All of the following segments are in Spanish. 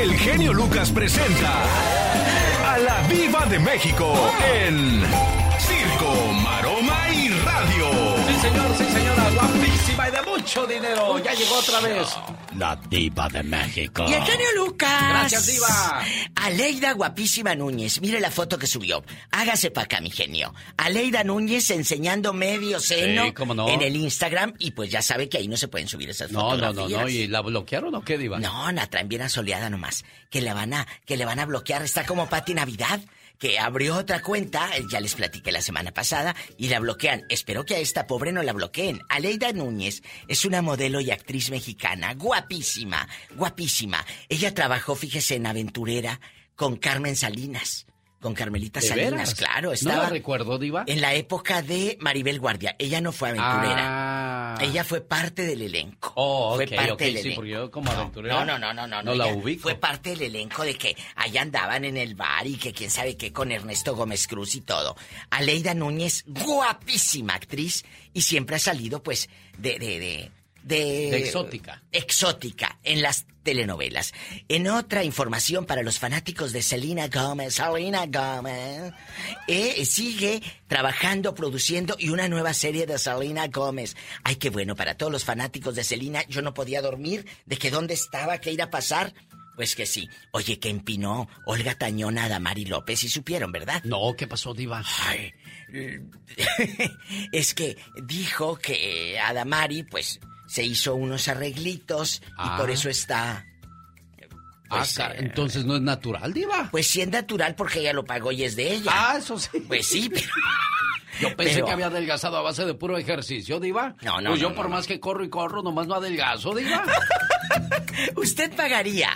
el genio Lucas presenta a la Viva de México en Circo. Sí, señor, sí, señora, guapísima y de mucho dinero. Ya llegó otra vez. La diva de México. Y el genio Lucas. Gracias, diva. Aleida Guapísima Núñez. Mire la foto que subió. Hágase para acá, mi genio. Aleida Núñez enseñando medio seno Sí, cómo no. en el Instagram. Y pues ya sabe que ahí no se pueden subir esas No, no, no, fotografías. no. ¿Y la bloquearon o qué, diva? No, la traen bien asoleada nomás. Que le van a, que le van a bloquear. Está como Pati Navidad, que abrió otra cuenta, eh, ya les platiqué la semana pasada, y la bloquean. Espero que a esta pobre no la bloqueen. Aleida Núñez es una modelo y actriz mexicana, guapísima, guapísima. Ella trabajó, fíjese, en Aventurera con Carmen Salinas. Con Carmelita ¿De Salinas, claro. No Estaba la recuerdo, diva. en la época de Maribel Guardia. Ella no fue aventurera. Ah. Ella fue parte del elenco. Oh, fue ok, parte del sí, elenco. porque yo como aventurera No, no, no, no, no. no la ubico. Fue parte del elenco de que allá andaban en el bar y que quién sabe qué con Ernesto Gómez Cruz y todo. Aleida Núñez, guapísima actriz y siempre ha salido pues de de de de, De exótica. Exótica en las telenovelas. En otra información para los fanáticos de Selena Gómez, Selena Gómez, eh, sigue trabajando, produciendo y una nueva serie de Selena Gómez. Ay, qué bueno, para todos los fanáticos de Selena, yo no podía dormir de que dónde estaba, qué iba a pasar. Pues que sí. Oye, que empinó Olga Tañona a Damari López y supieron, ¿verdad? No, ¿qué pasó, diva? Ay, es que dijo que Adamari, pues, se hizo unos arreglitos y Ah. por eso está. Ah, Pues, eh, entonces no es natural, diva. Pues sí es natural porque ella lo pagó y es de ella. Ah, eso sí. Pues sí, pero. Yo pensé pero- que había adelgazado a base de puro ejercicio, diva. No, no, Pues yo no, por no, más que corro y corro, nomás no adelgazo, diva. ¿Usted pagaría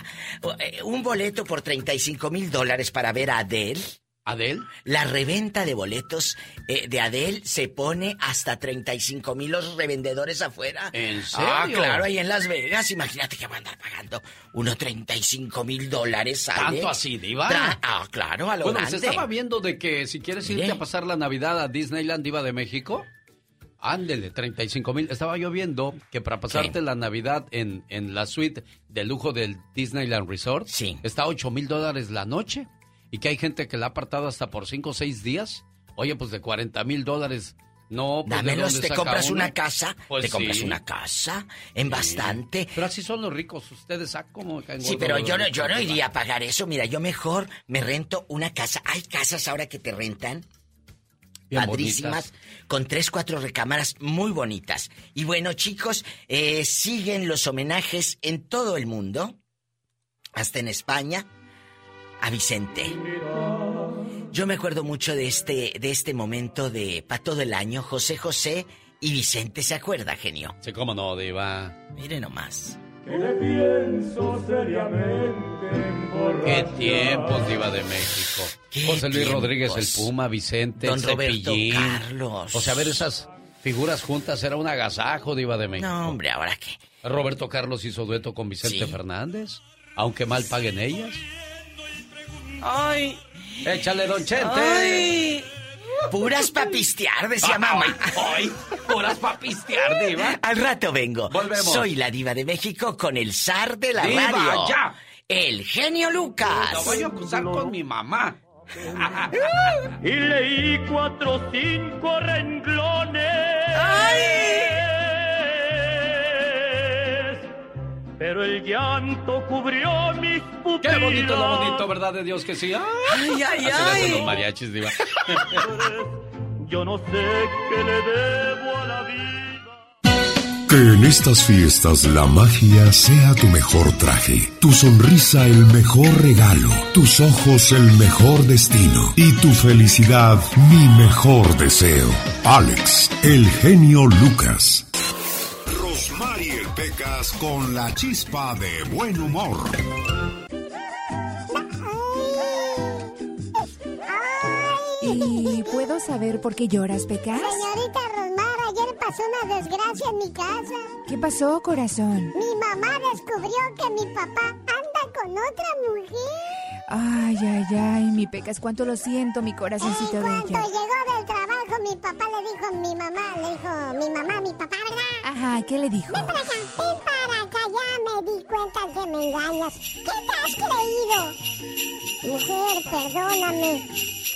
eh, un boleto por 35 mil dólares para ver a Adele? ¿Adel? La reventa de boletos eh, de Adele se pone hasta 35 mil los revendedores afuera. ¿En Ah, serio? claro, ahí en Las Vegas. Imagínate que va a andar pagando unos 35 mil dólares. ¿Tanto así, diva? Tra- ah, claro, a lo Bueno, grande. se estaba viendo de que si quieres irte Mire. a pasar la Navidad a Disneyland Diva de México, ándele, 35 mil. Estaba yo viendo que para pasarte la Navidad en, en la suite de lujo del Disneyland Resort, Sí. está a 8 mil dólares la noche y que hay gente que la ha apartado hasta por 5 o 6 días. Oye, pues de 40 mil dólares. No, pues, ¿de Dámelos, dónde te compras uno? una casa, Pues te compras una casa en bastante. Pero así son los ricos, ustedes ¿saben cómo me caen Sí, pero yo no, yo no iría a pagar eso. Mira, yo mejor me rento una casa. Hay casas ahora que te rentan. Bien padrísimas, con tres, cuatro recámaras muy bonitas. Y bueno, chicos, eh, siguen los homenajes en todo el mundo, hasta en España, a Vicente. Yo me acuerdo mucho de este, de este momento de para todo el año, José José y Vicente, ¿se acuerda, genio? Sí, cómo no, Diva. Mire nomás. Qué tiempos, Diva de México. Qué José Luis Rodríguez, el. Puma, Vicente, Don el Roberto Cepillín. Carlos. O sea, ver esas figuras juntas era un agasajo, Diva de México. No, hombre, ahora qué. Roberto Carlos hizo dueto con Vicente Sí. Fernández, aunque mal paguen ellas. Ay, Échale, don Chente. ay. Puras papistear, decía mamá. Ay, puras pa' pistear, Diva. Al rato vengo. Volvemos. Soy la diva de México con el zar de la Diva, radio. ya. El genio Lucas. Lo voy a acusar con mi mamá. y leí cuatro o cinco renglones. Pero el llanto cubrió mis pupilas. Qué bonito, lo bonito, ¿verdad de Dios que sí? Ay, Ay, ay, hacen ay. los mariachis, Diva. Yo no sé qué le debo a la vida. Que en estas fiestas la magia sea tu mejor traje, tu sonrisa el mejor regalo, tus ojos el mejor destino y tu felicidad mi mejor deseo. Alex, el genio Lucas. Con la chispa de buen humor. ¿Y puedo saber por qué lloras, Pecas? Señorita Rosmar, ayer pasó una desgracia en mi casa. ¿Qué pasó, corazón? Mi mamá descubrió que mi papá anda con otra mujer. Ay, ay, ay, mi Pecas, cuánto lo siento, mi corazoncito En cuanto bello. llegó papá le dijo mi mamá, le dijo, mi mamá, mi papá, ¿verdad? Ajá, ¿qué le dijo? Ven para acá, ven para acá, ya me di cuenta que me engañas. ¿Qué te has creído? Mujer, perdóname.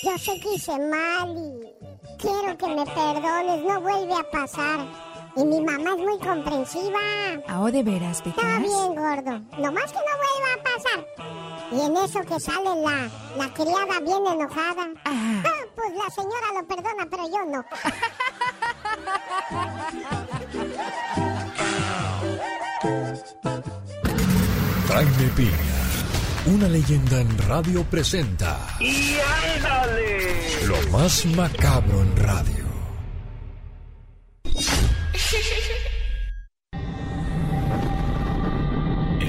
Yo sé que hice mal y quiero que me perdones. No vuelve a pasar. Y mi mamá es muy comprensiva. Ah, ¿o de veras, Está Pecas? bien, gordo. Nomás que no vuelva a pasar. Y en eso que sale la, la criada bien enojada. Ah. Ah, pues la señora lo perdona, pero yo no. Jaime Piña, una leyenda en radio presenta ¡Y ándale! lo más macabro en radio.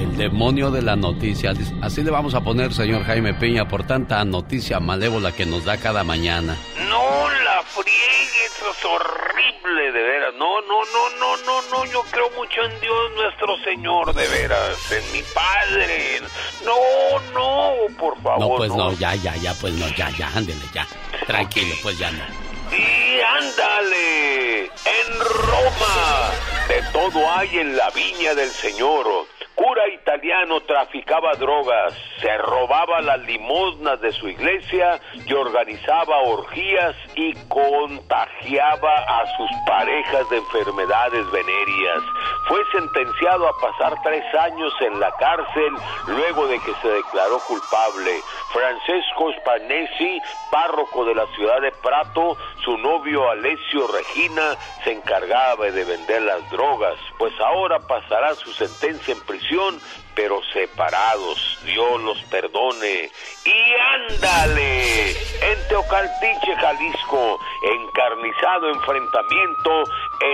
El demonio de la noticia. Así le vamos a poner, señor Jaime Piña, por tanta noticia malévola que nos da cada mañana. No la friegue, eso es horrible, de veras. No, no, no, no, no, no. Yo creo mucho en Dios nuestro Señor, de veras. En mi Padre. No, no, por favor. No, pues no, ya, ya, ya, pues no, ya, ya, ándele, ya. Tranquilo, pues ya no. Y ándale, en Roma, de todo hay en la viña del Señor. Cura italiano traficaba drogas, se robaba las limosnas de su iglesia y organizaba orgías y contagiaba a sus parejas de enfermedades venéreas. Fue sentenciado a pasar tres años en la cárcel luego de que se declaró culpable. Francesco Spanesi, párroco de la ciudad de Prato, su novio Alessio Regina se encargaba de vender las drogas, pues ahora pasará su sentencia en prisión, atención pero separados. Dios los perdone. Y ándale, en Teocaltiche, Jalisco, encarnizado enfrentamiento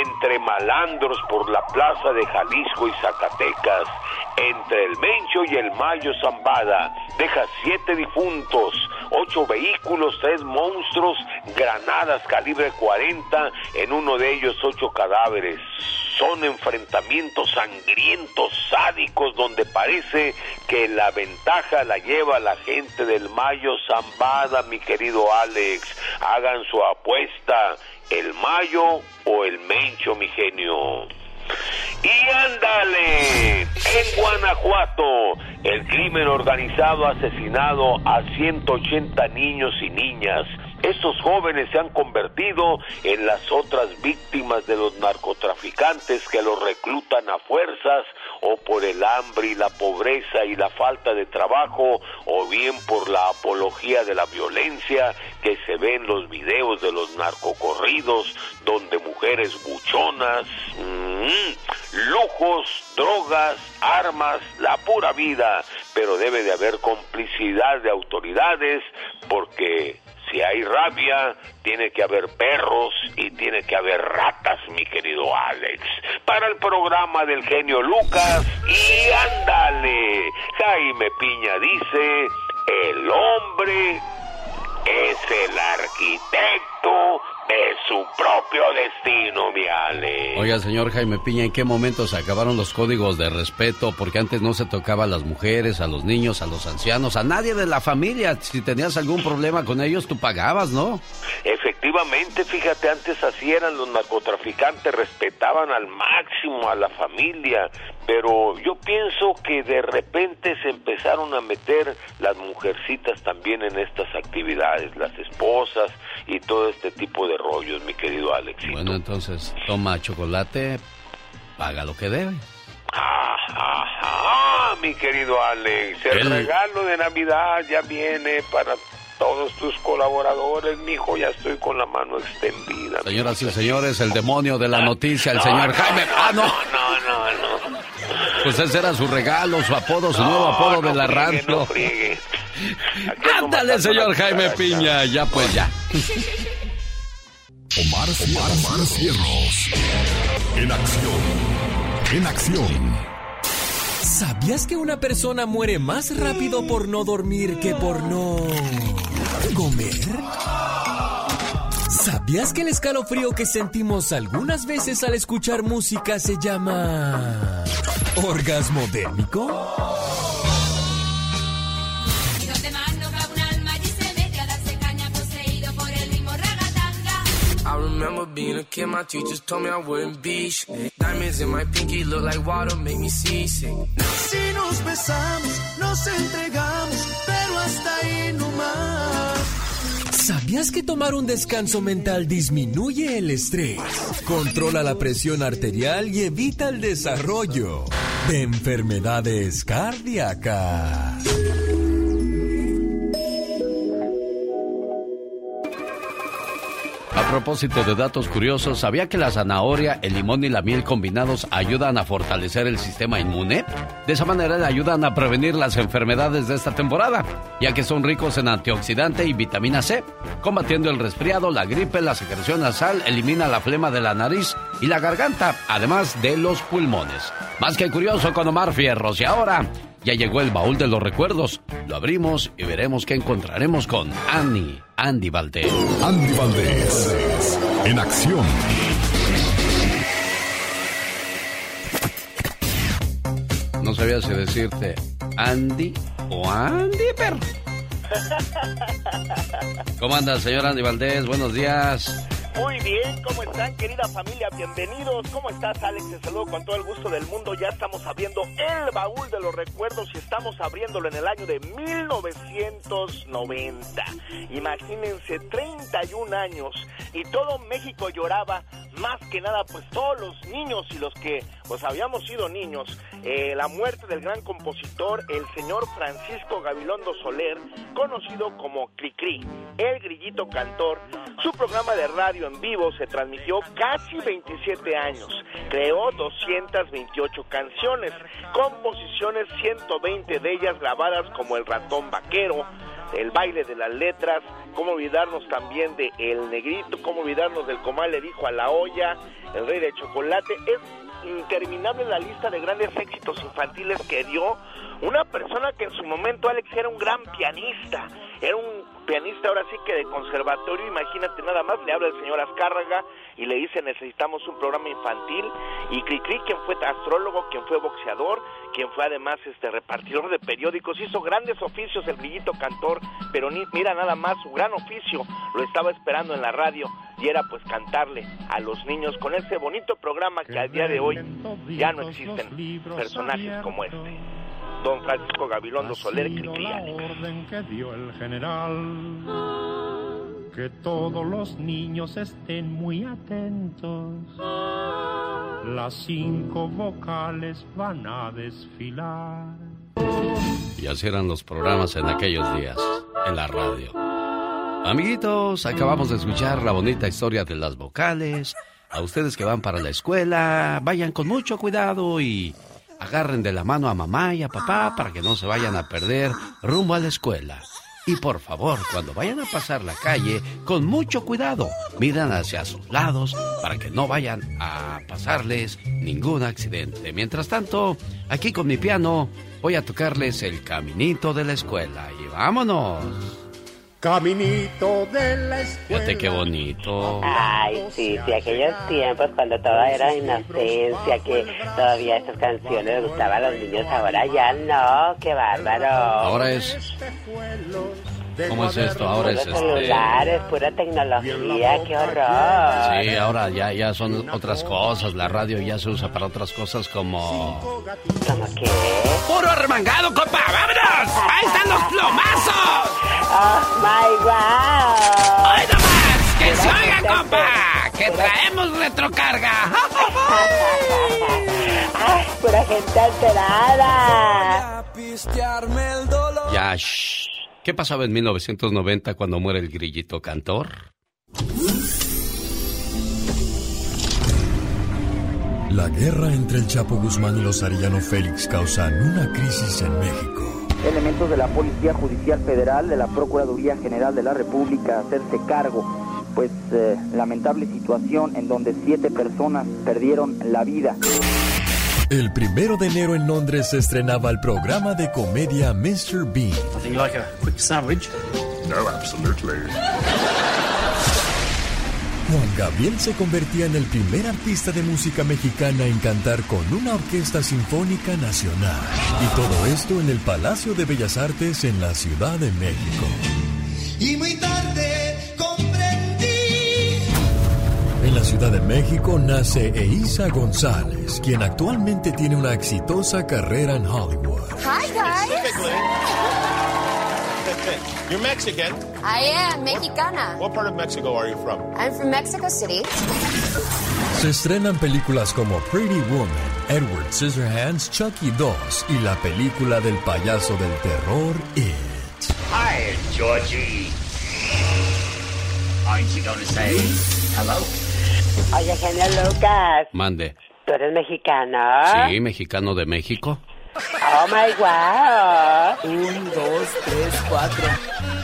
entre malandros por la plaza de Jalisco y Zacatecas. Entre el Mencho y el Mayo Zambada deja siete difuntos, ocho vehículos, tres monstruos, granadas calibre 40, en uno de ellos ocho cadáveres. Son enfrentamientos sangrientos, sádicos, donde parece que la ventaja la lleva la gente del Mayo Zambada, mi querido Alex. Hagan su apuesta, el Mayo o el Mencho, mi genio. Y ándale, en Guanajuato, el crimen organizado ha asesinado a 180 niños y niñas. Estos jóvenes se han convertido en las otras víctimas de los narcotraficantes que los reclutan a fuerzas o por el hambre y la pobreza y la falta de trabajo o bien por la apología de la violencia que se ve en los videos de los narcocorridos donde mujeres buchonas, mm, lujos, drogas, armas, la pura vida, pero debe de haber complicidad de autoridades porque si hay rabia, tiene que haber perros y tiene que haber ratas, mi querido Alex. Para el programa del genio Lucas, y ándale, Jaime Piña dice, el hombre es el arquitecto propio destino, mi. Oiga, señor Jaime Piña, ¿en qué momento se acabaron los códigos de respeto? Porque antes no se tocaba a las mujeres, a los niños, a los ancianos, a nadie de la familia. Si tenías algún problema con ellos, tú pagabas, ¿no? Efectivamente, fíjate, antes así eran los narcotraficantes, respetaban al máximo a la familia, pero yo pienso que de repente se empezaron a meter las mujercitas también en estas actividades, las esposas y todo este tipo de rollos, mi querido Alex. Bueno, entonces, toma chocolate, paga lo que debe. Ajá, mi querido Alex, el El- regalo de Navidad ya viene para todos tus colaboradores, mijo, ya estoy con la mano extendida. Señoras y señores, el demonio de la noticia, el No, señor no, Jaime. ¡Ah, no! No, no, no. Pues ese era su regalo, su apodo, su No, nuevo apodo no de la friegue, radio. friegue. Ándale, señor Jaime. Piña. Ya, pues ya. Omar, Omar, Cierros. En acción. En acción. ¿Sabías que una persona muere más rápido por no dormir que por no comer? ¿Sabías que el escalofrío que sentimos algunas veces al escuchar música se llama orgasmo dérmico? Remember being a kid, my teachers told me I wouldn't be shit. Diamonds in my pinky look like water, make me seasick. Si nos besamos, nos entregamos, pero hasta ahí no más. ¿Sabías que tomar un descanso mental disminuye el estrés, controla la presión arterial y evita el desarrollo de enfermedades cardíacas? A propósito de datos curiosos, ¿sabía que la zanahoria, el limón y la miel combinados ayudan a fortalecer el sistema inmune? De esa manera le ayudan a prevenir las enfermedades de esta temporada, ya que son ricos en antioxidante y vitamina C, combatiendo el resfriado, la gripe, la secreción nasal, elimina la flema de la nariz y la garganta, además de los pulmones. Más que curioso con Omar Fierros y ahora ya llegó el baúl de los recuerdos. Lo abrimos y veremos qué encontraremos con Annie, Andy Valdés. Andy Valdés, en acción. No sabía si decirte Andy o Andy Perro. ¿Cómo anda, señor Andy Valdés? Buenos días. Muy bien, ¿cómo están querida familia? Bienvenidos. ¿Cómo estás Alex? Te saludo con todo el gusto del mundo. Ya estamos abriendo el baúl de los recuerdos y estamos abriéndolo en el año de 1990. Imagínense, 31 años y todo México lloraba, más que nada pues todos los niños y los que pues habíamos sido niños. Eh, la muerte del gran compositor, el señor Francisco Gabilondo Soler, conocido como Cricri, el grillito cantor. Su programa de radio en vivo se transmitió casi 27 años. Creó 228 canciones, composiciones 120 de ellas grabadas como El ratón vaquero, El baile de las letras, cómo olvidarnos también de El negrito, cómo olvidarnos del comal le dijo a la olla, El rey de chocolate. Es interminable la lista de grandes éxitos infantiles que dio una persona que en su momento Alex era un gran pianista, era un pianista ahora sí que de conservatorio, imagínate nada más, le habla el señor Azcárraga y le dice necesitamos un programa infantil y Cricri, quien fue astrólogo, quien fue boxeador, quien fue además este repartidor de periódicos, hizo grandes oficios el grillito cantor, pero ni, mira nada más su gran oficio, lo estaba esperando en la radio y era pues cantarle a los niños con ese bonito programa que al día de hoy ya no existen personajes como este. Don Francisco Gabilondo Soler orden que dio el general. Que todos los niños estén muy atentos. Las cinco vocales van a desfilar. Y así eran los programas en aquellos días, en la radio. Amiguitos, acabamos de escuchar la bonita historia de las vocales. A ustedes que van para la escuela, vayan con mucho cuidado y agarren de la mano a mamá y a papá para que no se vayan a perder rumbo a la escuela. Y por favor, cuando vayan a pasar la calle, con mucho cuidado, miran hacia sus lados para que no vayan a pasarles ningún accidente. Mientras tanto, aquí con mi piano voy a tocarles el caminito de la escuela. Y vámonos. Caminito de la escuela. Fíjate qué bonito. Ay, sí, sí, aquellos tiempos cuando todo era inocencia, que todavía estas canciones les gustaban a los niños, ahora ya no, qué bárbaro. Ahora es. ¿Cómo es esto? Ahora es Puros este. celulares, pura tecnología, qué horror. Sí, ahora ya, ya son otras cosas. La radio ya se usa para otras cosas como. ¿Cómo qué? ¡Puro arremangado, compa! ¡Vámonos! ¡Ahí están los plomazos! ¡Oh, my wow! ¡Ay, nomás! ¡Que se oiga, compa! ¡Que traemos retrocarga! ¡Ay, pura gente alterada! Ya, shh. ¿Qué pasaba en 1990 cuando muere el grillito cantor? La guerra entre el Chapo Guzmán y los Arellano Félix causan una crisis en México. Elementos de la Policía Judicial Federal, de la Procuraduría General de la República, hacerse cargo, pues eh, lamentable situación en donde siete personas perdieron la vida. El primero de enero en Londres se estrenaba el programa de comedia Mr. Bean. Nothing like a quick sandwich. No, absolutely. Juan Gabriel se convertía en el primer artista de música mexicana en cantar con una orquesta sinfónica nacional. Y todo esto en el Palacio de Bellas Artes en la Ciudad de México. Y muy tarde. En la Ciudad de México nace Eiza González, quien actualmente tiene una exitosa carrera en Hollywood. Hi, guys. You're Mexican. I am mexicana. What part of Mexico are you from? I'm from Mexico City. Se estrenan películas como Pretty Woman, Edward Scissorhands, Chucky 2 y la película del payaso del terror It. Hi, Georgie. Aren't you going to say hello? Oye, genio Lucas, Mande. ¿tú eres mexicano? Sí, mexicano de México. Oh my wow. Un, dos, tres, cuatro.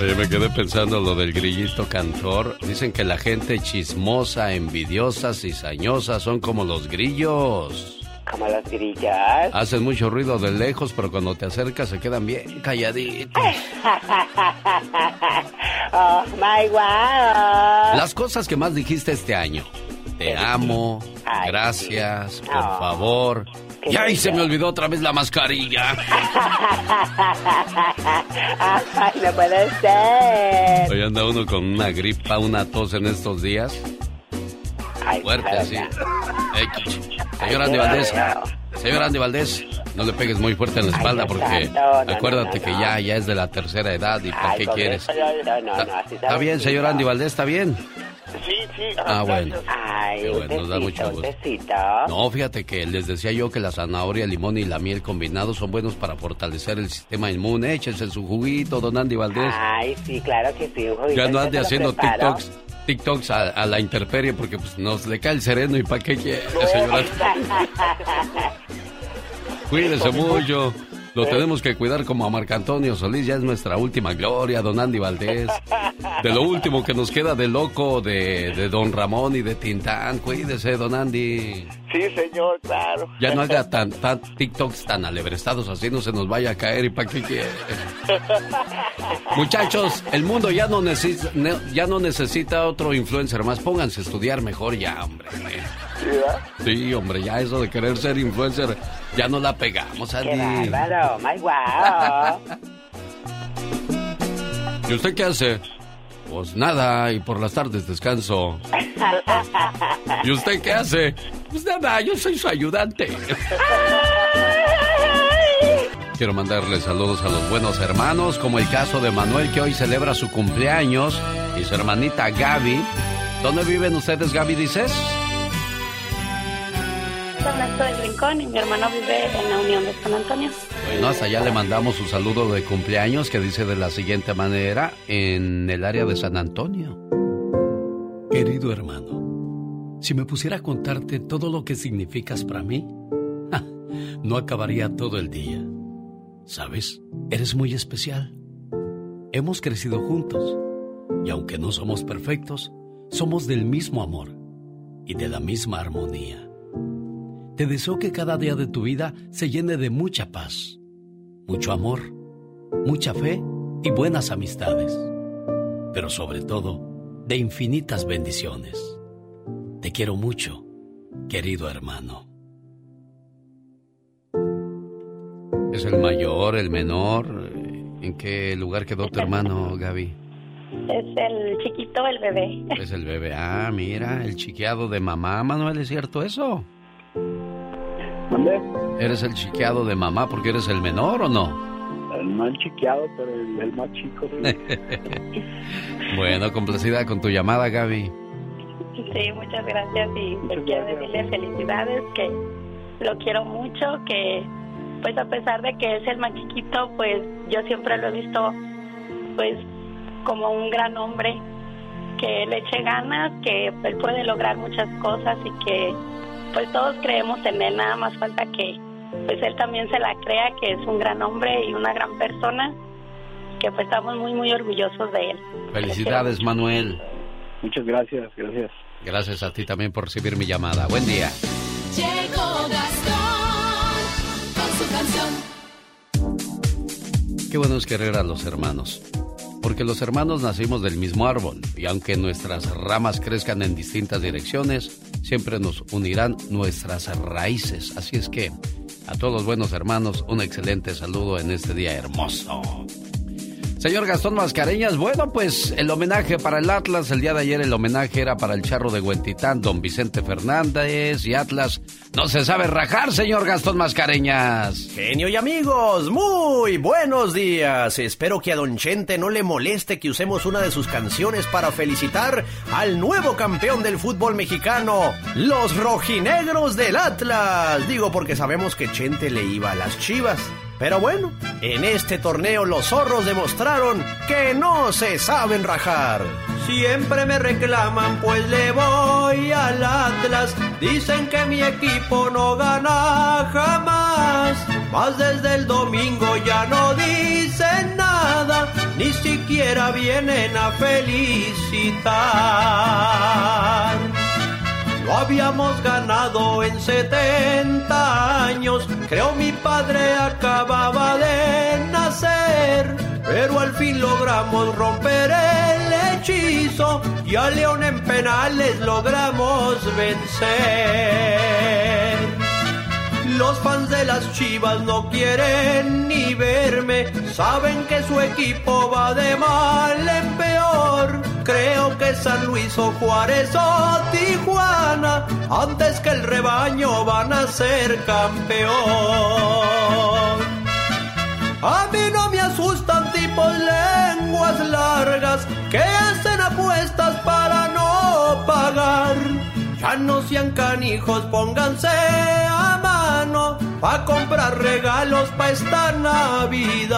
Oye, me quedé pensando lo del grillito cantor. Dicen que la gente chismosa, envidiosa, cizañosa son como los grillos. Como los grillos. Hacen mucho ruido de lejos, pero cuando te acercas se quedan bien calladitos. oh my wow. Las cosas que más dijiste este año. Te amo, Ay, gracias, por No. favor. Y ahí se me olvidó otra vez la mascarilla. Ay, no puede ser. Hoy anda uno con una gripa, una tos en estos días. Ay, Fuerte así. señor Andy Valdés, señor Andy Valdés, no le pegues muy fuerte en la espalda Ay, porque. No, no, acuérdate no, que ya, ya es de la tercera edad y ¿para qué quieres? ¿Está bien, señor Andy Valdés? ¿Está bien? Sí, sí. Ah, bueno. Ay, Qué bueno, nos da mucho gusto. No, fíjate que les decía yo que la zanahoria, el limón y la miel combinados son buenos para fortalecer el sistema inmune. Échense su juguito, don Andy Valdés. Ay, sí, claro que sí. Un juguito Ya no ande haciendo. TikToks, TikToks a, a la intemperie porque pues nos le cae el sereno y para qué quiere, señora. Cuídese mucho. Lo tenemos que cuidar como a Marco Antonio Solís, ya es nuestra última gloria, don Andy Valdés. De lo último que nos queda de loco de, de don Ramón y de Tintán, cuídese, don Andy. Sí, señor, claro. Ya no haga tan, tan TikToks tan alebrestados así, no se nos vaya a caer y para qué quiere. Muchachos, el mundo ya no, necesita, ya no necesita otro influencer más. Pónganse a estudiar mejor ya, hombre. ¿Sí? Sí, hombre, ya eso de querer ser influencer, ya no la pegamos, Qué Andy. bárbaro, my wow. ¿Y usted qué hace? Pues nada, y por las tardes descanso. ¿Y usted qué hace? Pues nada, yo soy su ayudante. Quiero mandarle saludos a los buenos hermanos, como el caso de Manuel que hoy celebra su cumpleaños y su hermanita Gaby. ¿Dónde viven ustedes, Gaby, dices? San Ernesto del Rincón y mi hermano vive en la Unión de San Antonio. Bueno, hasta allá le mandamos su saludo de cumpleaños que dice de la siguiente manera en el área de San Antonio. Querido hermano, si me pusiera a contarte todo lo que significas para mí, ja, no acabaría todo el día. ¿Sabes? Eres muy especial. Hemos crecido juntos y aunque no somos perfectos, somos del mismo amor y de la misma armonía. Te deseo que cada día de tu vida se llene de mucha paz, mucho amor, mucha fe y buenas amistades, pero sobre todo de infinitas bendiciones. Te quiero mucho, querido hermano. ¿Es el mayor, el menor? ¿En qué lugar quedó tu hermano, Gaby? Es el chiquito, el bebé. Es el bebé. Ah, mira, el chiqueado de mamá, Manuel, ¿es cierto eso? ¿Dónde? ¿Eres el chiqueado de mamá porque eres el menor o no? El más chiqueado, pero el, el más chico. sí. bueno, complacida con tu llamada, Gaby. Sí, muchas gracias y le quiero decirle felicidades, que lo quiero mucho, que pues a pesar de que es el más chiquito, pues yo siempre lo he visto pues como un gran hombre, que le eche ganas, que él puede lograr muchas cosas y que pues todos creemos en él, nada más falta que pues él también se la crea que es un gran hombre y una gran persona, que pues estamos muy muy orgullosos de él. Felicidades, Manuel. Muchas gracias, gracias. Gracias a ti también por recibir mi llamada. Buen día. Llegó Gastón con su canción. Qué bueno es querer a los hermanos. Porque los hermanos nacimos del mismo árbol y aunque nuestras ramas crezcan en distintas direcciones, siempre nos unirán nuestras raíces. Así es que a todos los buenos hermanos, un excelente saludo en este día hermoso. Señor Gastón Mascareñas, bueno, pues el homenaje para el Atlas, el día de ayer el homenaje era para el charro de Huentitán, don Vicente Fernández y Atlas. No se sabe rajar, señor Gastón Mascareñas. Genio y amigos, muy buenos días. Espero que a don Chente no le moleste que usemos una de sus canciones para felicitar al nuevo campeón del fútbol mexicano, los rojinegros del Atlas. Digo porque sabemos que Chente le iba a las chivas. Pero bueno, en este torneo los zorros demostraron que no se saben rajar. Siempre me reclaman, pues le voy al Atlas. Dicen que mi equipo no gana jamás. Más desde el domingo ya no dicen nada, ni siquiera vienen a felicitar. Lo habíamos ganado en 70 años, creo mi padre acababa de nacer. Pero al fin logramos romper el hechizo y a León en penales logramos vencer. Los fans de las chivas no quieren ni verme, saben que su equipo va de mal en peor. Creo que San Luis o Juárez o Tijuana, antes que el rebaño van a ser campeón. A mí no me asustan tipos lenguas largas que hacen apuestas para no pagar. Ya no sean canijos, pónganse a mano a comprar regalos para esta Navidad.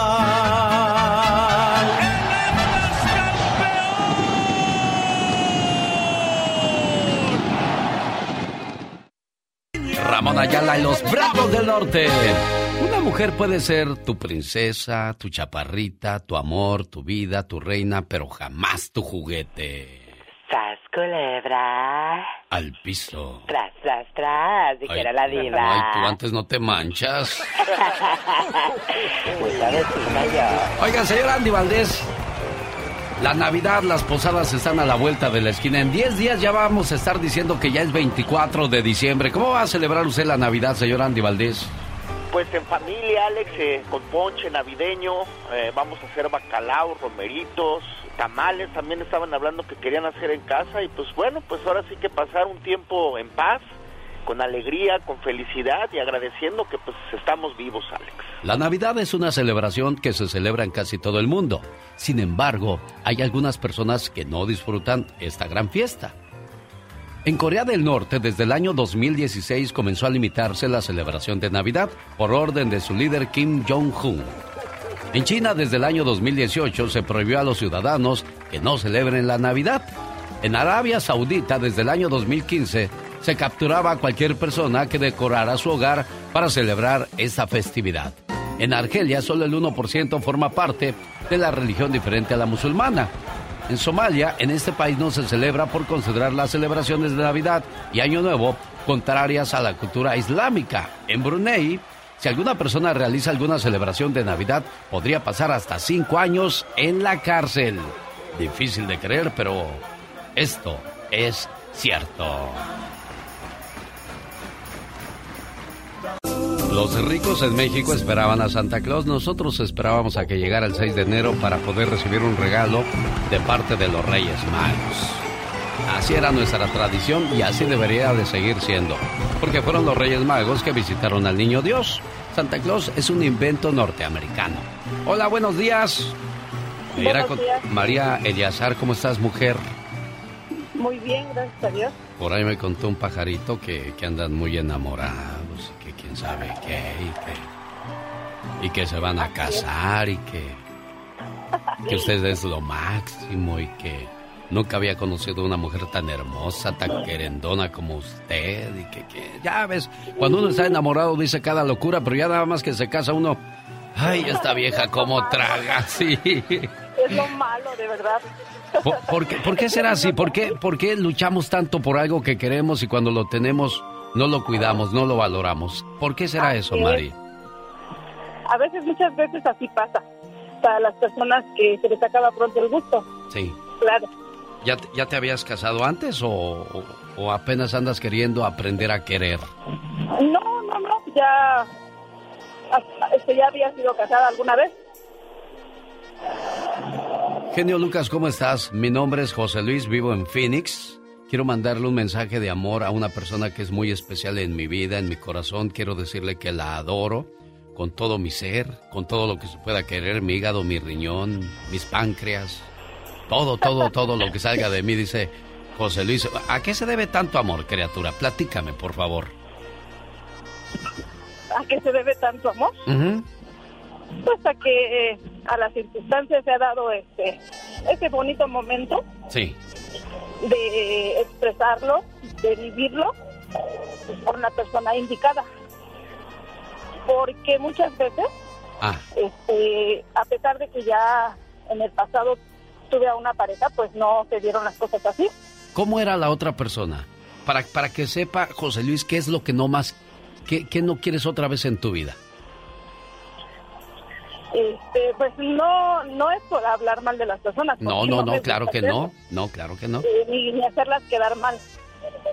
Ramón Ayala y los Bravos del Norte. Una mujer puede ser tu princesa, tu chaparrita, tu amor, tu vida, tu reina, pero jamás tu juguete. Tras culebra. Al piso. Tras, tras, tras, dijera la diva. Ay, tú antes no te manchas. Yo. Oigan, señor Andy Valdés. La Navidad, las posadas están a la vuelta de la esquina. En 10 días ya vamos a estar diciendo que ya es 24 de diciembre. ¿Cómo va a celebrar usted la Navidad, señor Andy Valdés? Pues en familia, Alex, eh, con ponche navideño, eh, vamos a hacer bacalao, romeritos, tamales, también estaban hablando que querían hacer en casa y pues bueno, pues ahora sí que pasar un tiempo en paz, con alegría, con felicidad y agradeciendo que pues estamos vivos, Alex. La Navidad es una celebración que se celebra en casi todo el mundo. Sin embargo, hay algunas personas que no disfrutan esta gran fiesta. En Corea del Norte, desde el año 2016 comenzó a limitarse la celebración de Navidad por orden de su líder Kim Jong-un. En China, desde el año 2018 se prohibió a los ciudadanos que no celebren la Navidad. En Arabia Saudita, desde el año 2015, se capturaba a cualquier persona que decorara su hogar para celebrar esta festividad. En Argelia, solo el 1% forma parte de la religión diferente a la musulmana. En Somalia, en este país no se celebra por considerar las celebraciones de Navidad y Año Nuevo contrarias a la cultura islámica. En Brunei, si alguna persona realiza alguna celebración de Navidad, podría pasar hasta cinco años en la cárcel. Difícil de creer, pero esto es cierto. Los ricos en México esperaban a Santa Claus, nosotros esperábamos a que llegara el 6 de enero para poder recibir un regalo de parte de los Reyes Magos. Así era nuestra tradición y así debería de seguir siendo, porque fueron los Reyes Magos que visitaron al Niño Dios. Santa Claus es un invento norteamericano. Hola, buenos días. Con días. María Eliazar, ¿cómo estás, mujer? Muy bien, gracias a Dios. Por ahí me contó un pajarito que, que andan muy enamorados y que quién sabe qué y que, y que se van a casar y que, que usted es lo máximo y que nunca había conocido una mujer tan hermosa, tan querendona como usted y que, que ya ves, cuando uno está enamorado dice cada locura, pero ya nada más que se casa uno, ay, esta vieja cómo traga, sí. Es lo malo, de verdad. ¿Por, por qué, por qué será así? ¿Por qué, ¿Por qué luchamos tanto por algo que queremos y cuando lo tenemos no lo cuidamos, no lo valoramos? ¿Por qué será eso, es. Mari? A veces, muchas veces así pasa. Para las personas que se les acaba pronto el gusto. Sí. Claro. ¿Ya, te- ya te habías casado antes o, o- apenas andas queriendo aprender a querer? No, no, no. Ya. Este, ya había sido casada alguna vez. Genio Lucas, ¿cómo estás? Mi nombre es José Luis, vivo en Phoenix. Quiero mandarle un mensaje de amor a una persona que es muy especial en mi vida, en mi corazón. Quiero decirle que la adoro con todo mi ser, con todo lo que se pueda querer, mi hígado, mi riñón, mis páncreas, todo, todo, todo lo que salga de mí, dice José Luis. ¿A qué se debe tanto amor, criatura? Platícame, por favor. ¿A qué se debe tanto amor? Pues a que eh, a las circunstancias se ha dado este ese bonito momento Sí. de expresarlo, de vivirlo con la persona indicada. Porque muchas veces, Ah. este, a pesar de que ya en el pasado tuve a una pareja, pues no se dieron las cosas así. ¿Cómo era la otra persona? Para, para que sepa, José Luis, qué es lo que no más, qué, qué no quieres otra vez en tu vida. Este, pues no, no es por hablar mal de las personas. No, no, no, claro que no. No, claro que no. eh, ni, ni hacerlas quedar mal.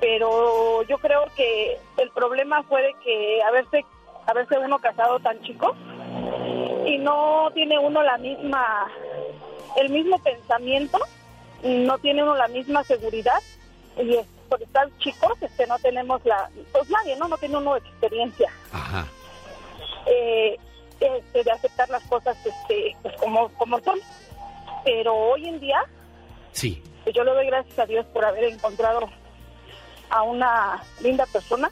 Pero yo creo que el problema fue de que haberse, haberse uno casado tan chico y no tiene uno la misma, el mismo pensamiento, no tiene uno la misma seguridad y es, por estar chicos este, no tenemos la, pues nadie, ¿no? No tiene uno experiencia. Ajá. eh, este, de aceptar las cosas este, pues como, como son. Pero hoy en día, Sí. pues yo le doy gracias a Dios por haber encontrado a una linda persona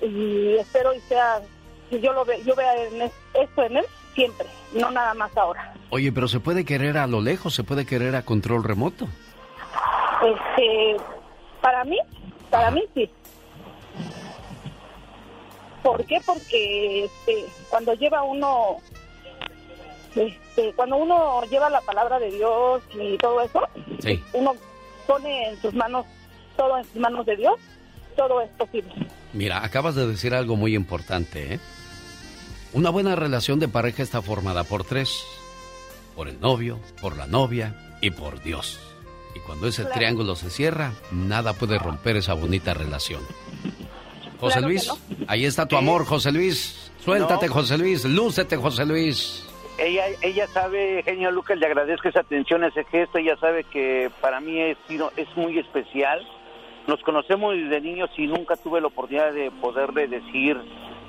y espero y sea, yo lo ve, yo vea en es- esto en él siempre, no nada más ahora. Oye, pero se puede querer a lo lejos, se puede querer a control remoto. Este, para mí, para mí sí. ¿Por qué? Porque este, cuando lleva uno, este, cuando uno lleva la palabra de Dios y todo eso, Sí. uno pone en sus manos, todo en sus manos de Dios, todo es posible. Mira, acabas de decir algo muy importante, ¿eh? Una buena relación de pareja está formada por tres. Por el novio, por la novia y por Dios. Y cuando ese Claro. triángulo se cierra, nada puede romper esa bonita relación. José Claro Luis, no. ahí está tu amor, José Luis. Suéltate, No. José Luis. Lúcete, José Luis. Ella, ella sabe, genio Lucas, le agradezco esa atención, ese gesto. Ella sabe que para mí es, es muy especial. Nos conocemos desde niños y nunca tuve la oportunidad de poderle decir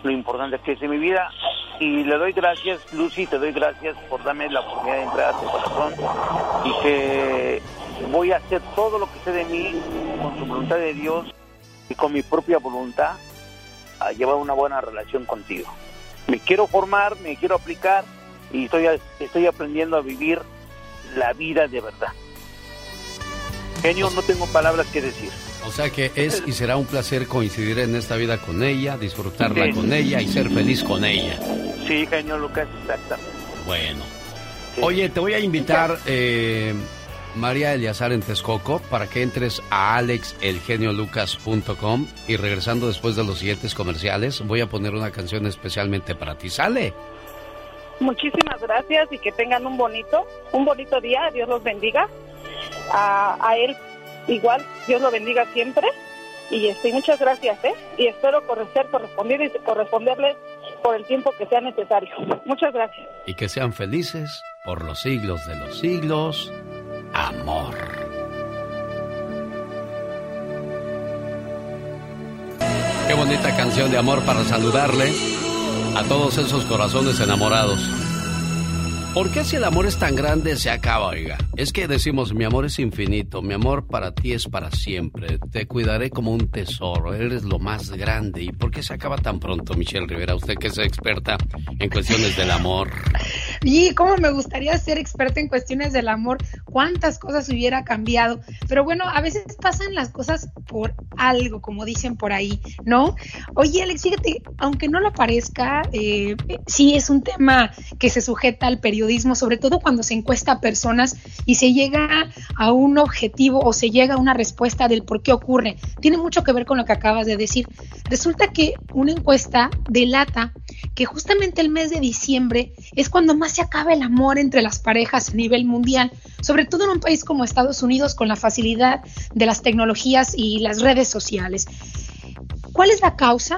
lo importante que es en mi vida. Y le doy gracias, Lucy, te doy gracias por darme la oportunidad de entrar a tu corazón y que voy a hacer todo lo que sé de mí con su voluntad de Dios y con mi propia voluntad a llevar una buena relación contigo. Me quiero formar, me quiero aplicar y estoy, estoy aprendiendo a vivir la vida de verdad. Genio, no tengo palabras que decir. O sea que es y será un placer coincidir en esta vida con ella, disfrutarla Sí. con ella y ser feliz con ella. Sí, genio Lucas, exactamente. Bueno. Oye, te voy a invitar, eh, María Eliazar en Texcoco, para que entres a alexelgeniolucas.com y regresando después de los siguientes comerciales, voy a poner una canción especialmente para ti. ¿Sale? Muchísimas gracias y que tengan un bonito, un bonito día. Dios los bendiga. A, a él igual, Dios lo bendiga siempre. Y este, muchas gracias, ¿eh? Y espero correr, corresponder y corresponderles por el tiempo que sea necesario. Muchas gracias. Y que sean felices por los siglos de los siglos. Amor. Qué bonita canción de amor para saludarle a todos esos corazones enamorados. ¿Por qué si el amor es tan grande se acaba, oiga? Es que decimos, mi amor es infinito, mi amor para ti es para siempre, te cuidaré como un tesoro, eres lo más grande. ¿Y por qué se acaba tan pronto, Michelle Rivera? Usted que es experta en cuestiones del amor. Y cómo me gustaría ser experta en cuestiones del amor, cuántas cosas hubiera cambiado. Pero bueno, a veces pasan las cosas por algo, como dicen por ahí, ¿no? Oye, Alex, fíjate, aunque no lo parezca, eh, sí es un tema que se sujeta al sobre todo cuando se encuesta a personas y se llega a un objetivo o se llega a una respuesta del por qué ocurre. Tiene mucho que ver con lo que acabas de decir. Resulta que una encuesta delata que justamente el mes de diciembre es cuando más se acaba el amor entre las parejas a nivel mundial, sobre todo en un país como Estados Unidos con la facilidad de las tecnologías y las redes sociales. ¿Cuál es la causa?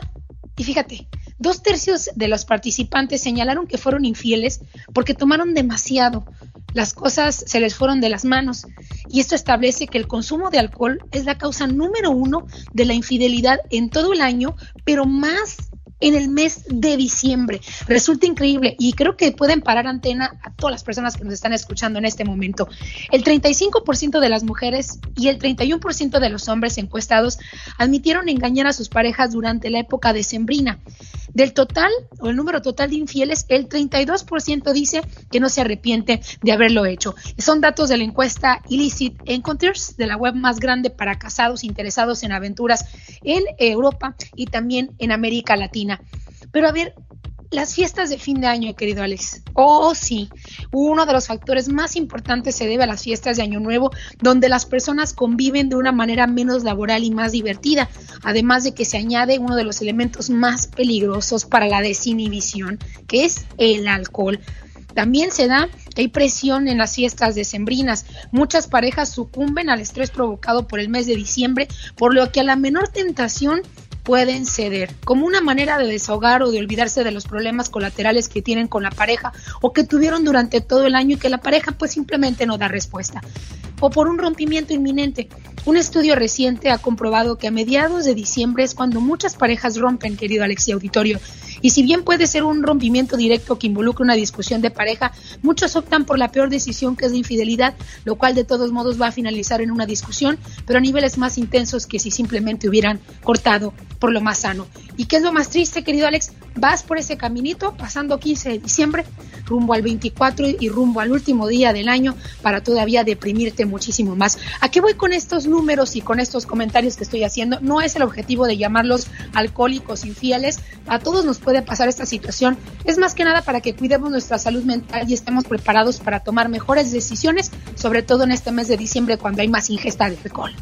Y fíjate, dos tercios de los participantes señalaron que fueron infieles porque tomaron demasiado. las cosas se les fueron de las manos y esto establece que el consumo de alcohol es la causa número uno de la infidelidad en todo el año, pero más en el mes de diciembre. Resulta increíble y creo que pueden parar antena a todas las personas que nos están escuchando en este momento. El 35% de las mujeres y el 31% de los hombres encuestados admitieron engañar a sus parejas durante la época decembrina. Del total, o el número total de infieles, el 32% dice que no se arrepiente de haberlo hecho. Son datos de la encuesta Illicit Encounters, de la web más grande para casados interesados en aventuras en Europa y también en América Latina. Pero a ver, las fiestas de fin de año, querido Alex. Oh, sí. Uno de los factores más importantes se debe a las fiestas de Año Nuevo, donde las personas conviven de una manera menos laboral y más divertida, además de que se añade uno de los elementos más peligrosos para la desinhibición, que es el alcohol. También se da que hay presión en las fiestas decembrinas. Muchas parejas sucumben al estrés provocado por el mes de diciembre, por lo que a la menor tentación pueden ceder, como una manera de desahogar o de olvidarse de los problemas colaterales que tienen con la pareja o que tuvieron durante todo el año y que la pareja pues simplemente no da respuesta. O por un rompimiento inminente. Un estudio reciente ha comprobado que a mediados de diciembre es cuando muchas parejas rompen, querido Alexia Auditorio. Y si bien puede ser un rompimiento directo que involucre una discusión de pareja, muchos optan por la peor decisión que es la infidelidad, lo cual de todos modos va a finalizar en una discusión, pero a niveles más intensos que si simplemente hubieran cortado por lo más sano. ¿Y qué es lo más triste, querido Alex? Vas por ese caminito pasando 15 de diciembre, rumbo al 24 y rumbo al último día del año para todavía deprimirte muchísimo más. ¿A qué voy con estos números y con estos comentarios que estoy haciendo? No es el objetivo de llamarlos alcohólicos infieles. A todos nos puede pasar esta situación. Es más que nada para que cuidemos nuestra salud mental y estemos preparados para tomar mejores decisiones, sobre todo en este mes de diciembre cuando hay más ingesta de alcohol.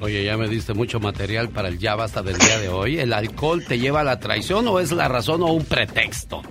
Oye, ya me diste mucho material para el ya basta del día de hoy. ¿El alcohol te lleva a la traición o es la razón o un pretexto?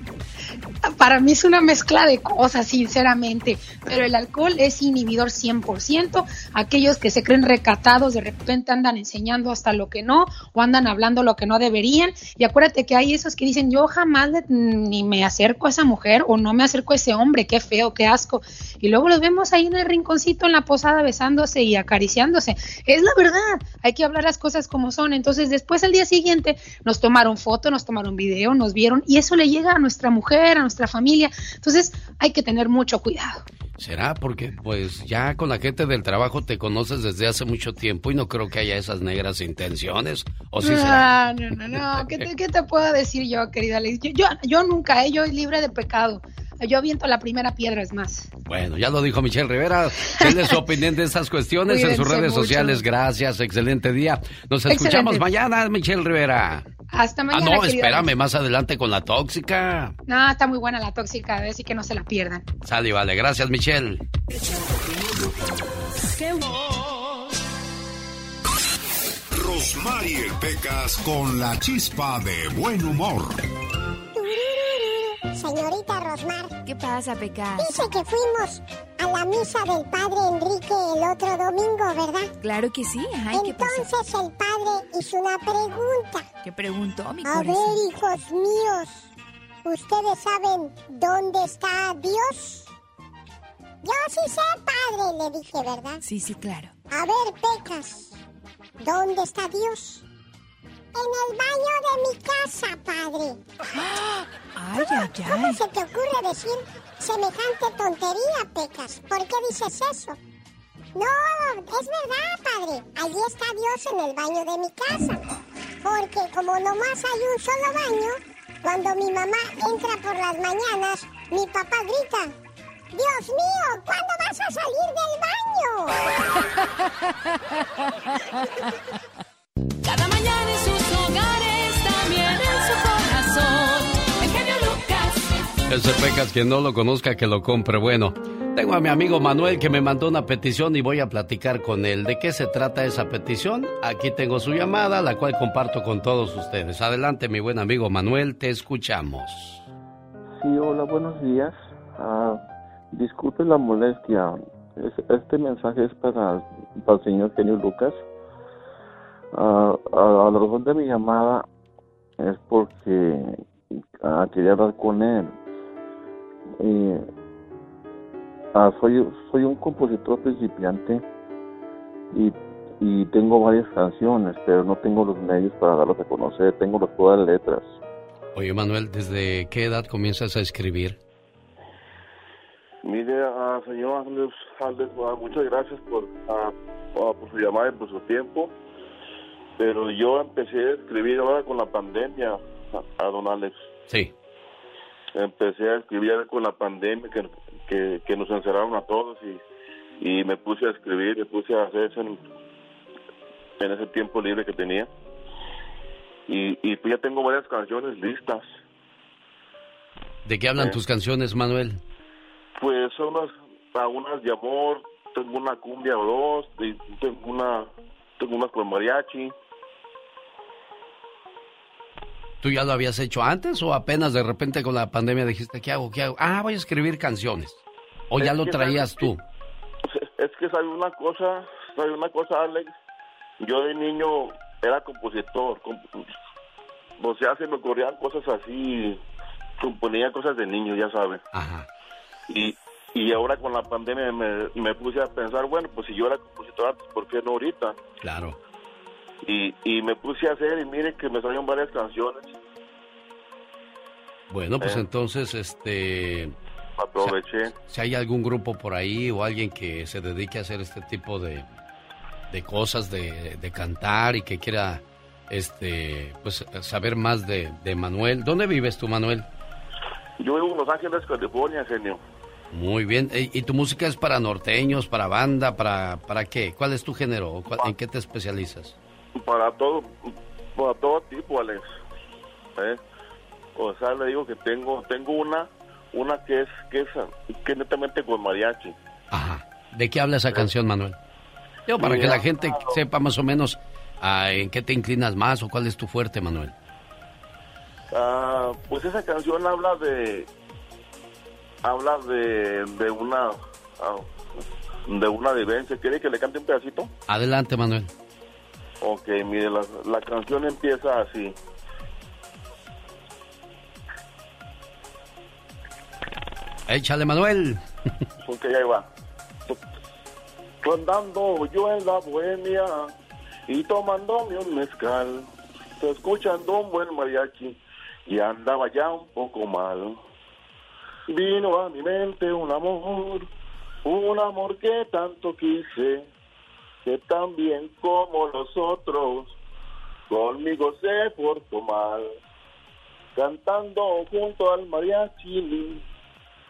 Para mí es una mezcla de cosas, sinceramente, pero el alcohol es inhibidor 100%. Aquellos que se creen recatados de repente andan enseñando hasta lo que no o andan hablando lo que no deberían. Y acuérdate que hay esos que dicen, yo jamás ni me acerco a esa mujer o no me acerco a ese hombre, qué feo, qué asco. Y luego los vemos ahí en el rinconcito en la posada besándose y acariciándose. Es la verdad, hay que hablar las cosas como son. Entonces después al día siguiente nos tomaron foto, nos tomaron video, nos vieron y eso le llega a nuestra mujer, a nuestra familia. Entonces hay que tener mucho cuidado. ¿Será? Porque pues ya con la gente del trabajo te conoces desde hace mucho tiempo y no creo que haya esas negras intenciones. ¿O sí será? Ah, no, no, no. ¿Qué te, qué te puedo decir yo, querida Alex? Yo, yo, yo nunca, ¿eh? yo libre de pecado. Yo aviento la primera piedra, es más. Bueno, ya lo dijo Michelle Rivera. Denle su opinión de estas cuestiones en sus redes mucho. sociales. Gracias, excelente día. Nos Excelente. escuchamos mañana, Michelle Rivera. Hasta Ah, mañana. no, querido espérame, más adelante con la tóxica. No, está muy buena la tóxica, así que no se la pierdan. Sale y vale. Gracias, Michelle. Rosmarie Pecas con la chispa de buen humor. Señorita Rosmar. ¿Qué pasa, Pecas? Dice que fuimos a la misa del padre Enrique el otro domingo, ¿verdad? Claro que sí. Ay. Entonces el padre hizo una pregunta. ¿Qué preguntó mi A ver, hijos míos, ¿ustedes saben dónde está Dios? Yo sí sé, padre, le dije, ¿verdad? Sí, sí, claro. A ver, Pecas, ¿dónde está Dios? En el baño de mi casa, padre. Ay, ay, ¿Cómo se te ocurre decir semejante tontería, Pecas? ¿Por qué dices eso? No, es verdad, padre. Allí está Dios en el baño de mi casa. Porque como nomás hay un solo baño, cuando mi mamá entra por las mañanas, mi papá grita, Dios mío, ¿cuándo vas a salir del baño? Ese Pecas, quien no lo conozca, que lo compre. Bueno, tengo a mi amigo Manuel que me mandó una petición y voy a platicar con él. ¿De qué se trata esa petición? Aquí tengo su llamada, la cual comparto con todos ustedes. Adelante, mi buen amigo Manuel, te escuchamos. Sí, hola, buenos días. Ah, disculpe la molestia. Es- este mensaje es para, para el señor Genio Lucas. Ah, a, a la razón de mi llamada es porque ah, quería hablar con él. Y ah, soy, soy un compositor principiante y, y tengo varias canciones, pero no tengo los medios para darlas a conocer. Tengo las todas las letras. Oye, Manuel, ¿desde qué edad comienzas a escribir? Mire, ah, señor Alex, ah, muchas gracias por, por su llamada y por su tiempo. Pero yo empecé a escribir ahora con la pandemia, a, a don Alex. Sí. Empecé a escribir con la pandemia que, que, que nos encerraron a todos y, y me puse a escribir, me puse a hacer eso en, en ese tiempo libre que tenía. Y, y pues ya tengo varias canciones listas. ¿De qué hablan Eh. tus canciones, Manuel? Pues son unas, algunas de amor, tengo una cumbia o dos, tengo una, tengo unas con mariachi. ¿Tú ya lo habías hecho antes o apenas de repente con la pandemia dijiste, ¿qué hago? ¿Qué hago? Ah, voy a escribir canciones. ¿O ya lo traías sabes tú? Es que sabe una cosa, sabe una cosa, Alex. Yo de niño era compositor, comp- o sea, se me ocurrían cosas así, componía cosas de niño, ya sabes. Ajá. Y, y ahora con la pandemia me, me puse a pensar, bueno, pues si yo era compositor antes, ¿por qué no ahorita? Claro. Y, y me puse a hacer y mire que me salieron varias canciones. Bueno, pues Eh. entonces, este... Aproveché. Si hay algún grupo por ahí o alguien que se dedique a hacer este tipo de, de cosas, de, de cantar y que quiera, este, pues saber más de, de Manuel. ¿Dónde vives tú, Manuel? Yo vivo en Los Ángeles, California, genio. Muy bien. ¿Y y tu música es para norteños, para banda, para, para qué? ¿Cuál es tu género? cuál- ¿En qué te especializas? Para todo, para todo tipo, Alex. ¿Eh? O sea, le digo que tengo, tengo una, una que es, que es, que es netamente con mariachi. ¿De qué habla esa canción, Manuel? Yo, para que la gente sepa más o menos ah, en qué te inclinas más o cuál es tu fuerte, Manuel. Ah, pues esa canción habla de, habla de, de una, ah, de una vivencia. ¿Quiere que le cante un pedacito? Adelante, Manuel. Ok, mire, la, la canción empieza así. Échale, Manuel. Ok, ahí va. Andando yo en la bohemia y tomándome un mezcal, escuchando un buen mariachi y andaba ya un poco mal. Vino a mi mente un amor, un amor que tanto quise, que tan bien como los otros, conmigo se portó mal. Cantando junto al mariachi,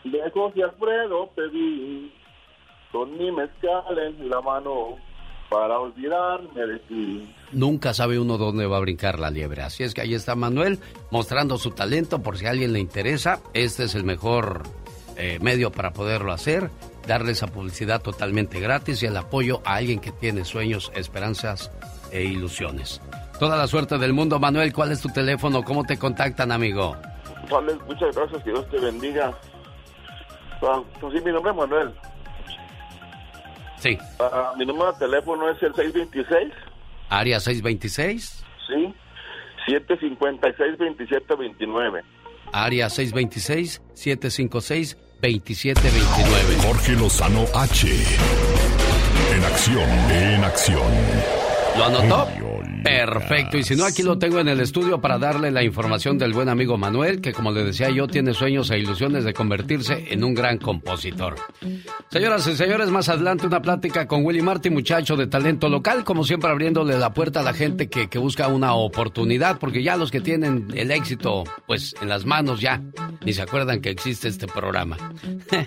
de Alfredo pedí, con mi mezcal en la mano, para olvidarme de ti. Nunca sabe uno dónde va a brincar la liebre. Así es que ahí está Manuel mostrando su talento por si a alguien le interesa. Este es el mejor eh, medio para poderlo hacer. Darle esa publicidad totalmente gratis y el apoyo a alguien que tiene sueños, esperanzas e ilusiones. Toda la suerte del mundo, Manuel. ¿Cuál es tu teléfono? ¿Cómo te contactan, amigo? Alex, muchas gracias, que Dios te bendiga. Ah, pues sí, mi nombre es Manuel. Sí. Ah, mi número de teléfono es el 626, Área 626, ¿sí? 756-2729. área 626-756-2729. Jorge Lozano H. En acción, en acción. ¿Lo anotó? Perfecto, y si no, aquí lo tengo en el estudio para darle la información del buen amigo Manuel, que como le decía yo, tiene sueños e ilusiones de convertirse en un gran compositor. Señoras y señores, más adelante una plática con Willy Marty, muchacho de talento local, como siempre abriéndole la puerta a la gente que, que busca una oportunidad, porque ya los que tienen el éxito, pues en las manos ya, ni se acuerdan que existe este programa.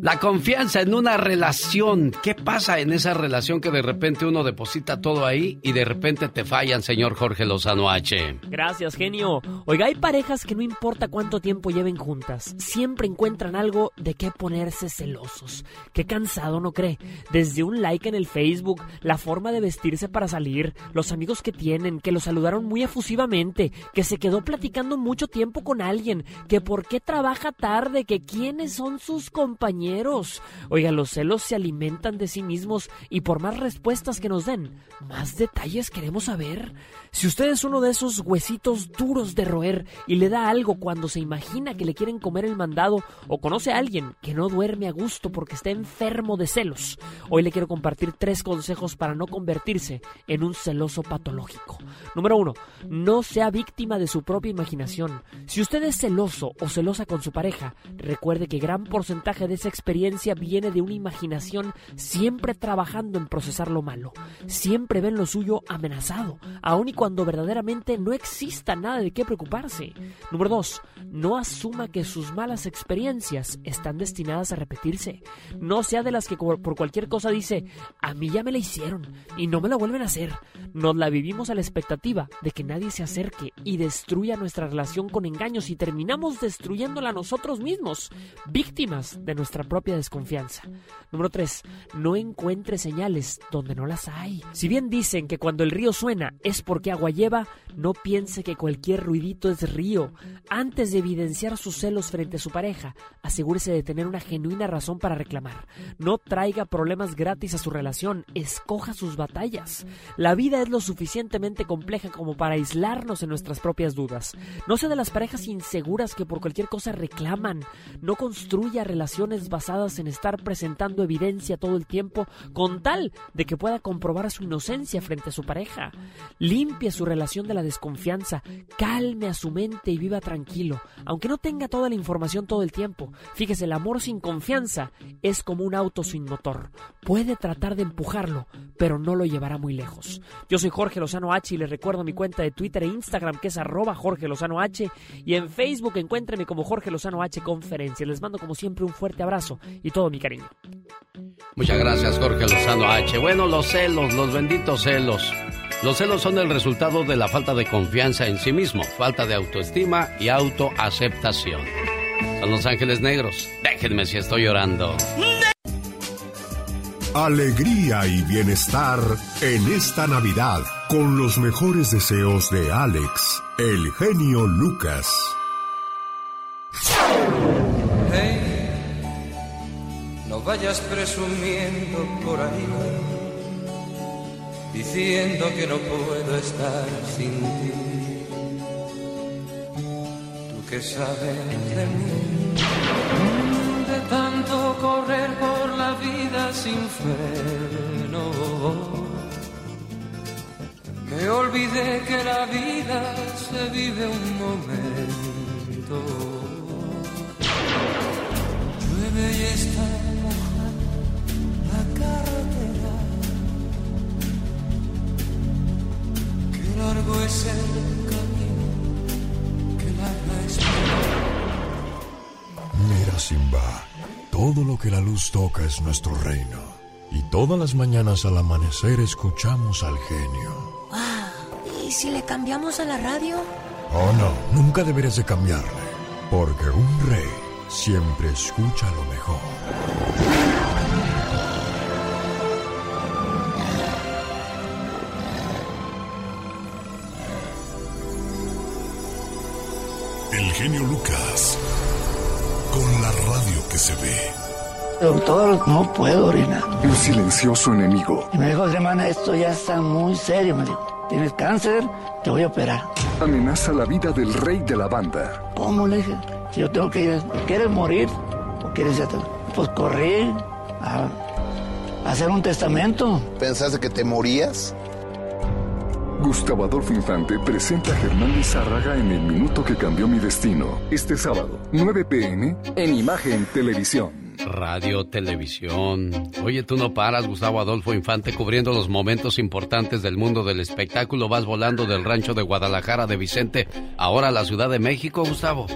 La confianza en una relación. ¿Qué pasa en esa relación que de repente uno deposita todo ahí y de repente te fallan, señor Jorge Lozano H? Gracias, genio. Oiga, hay parejas que no importa cuánto tiempo lleven juntas, siempre encuentran algo de qué ponerse celosos. Qué cansado, ¿no cree? Desde un like en el Facebook, la forma de vestirse para salir, los amigos que tienen, que lo saludaron muy efusivamente, que se quedó platicando mucho tiempo con alguien, que por qué trabaja tarde, que quiénes son sus compañeros. Oiga, los celos se alimentan de sí mismos y por más respuestas que nos den, más detalles queremos saber. Si usted es uno de esos huesitos duros de roer y le da algo cuando se imagina que le quieren comer el mandado o conoce a alguien que no duerme a gusto porque está enfermo de celos, hoy le quiero compartir tres consejos para no convertirse en un celoso patológico. Número uno, no sea víctima de su propia imaginación. Si usted es celoso o celosa con su pareja, recuerde que gran porcentaje de esa experiencia viene de una imaginación siempre trabajando en procesar lo malo. Siempre ven lo suyo amenazado, aun y cuando verdaderamente no exista nada de qué preocuparse. Número 2. No asuma que sus malas experiencias están destinadas a repetirse. No sea de las que por cualquier cosa dice, a mí ya me la hicieron y no me la vuelven a hacer. Nos la vivimos a la expectativa de que nadie se acerque y destruya nuestra relación con engaños y terminamos destruyéndola nosotros mismos, víctimas de nuestra propia desconfianza. Número 3. No encuentre señales donde no las hay. Si bien dicen que cuando el río suena es porque agua lleva, no piense que cualquier ruidito es río. Antes de evidenciar sus celos frente a su pareja, asegúrese de tener una genuina razón para reclamar. No traiga problemas gratis a su relación, escoja sus batallas. La vida es lo suficientemente compleja como para aislarnos en nuestras propias dudas. No sea de las parejas inseguras que por cualquier cosa reclaman. No construya relaciones basadas en estar presentando evidencia todo el tiempo con tal de que pueda comprobar su inocencia frente a su pareja. Su relación de la desconfianza, calme a su mente y viva tranquilo, aunque no tenga toda la información todo el tiempo. Fíjese, el amor sin confianza es como un auto sin motor. Puede tratar de empujarlo, pero no lo llevará muy lejos. Yo soy Jorge Lozano H y les recuerdo mi cuenta de Twitter e Instagram que es arroba Jorge Lozano H y en Facebook encuéntreme como Jorge Lozano H Conferencia. Les mando como siempre un fuerte abrazo y todo mi cariño. Muchas gracias, Jorge Lozano H. Bueno, los celos, los benditos celos. Los celos son el resultado de la falta de confianza en sí mismo, falta de autoestima y autoaceptación. Son los ángeles negros. Déjenme si estoy llorando. Alegría y bienestar en esta Navidad con los mejores deseos de Alex, el genio Lucas. Hey, no vayas presumiendo por ahí, diciendo que no puedo estar sin ti. Tú que sabes de mí, de tanto correr por la vida sin freno. Me olvidé que la vida se vive un momento. Llueve y está mojada la carretera. Largo es el camino, qué larga es Mira, Simba, todo lo que la luz toca es nuestro reino. Y todas las mañanas al amanecer escuchamos al genio. Ah, ¿y si le cambiamos a la radio? Oh, no, nunca deberías de cambiarle. Porque un rey siempre escucha lo mejor. Genio Lucas. Con la radio que se ve. Doctor, no puedo orinar. El silencioso enemigo. Y me dijo, hermana, esto ya está muy serio. Me dijo, tienes cáncer, te voy a operar. Amenaza la vida del rey de la banda. ¿Cómo le dije? Si yo tengo que ir, ¿quieres morir o quieres ya te- Pues corrí a, a hacer un testamento. ¿Pensaste que te morías? Gustavo Adolfo Infante presenta a Germán Lizárraga en El Minuto que Cambió Mi Destino. Este sábado, 9 pm, en Imagen Televisión. Radio, televisión. Oye, tú no paras, Gustavo Adolfo Infante, cubriendo los momentos importantes del mundo del espectáculo. Vas volando del rancho de Guadalajara de Vicente, ahora a la Ciudad de México, Gustavo.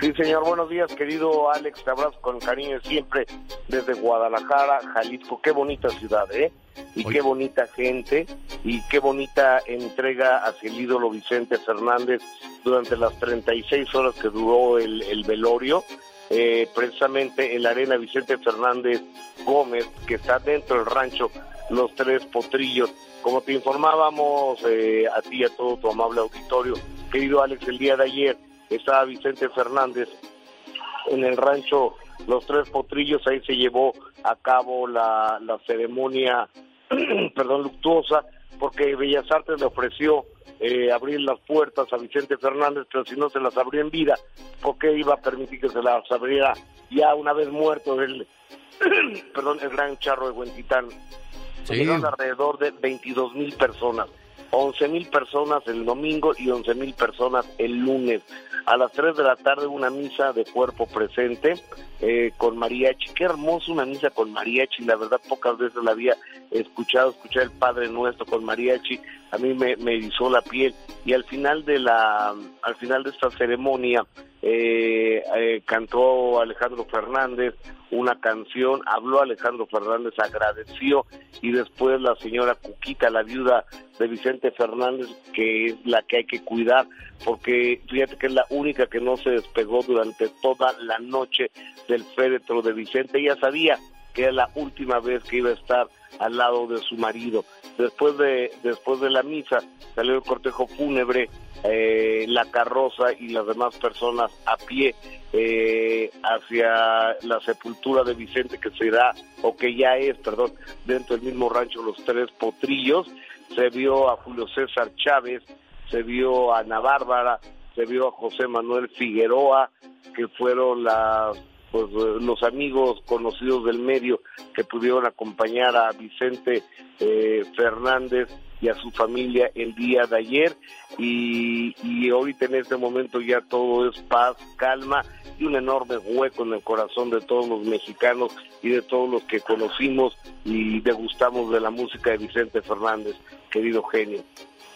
Sí, señor, buenos días, querido Alex, te abrazo con cariño siempre desde Guadalajara, Jalisco. Qué bonita ciudad, ¿eh? Y qué bonita gente, y qué bonita entrega hacia el ídolo Vicente Fernández durante las 36 horas que duró el, el velorio. Eh, precisamente en la arena Vicente Fernández Gómez, que está dentro del rancho Los Tres Potrillos. Como te informábamos eh, a ti y a todo tu amable auditorio, querido Alex, el día de ayer estaba Vicente Fernández en el rancho Los Tres Potrillos, ahí se llevó a cabo la, la ceremonia, perdón, luctuosa porque Bellas Artes le ofreció eh, abrir las puertas a Vicente Fernández, pero si no se las abrió en vida, ¿por qué iba a permitir que se las abriera ya una vez muerto el, perdón, el gran charro de Huentitán? Sí. Alrededor de 22 mil personas. 11 mil personas el domingo y 11 mil personas el lunes. A las 3 de la tarde una misa de cuerpo presente eh, con mariachi. Qué hermoso una misa con mariachi. La verdad pocas veces la había escuchado, escuchar el Padre Nuestro con mariachi. A mí me, me erizó la piel. Y al final de la, al final de esta ceremonia eh, eh, cantó Alejandro Fernández una canción, habló Alejandro Fernández, agradeció y después la señora Cuquita, la viuda de Vicente Fernández, que es la que hay que cuidar, porque fíjate que es la única que no se despegó durante toda la noche del féretro de Vicente. Ella sabía que era la última vez que iba a estar al lado de su marido. Después de, después de la misa salió el cortejo fúnebre, eh, la carroza y las demás personas a pie eh, hacia la sepultura de Vicente que será, o que ya es, perdón, dentro del mismo rancho Los Tres Potrillos. Se vio a Julio César Chávez, se vio a Ana Bárbara, se vio a José Manuel Figueroa, que fueron las pues, los amigos conocidos del medio que pudieron acompañar a Vicente eh, Fernández y a su familia el día de ayer y, y ahorita en este momento ya todo es paz, calma y un enorme hueco en el corazón de todos los mexicanos y de todos los que conocimos y degustamos de la música de Vicente Fernández, querido genio.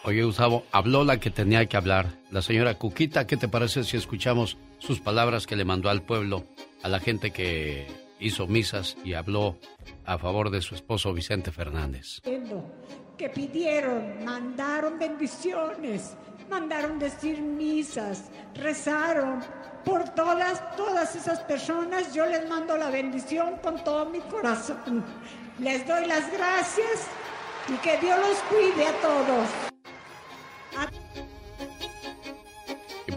Oye, Gustavo, habló la que tenía que hablar. La señora Cuquita, ¿qué te parece si escuchamos sus palabras que le mandó al pueblo, a la gente que hizo misas y habló a favor de su esposo Vicente Fernández? que pidieron, mandaron bendiciones, mandaron decir misas, rezaron por todas, todas esas personas. Yo les mando la bendición con todo mi corazón. Les doy las gracias y que Dios los cuide a todos.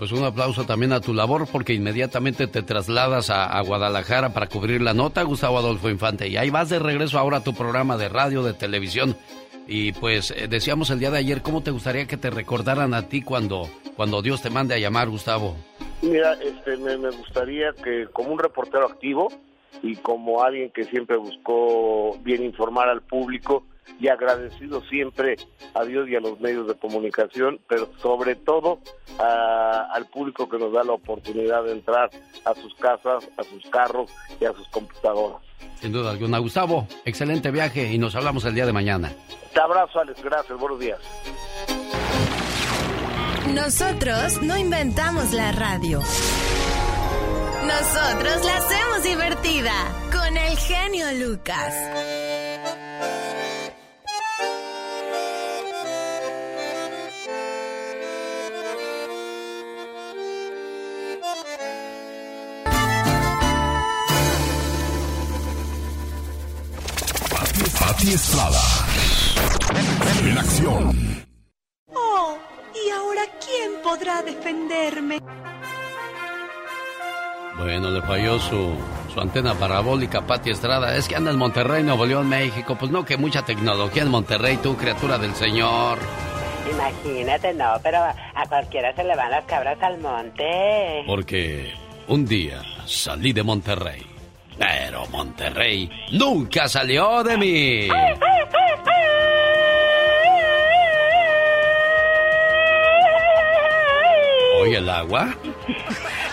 Pues un aplauso también a tu labor porque inmediatamente te trasladas a, Guadalajara para cubrir la nota, Gustavo Adolfo Infante. Y ahí vas de regreso ahora a tu programa de radio, de televisión. Y pues eh, decíamos el día de ayer, ¿cómo te gustaría que te recordaran a ti cuando, cuando Dios te mande a llamar, Gustavo? Mira, este, me, me gustaría que como un reportero activo y como alguien que siempre buscó bien informar al público, y agradecido siempre a Dios y a los medios de comunicación, pero sobre todo a, al público que nos da la oportunidad de entrar a sus casas, a sus carros y a sus computadoras. Sin duda alguna. Gustavo, excelente viaje y nos hablamos el día de mañana. Te abrazo, Alex. Gracias. Buenos días. Nosotros no inventamos la radio. Nosotros la hacemos divertida con el genio Lucas. Pati Estrada. En acción. Oh, ¿y ahora quién podrá defenderme? Bueno, le falló su, su antena parabólica, Pati Estrada. Es que anda en Monterrey, Nuevo León, México. Pues no, que mucha tecnología en Monterrey, tú, criatura del Señor. Imagínate, no, pero a cualquiera se le van las cabras al monte. Porque un día salí de Monterrey, pero Monterrey nunca salió de mí. ¿Oye el agua?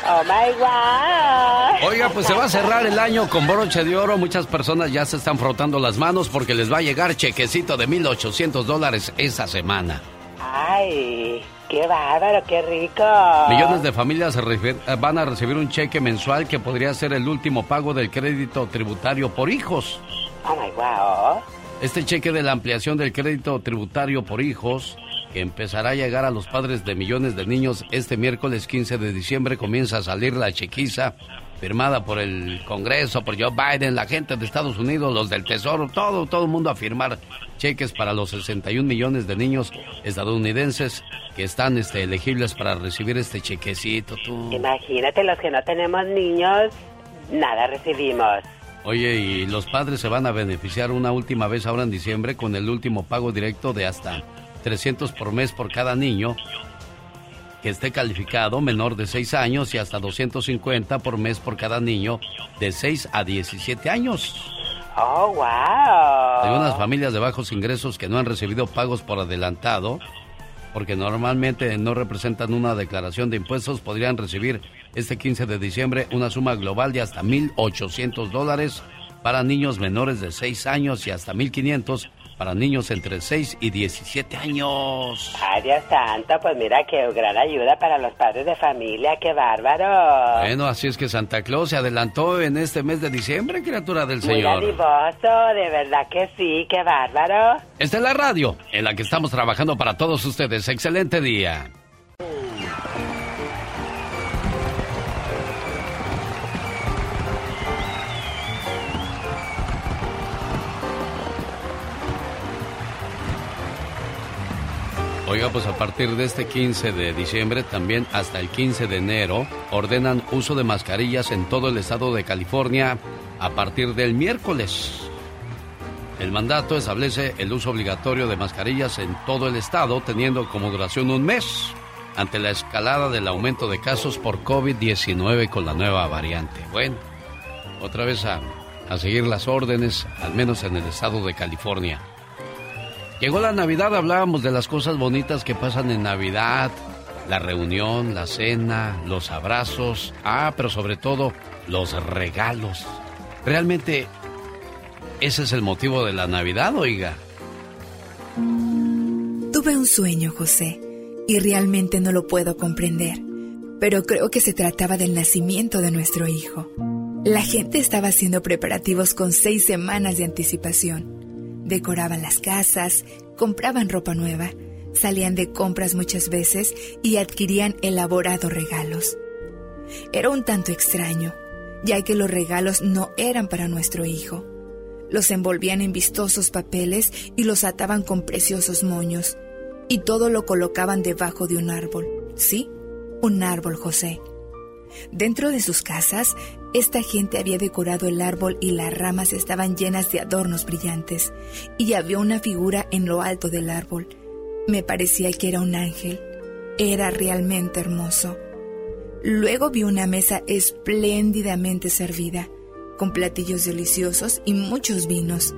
Oh my God. Oiga, pues se va a cerrar el año con broche de oro. Muchas personas ya se están frotando las manos porque les va a llegar chequecito de 1.800 dólares esa semana. Ay, qué bárbaro, qué rico. Millones de familias refier- van a recibir un cheque mensual que podría ser el último pago del crédito tributario por hijos. Oh my God. Este cheque de la ampliación del crédito tributario por hijos, que empezará a llegar a los padres de millones de niños este miércoles 15 de diciembre, comienza a salir la chequiza firmada por el Congreso, por Joe Biden, la gente de Estados Unidos, los del Tesoro, todo, todo el mundo a firmar cheques para los 61 millones de niños estadounidenses que están este, elegibles para recibir este chequecito. Tú. Imagínate los que no tenemos niños, nada recibimos. Oye, y los padres se van a beneficiar una última vez ahora en diciembre con el último pago directo de hasta 300 por mes por cada niño que esté calificado menor de 6 años y hasta 250 por mes por cada niño de 6 a 17 años. Oh, wow. Hay unas familias de bajos ingresos que no han recibido pagos por adelantado porque normalmente no representan una declaración de impuestos, podrían recibir este 15 de diciembre una suma global de hasta 1.800 dólares para niños menores de 6 años y hasta 1.500 para niños entre 6 y 17 años. Ay, Dios santo, pues mira qué gran ayuda para los padres de familia, qué bárbaro. Bueno, así es que Santa Claus se adelantó en este mes de diciembre, criatura del Muy Señor. dadivoso, de verdad que sí, qué bárbaro. Esta es la radio en la que estamos trabajando para todos ustedes. Excelente día. Oiga, pues a partir de este 15 de diciembre, también hasta el 15 de enero, ordenan uso de mascarillas en todo el estado de California a partir del miércoles. El mandato establece el uso obligatorio de mascarillas en todo el estado, teniendo como duración un mes, ante la escalada del aumento de casos por COVID-19 con la nueva variante. Bueno, otra vez a, a seguir las órdenes, al menos en el estado de California. Llegó la Navidad, hablábamos de las cosas bonitas que pasan en Navidad, la reunión, la cena, los abrazos, ah, pero sobre todo los regalos. Realmente, ese es el motivo de la Navidad, oiga. Tuve un sueño, José, y realmente no lo puedo comprender, pero creo que se trataba del nacimiento de nuestro hijo. La gente estaba haciendo preparativos con seis semanas de anticipación. Decoraban las casas, compraban ropa nueva, salían de compras muchas veces y adquirían elaborados regalos. Era un tanto extraño, ya que los regalos no eran para nuestro hijo. Los envolvían en vistosos papeles y los ataban con preciosos moños. Y todo lo colocaban debajo de un árbol. Sí, un árbol, José. Dentro de sus casas, esta gente había decorado el árbol y las ramas estaban llenas de adornos brillantes, y había una figura en lo alto del árbol. Me parecía que era un ángel. Era realmente hermoso. Luego vi una mesa espléndidamente servida, con platillos deliciosos y muchos vinos.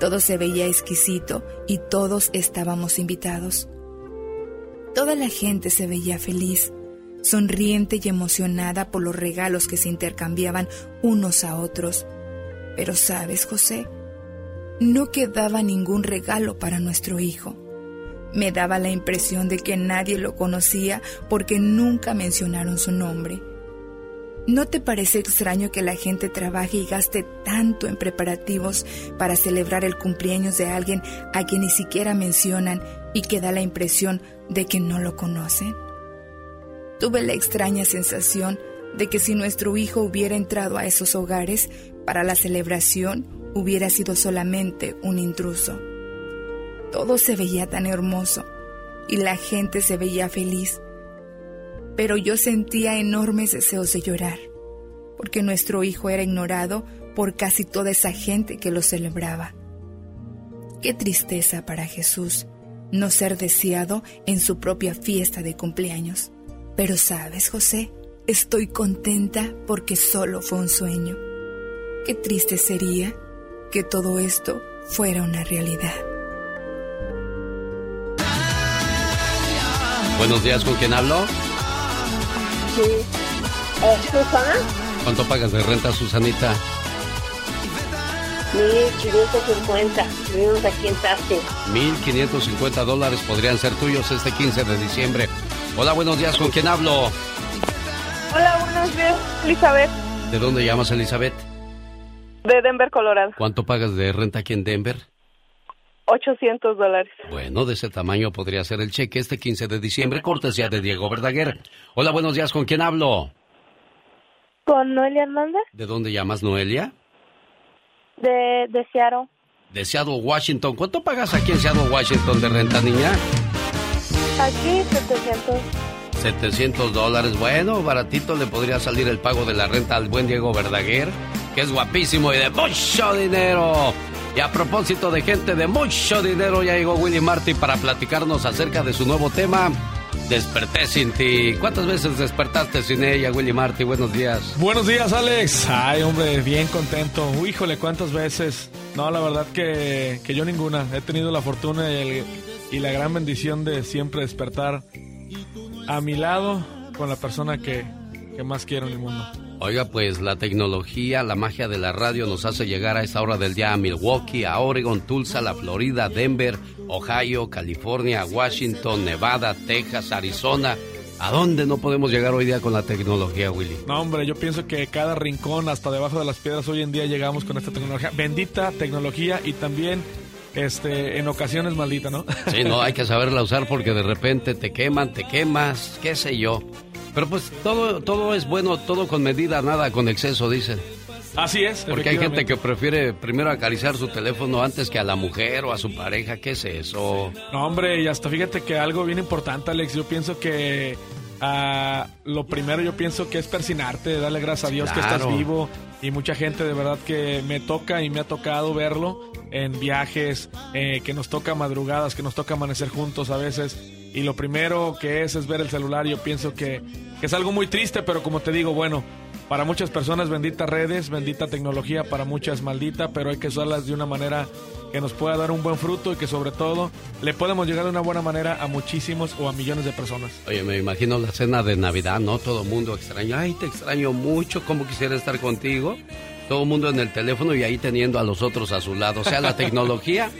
Todo se veía exquisito y todos estábamos invitados. Toda la gente se veía feliz, sonriente y emocionada por los regalos que se intercambiaban unos a otros. Pero sabes, José, no quedaba ningún regalo para nuestro hijo. Me daba la impresión de que nadie lo conocía porque nunca mencionaron su nombre. ¿No te parece extraño que la gente trabaje y gaste tanto en preparativos para celebrar el cumpleaños de alguien a quien ni siquiera mencionan y que da la impresión de que no lo conocen? Tuve la extraña sensación de que si nuestro hijo hubiera entrado a esos hogares para la celebración, hubiera sido solamente un intruso. Todo se veía tan hermoso y la gente se veía feliz, pero yo sentía enormes deseos de llorar, porque nuestro hijo era ignorado por casi toda esa gente que lo celebraba. Qué tristeza para Jesús no ser deseado en su propia fiesta de cumpleaños. Pero sabes, José, estoy contenta porque solo fue un sueño. Qué triste sería que todo esto fuera una realidad. Buenos días, ¿con quién hablo? Sí. ¿Es Susana? ¿Cuánto pagas de renta, Susanita? 1550. Vivimos aquí en Tassi. 1.550 dólares podrían ser tuyos este 15 de diciembre. Hola, buenos días, ¿con quién hablo? Hola, buenos días, Elizabeth, ¿De dónde llamas, Elizabeth? de Denver, Colorado. ¿Cuánto pagas de renta aquí en Denver? 800 dólares. Bueno, de ese tamaño podría ser el cheque este 15 de diciembre, cortesía de Diego Verdaguer. Hola, buenos días, ¿con quién hablo? ¿Con Noelia Hernández? ¿De dónde llamas, Noelia? De, de Seattle. De Seattle, Washington. ¿Cuánto pagas aquí en Seattle, Washington de renta, niña? Aquí 700. 700 dólares. Bueno, baratito le podría salir el pago de la renta al buen Diego Verdaguer, que es guapísimo y de mucho dinero. Y a propósito de gente de mucho dinero, ya llegó Willy Martin para platicarnos acerca de su nuevo tema, Desperté sin ti. ¿Cuántas veces despertaste sin ella, Willy Marty? Buenos días. Buenos días, Alex. Ay, hombre, bien contento. Híjole, ¿cuántas veces? No, la verdad que, que yo ninguna. He tenido la fortuna y, el- y la gran bendición de siempre despertar a mi lado con la persona que, que más quiero en el mundo. Oiga, pues la tecnología, la magia de la radio nos hace llegar a esta hora del día a Milwaukee, a Oregon, Tulsa, la Florida, Denver, Ohio, California, Washington, Nevada, Texas, Arizona. ¿A dónde no podemos llegar hoy día con la tecnología, Willy? No, hombre, yo pienso que cada rincón, hasta debajo de las piedras, hoy en día llegamos con esta tecnología. Bendita tecnología y también, este, en ocasiones maldita, ¿no? Sí, no, hay que saberla usar porque de repente te queman, te quemas, qué sé yo. Pero pues todo, todo es bueno, todo con medida, nada con exceso, dicen. Así es. Porque hay gente que prefiere primero acariciar su teléfono antes que a la mujer o a su pareja. ¿Qué es eso? No, hombre, y hasta fíjate que algo bien importante, Alex. Yo pienso que ah, lo primero, yo pienso que es persinarte, darle gracias a Dios que estás vivo. Y mucha gente de verdad que me toca y me ha tocado verlo en viajes, eh, que nos toca madrugadas, que nos toca amanecer juntos a veces. Y lo primero que es es ver el celular. Yo pienso que, que es algo muy triste, pero como te digo, bueno, para muchas personas benditas redes, bendita tecnología, para muchas maldita, pero hay que usarlas de una manera que nos pueda dar un buen fruto y que sobre todo le podemos llegar de una buena manera a muchísimos o a millones de personas. Oye, me imagino la cena de Navidad, ¿no? Todo mundo extraña. Ay, te extraño mucho, ¿cómo quisiera estar contigo? Todo el mundo en el teléfono y ahí teniendo a los otros a su lado. O sea, la tecnología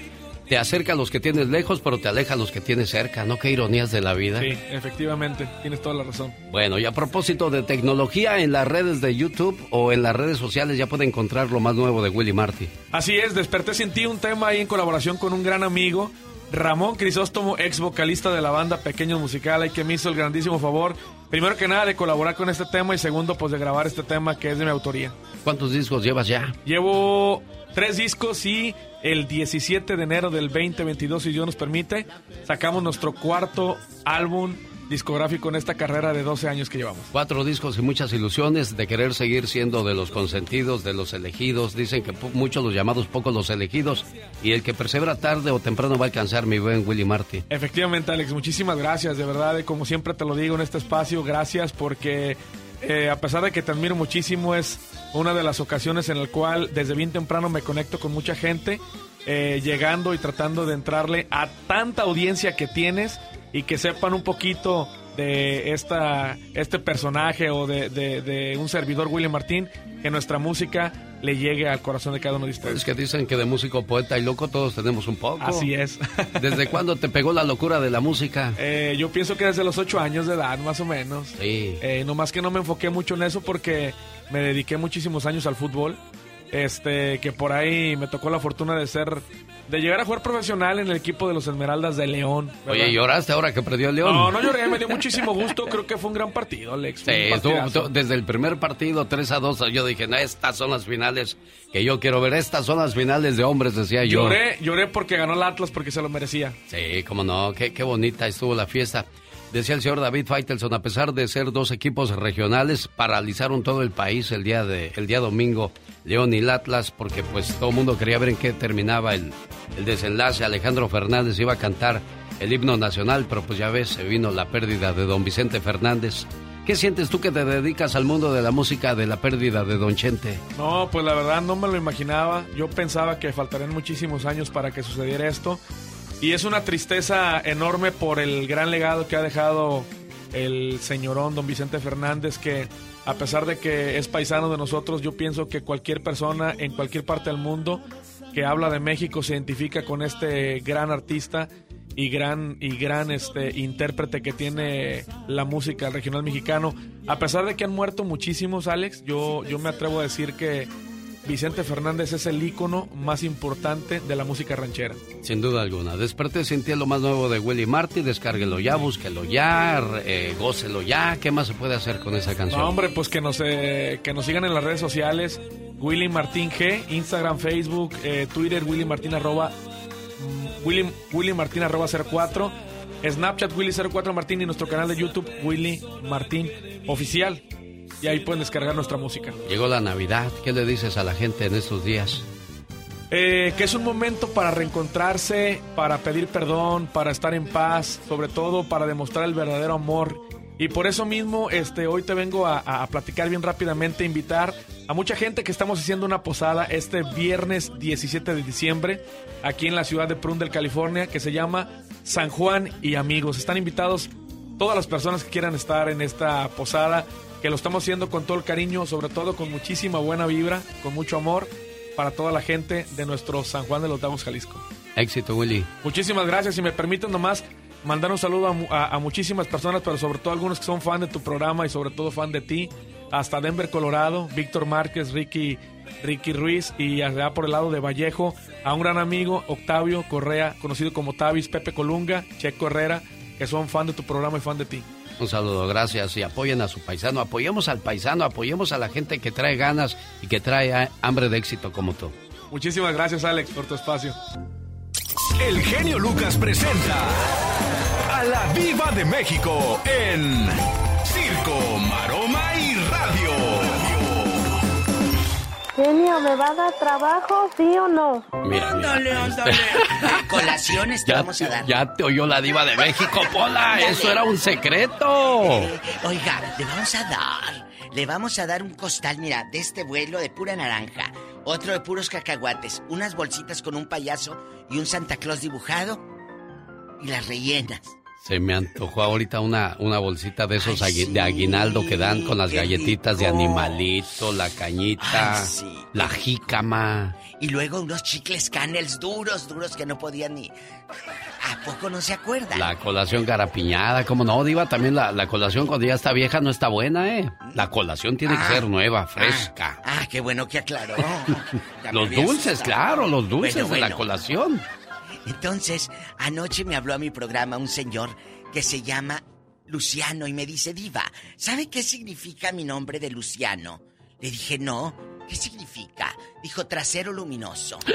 te acerca a los que tienes lejos, pero te aleja a los que tienes cerca, ¿no? Qué ironías de la vida. Sí, efectivamente, tienes toda la razón. Bueno, y a propósito de tecnología, en las redes de YouTube o en las redes sociales ya puede encontrar lo más nuevo de Willy Marty. Así es, Desperté sin ti, un tema ahí en colaboración con un gran amigo, Ramón Crisóstomo, ex vocalista de la banda Pequeño Musical, y que me hizo el grandísimo favor, primero que nada, de colaborar con este tema y segundo, pues de grabar este tema que es de mi autoría. ¿Cuántos discos llevas ya? Llevo tres discos y el 17 de enero del 2022, si Dios nos permite, sacamos nuestro cuarto álbum discográfico en esta carrera de 12 años que llevamos. Cuatro discos y muchas ilusiones de querer seguir siendo de los consentidos, de los elegidos. Dicen que muchos los llamados, pocos los elegidos. Y el que persevera tarde o temprano va a alcanzar mi buen Willy Marty. Efectivamente, Alex, muchísimas gracias, de verdad, y como siempre te lo digo en este espacio, gracias porque eh, a pesar de que te admiro muchísimo, es una de las ocasiones en la cual desde bien temprano me conecto con mucha gente, eh, llegando y tratando de entrarle a tanta audiencia que tienes y que sepan un poquito de esta, este personaje o de, de- de un servidor William Martín, que nuestra música le llegue al corazón de cada uno de ustedes. Es que dicen que de músico, poeta y loco todos tenemos un poco. Así es. ¿Desde cuándo te pegó la locura de la música? Eh, yo pienso que desde los ocho años de edad, más o menos. Sí. Eh, nomás que no me enfoqué mucho en eso porque me dediqué muchísimos años al fútbol. Este, que por ahí me tocó la fortuna de ser, de llegar a jugar profesional en el equipo de los Esmeraldas de León. ¿verdad? Oye, ¿lloraste ahora que perdió el León? No, no lloré, me dio muchísimo gusto. Creo que fue un gran partido, Alex. Sí, estuvo- desde el primer partido 3 a 2 yo dije, no, estas son las finales que yo quiero ver, estas son las finales de hombres, decía yo. Lloré, lloré porque ganó el Atlas porque se lo merecía. Sí, cómo no, qué, qué bonita estuvo la fiesta. Decía el señor David Faitelson, a pesar de ser dos equipos regionales, paralizaron todo el país el día de el día domingo, León y el Atlas, porque pues todo el mundo quería ver en qué terminaba el, el desenlace. Alejandro Fernández iba a cantar el himno nacional, pero pues ya ves, se vino la pérdida de don Vicente Fernández. ¿Qué sientes tú que te dedicas al mundo de la música de la pérdida de don Chente? No, pues la verdad no me lo imaginaba. Yo pensaba que faltarían muchísimos años para que sucediera esto. Y es una tristeza enorme por el gran legado que ha dejado el señorón don Vicente Fernández, que a pesar de que es paisano de nosotros, yo pienso que cualquier persona en cualquier parte del mundo que habla de México se identifica con este gran artista y gran y gran este intérprete que tiene la música regional mexicano. A pesar de que han muerto muchísimos, Alex, yo yo me atrevo a decir que Vicente Fernández es el ícono más importante de la música ranchera. Sin duda alguna. Desperté sentí lo más nuevo de Willy Marty, descárguelo ya, búsquelo ya, eh, gócelo ya. ¿Qué más se puede hacer con esa canción? No, hombre, pues que nos, eh, que nos sigan en las redes sociales. Willy Martín G, Instagram, Facebook, eh, Twitter, Willy Martín arroba, mm, Willy, Willy Martín arroba 04, Snapchat Willy 04 Martín y nuestro canal de YouTube Willy Martín Oficial. Y ahí pueden descargar nuestra música. Llegó la Navidad, ¿qué le dices a la gente en estos días? Eh, que es un momento para reencontrarse, para pedir perdón, para estar en paz, sobre todo para demostrar el verdadero amor. Y por eso mismo, este, hoy te vengo a, a platicar bien rápidamente, invitar a mucha gente que estamos haciendo una posada este viernes 17 de diciembre aquí en la ciudad de Prundle, California, que se llama San Juan y Amigos. Están invitados todas las personas que quieran estar en esta posada, que lo estamos haciendo con todo el cariño, sobre todo con muchísima buena vibra, con mucho amor para toda la gente de nuestro San Juan de los Lagos, Jalisco. Éxito, Willy. Muchísimas gracias. Si me permiten nomás mandar un saludo a, mu- a- a muchísimas personas, pero sobre todo a algunos que son fan de tu programa y sobre todo fan de ti. Hasta Denver, Colorado, Víctor Márquez, Ricky, Ricky Ruiz y allá por el lado de Vallejo, a un gran amigo, Octavio Correa, conocido como Tavis, Pepe Colunga, Checo Herrera, que son fan de tu programa y fan de ti. Un saludo, gracias. Y apoyen a su paisano. Apoyemos al paisano, apoyemos a la gente que trae ganas y que trae hambre de éxito como tú. Muchísimas gracias, Alex, por tu espacio. El genio Lucas presenta a la Viva de México en Circo, Maroma y Radio. Genio, ¿me va a dar trabajo, sí o no? Mira, mira. Ándale, ándale. Colaciones te Ya, vamos a dar. ya te oyó la diva de México, Pola. Eso era un secreto. Eh, oiga, le vamos a dar, le vamos a dar un costal, mira, de este vuelo de pura naranja, otro de puros cacahuates, unas bolsitas con un payaso y un Santa Claus dibujado y las rellenas. Se me antojó ahorita una, una bolsita de esos de aguinaldo que dan con las galletitas de animalito, la cañita, Ay, sí. la jícama. Y luego unos chicles canels duros, duros que no podían ni... ¿A poco no se acuerda? La colación garapiñada, como no, Diva, también la, la colación cuando ya está vieja no está buena, ¿eh? La colación tiene que Ah. ser nueva, fresca. Ah, qué bueno que aclaró. Los dulces, asustado. claro, los dulces Bueno, de la colación. Entonces, anoche me habló a mi programa un señor que se llama Luciano y me dice, Diva, ¿sabe qué significa mi nombre de Luciano? Le dije, no. ¿Qué significa? Dijo, trasero luminoso.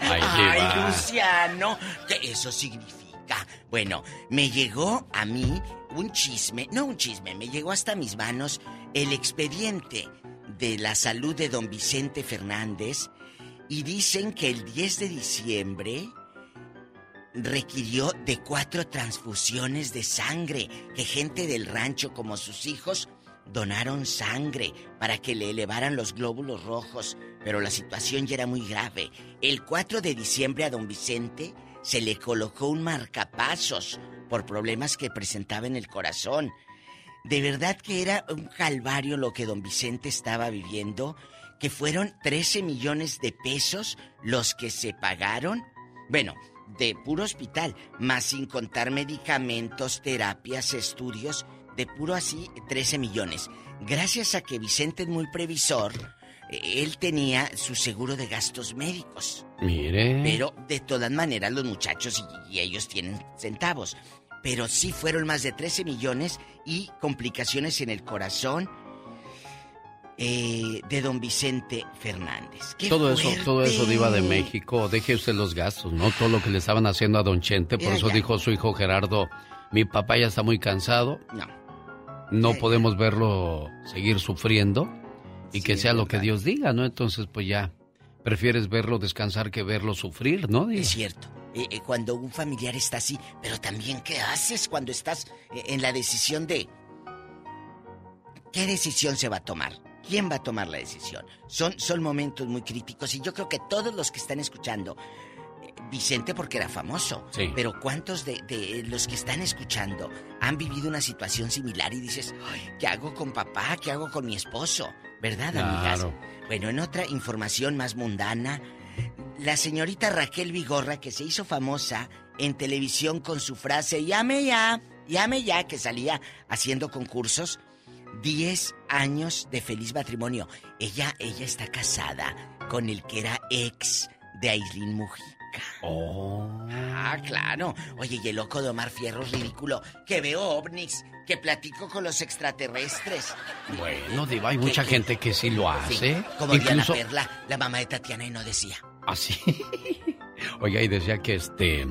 Ay. Luciano, ¿qué eso significa? Bueno, me llegó a mí un chisme, no un chisme, me llegó hasta mis manos el expediente de la salud de don Vicente Fernández y dicen que el 10 de diciembre requirió de cuatro transfusiones de sangre, que gente del rancho como sus hijos donaron sangre para que le elevaran los glóbulos rojos, pero la situación ya era muy grave. El 4 de diciembre a don Vicente se le colocó un marcapasos por problemas que presentaba en el corazón. De verdad que era un calvario lo que don Vicente estaba viviendo, que fueron 13 millones de pesos los que se pagaron. Bueno, de puro hospital, más sin contar medicamentos, terapias, estudios, de puro así 13 millones. Gracias a que Vicente es muy previsor, eh, él tenía su seguro de gastos médicos. Mire. Pero de todas maneras los muchachos y, y ellos tienen centavos. Pero sí fueron más de 13 millones y complicaciones en el corazón eh, de don Vicente Fernández. ¡Qué Todo eso, todo eso diva de México, deje usted los gastos, ¿no? Todo lo que le estaban haciendo a Don Chente, por Era eso ya. dijo su hijo Gerardo, mi papá ya está muy cansado, No. no podemos verlo seguir sufriendo y que sea lo que Dios diga, ¿no? Entonces, pues ya, prefieres verlo descansar que verlo sufrir, ¿no? Diva? Es cierto. Eh, eh, cuando un familiar está así, pero también qué haces cuando estás eh, en la decisión de qué decisión se va a tomar. ¿Quién va a tomar la decisión? Son, son momentos muy críticos y yo creo que todos los que están escuchando, eh, Vicente porque era famoso, Sí. pero ¿cuántos de, de los que están escuchando han vivido una situación similar y dices, "Ay, ¿qué hago con papá? ¿Qué hago con mi esposo? ¿Verdad, amigas? Bueno, en otra información más mundana, la señorita Raquel Vigorra, que se hizo famosa en televisión con su frase llame ya, llame ya, que salía haciendo concursos, 10 años de feliz matrimonio. Ella, ella está casada con el que era ex de Aislinn Mujica. Oh. Ah, claro. Oye, y el loco de Omar Fierro es ridículo. Que veo ovnis, que platico con los extraterrestres. Bueno, Diva, hay mucha gente que sí lo hace. Sí, como Diana Incluso, Perla, la mamá de Tatiana, y no decía. así. Oiga, y decía que este.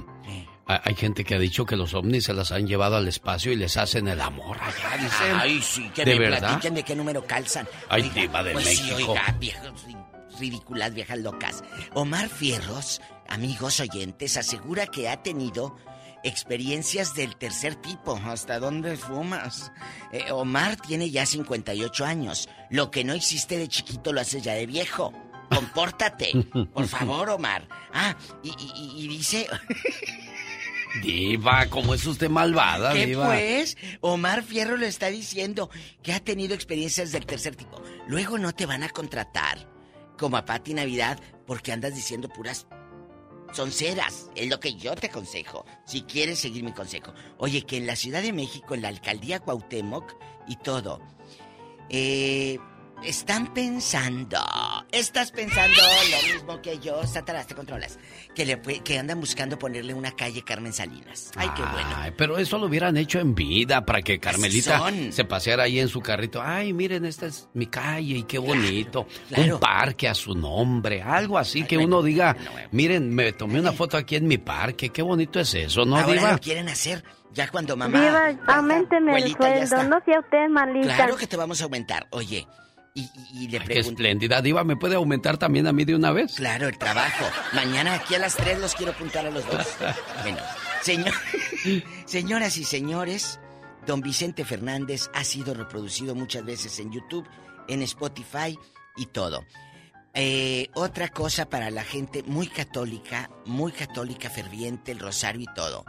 Hay gente que ha dicho que los ovnis se las han llevado al espacio y les hacen el amor allá, dicen. Ay, sí, que ¿De me verdad? de qué número calzan. Ay, diva de pues sí, México. oiga, viejas ri- ridículas, viejas locas. Omar Fierros, amigos oyentes, asegura que ha tenido experiencias del tercer tipo. ¿Hasta dónde fumas? Eh, Omar tiene ya 58 años. Lo que no existe de chiquito lo hace ya de viejo. Compórtate. Por favor, Omar. Ah, y, y- y- y dice... Diva, ¿cómo es usted malvada, ¿Qué Diva? pues? Omar Fierro le está diciendo que ha tenido experiencias del tercer tipo. Luego no te van a contratar como a Pati Navidad porque andas diciendo puras sonceras. Es lo que yo te aconsejo, si quieres seguir mi consejo. Oye, que en la Ciudad de México, en la alcaldía Cuauhtémoc y todo, eh, están pensando, estás pensando lo mismo que yo, Satanás, te controlas, que, le, fue- que andan buscando ponerle una calle Carmen Salinas. Ay, qué bueno. Ay, pero eso lo hubieran hecho en vida para que Carmelita se paseara ahí en su carrito. Ay, miren, esta es mi calle y qué bonito. claro. Un parque a su nombre, algo así que uno diga, miren, me tomé una foto aquí en mi parque, qué bonito es eso, ¿no, Ahora Diva? lo quieren hacer ya cuando mamá. Diva, aumenteme el sueldo, no sea usted malita. Claro que te vamos a aumentar. Oye, y, y- y le Qué pregunto. espléndida, Diva, ¿me puede aumentar también a mí de una vez? Claro, el trabajo. Mañana aquí a las 3 los quiero apuntar a los dos. Bueno, señor, señoras y señores, don Vicente Fernández ha sido reproducido muchas veces en YouTube, en Spotify y todo. Eh, otra cosa para la gente muy católica, muy católica, ferviente, el rosario y todo.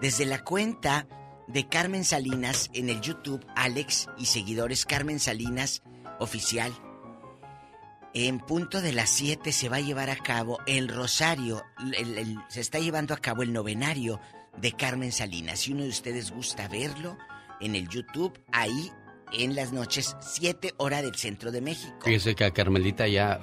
Desde la cuenta de Carmen Salinas en el YouTube, Alex y seguidores Carmen Salinas Oficial, en punto de las 7 se va a llevar a cabo el rosario, se está llevando a cabo el novenario de Carmen Salinas. Si uno de ustedes gusta verlo en el YouTube, ahí en las noches, 7 hora del centro de México. Fíjese que a Carmelita ya,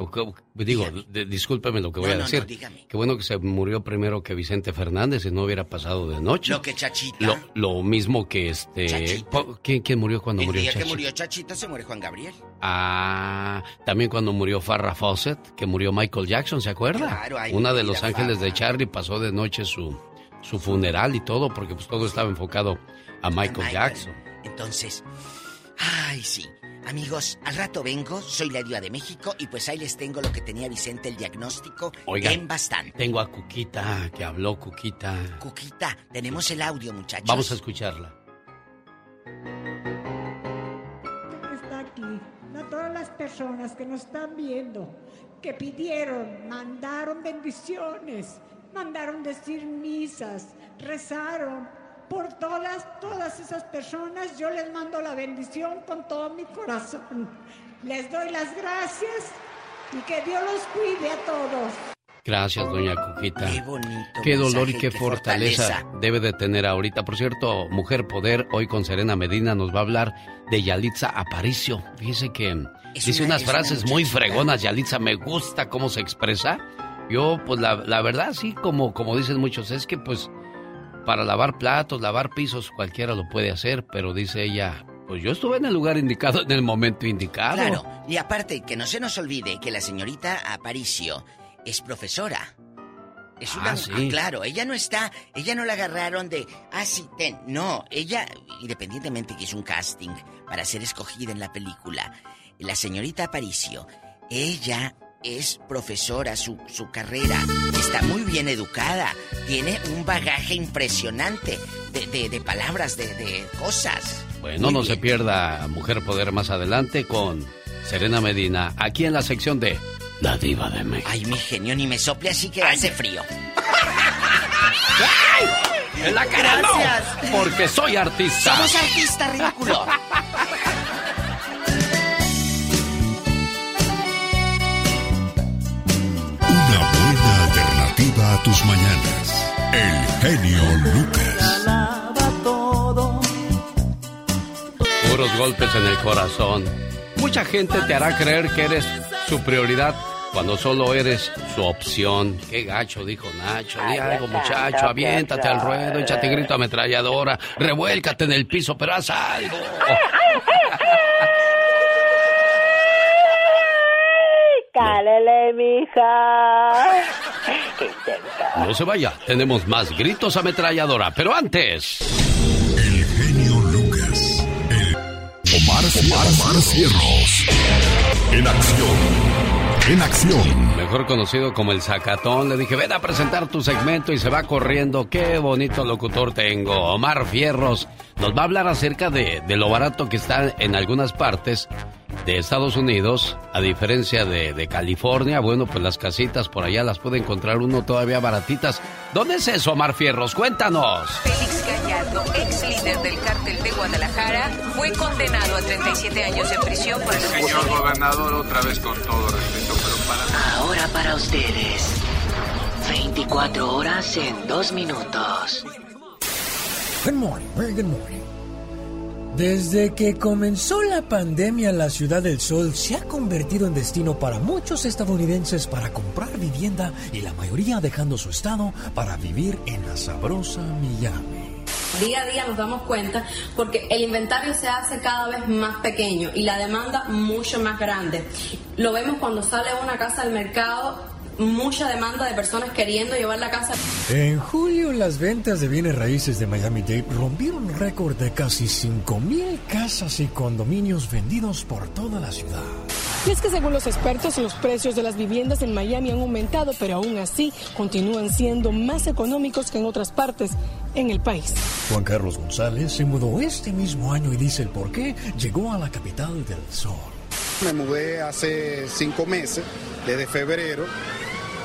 digo, discúlpeme lo que voy No, a no, no, decir. dígame. Qué bueno que se murió primero que Vicente Fernández y no hubiera pasado de noche. Lo que Chachita. Lo, lo mismo que este... ¿Quién, quién murió cuando el murió día que murió Chachita se muere Juan Gabriel. Ah, también cuando murió Farrah Fawcett, que murió Michael Jackson, ¿se acuerda? Claro, ay, Una de Los Ángeles de. Charlie pasó de noche su, su funeral y todo, porque pues todo estaba enfocado a Michael, Michael. Jackson. Entonces, ay, sí. Amigos, al rato vengo, soy la diva de México y pues ahí les tengo lo que tenía Vicente, el diagnóstico Oiga, en bastante. tengo a Cuquita, que habló Cuquita. Cuquita, tenemos el audio, muchachos. Vamos a escucharla. está aquí, a todas las personas que nos están viendo, que pidieron, mandaron bendiciones, mandaron decir misas, rezaron. Por todas, todas esas personas yo les mando la bendición con todo mi corazón. Les doy las gracias y que Dios los cuide a todos. Gracias, doña Cuquita. Qué bonito. Qué dolor y qué fortaleza, debe de tener ahorita. Por cierto, Mujer Poder, hoy con Serena Medina nos va a hablar de Yalitza Aparicio. Fíjese que Es dice una- unas es una frases muy fregonas, Yalitza, me gusta cómo se expresa. Yo, pues la, la verdad, sí, como, como dicen muchos, es que pues para lavar platos, lavar pisos, cualquiera lo puede hacer, pero dice ella, pues yo estuve en el lugar indicado, en el momento indicado. Claro, y aparte, que no se nos olvide que la señorita Aparicio es profesora. Es una. Ah, sí. claro, ella no está. Ella no la agarraron de. Ah, sí, ten. No, ella, independientemente que es un casting para ser escogida en la película, la señorita Aparicio, ella es profesora, su, su carrera está muy bien educada, tiene un bagaje impresionante de, de- de palabras, de, de cosas. Bueno, Muy no bien. se pierda Mujer Poder más adelante con Serena Medina, aquí en la sección de La Diva de México. Ay, mi genio, ni me sople así que hace frío. ¡En la cara no! Gracias. Porque soy artista. Somos artistas, ridículo. Una buena alternativa a tus mañanas. El genio Lucas. Puros golpes en el corazón. Mucha gente te hará creer que eres su prioridad cuando solo eres su opción. Qué gacho, dijo Nacho. Di algo, muchacho. Aviéntate al ruedo, échate grito ametralladora. Revuélcate en el piso, pero haz algo. Lele, mija. No se vaya, tenemos más gritos ametralladora, pero antes. El genio Lucas. El Omar, Omar Cierros. En acción. En acción. Mejor conocido como el Zacatón, le dije, ven a presentar tu segmento y se va corriendo. Qué bonito locutor tengo. Omar Fierros nos va a hablar acerca de, de lo barato que está en algunas partes de Estados Unidos, a diferencia de, de, California, bueno, pues las casitas por allá las puede encontrar uno todavía baratitas. ¿Dónde es eso, Omar Fierros? Cuéntanos. Félix Gallardo, ex líder del cártel de Guadalajara, fue condenado a 37 años de prisión por el... Señor gobernador, otra vez con todo respeto, pero para... Ahora para ustedes, 24 horas en 2 minutos. Good morning, very good morning. Desde que comenzó la pandemia, la Ciudad del Sol se ha convertido en destino para muchos estadounidenses para comprar vivienda y la mayoría dejando su estado para vivir en la sabrosa Miami. Día a día nos damos cuenta porque el inventario se hace cada vez más pequeño y la demanda mucho más grande. Lo vemos cuando sale una casa al mercado mucha demanda de personas queriendo llevar la casa. En julio, las ventas de bienes raíces de Miami-Dade rompieron un récord de casi 5.000 casas y condominios vendidos por toda la ciudad. Y es que según los expertos, los precios de las viviendas en Miami han aumentado, pero aún así continúan siendo más económicos que en otras partes en el país. Juan Carlos González se mudó este mismo año y dice el por qué llegó a la capital del sol. Me mudé hace cinco meses, desde febrero,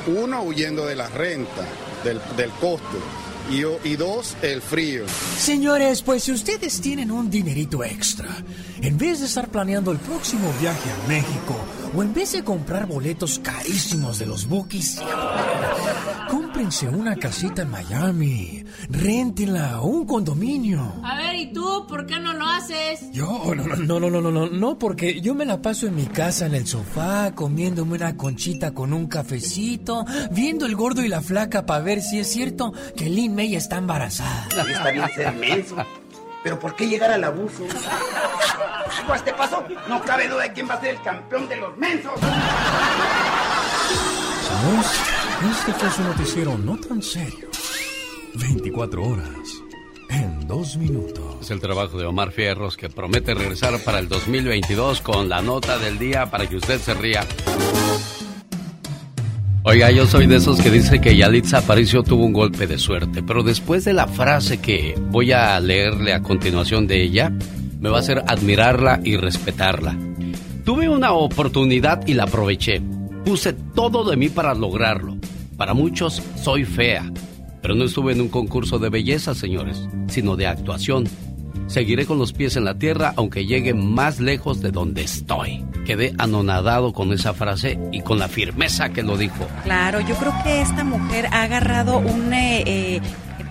uno, huyendo de la renta, del, del costo. Y, y, dos, el frío. Señores, pues si ustedes tienen un dinerito extra, en vez de estar planeando el próximo viaje a México, o en vez de comprar boletos carísimos de los bookies, cómprense una casita en Miami, réntenla o un condominio. A ver, ¿y tú por qué no lo haces? Yo, no, no, no, no, no, no, no, porque yo me la paso en mi casa en el sofá, comiéndome una conchita con un cafecito, viendo el gordo y la flaca para ver si es cierto que Lynn May está embarazada. Está bien ser menso, pero ¿por qué llegar al abuso? Pues te pasó, no cabe duda de quién va a ser el campeón de los mensos. Señores, este fue su noticiero no tan serio. 24 horas en dos minutos. Es el trabajo de Omar Fierros que promete regresar para el 2022 con la nota del día para que usted se ría. Oiga, yo soy de esos que dice que Yalitza Aparicio tuvo un golpe de suerte, pero después de la frase que voy a leerle a continuación de ella, me va a hacer admirarla y respetarla. Tuve una oportunidad y la aproveché. Puse todo de mí para lograrlo. Para muchos soy fea, pero no estuve en un concurso de belleza, señores, sino de actuación. Seguiré con los pies en la tierra aunque llegue más lejos de donde estoy. Quedé anonadado con esa frase y con la firmeza que lo dijo. Claro, yo creo que esta mujer ha agarrado un... Eh, eh,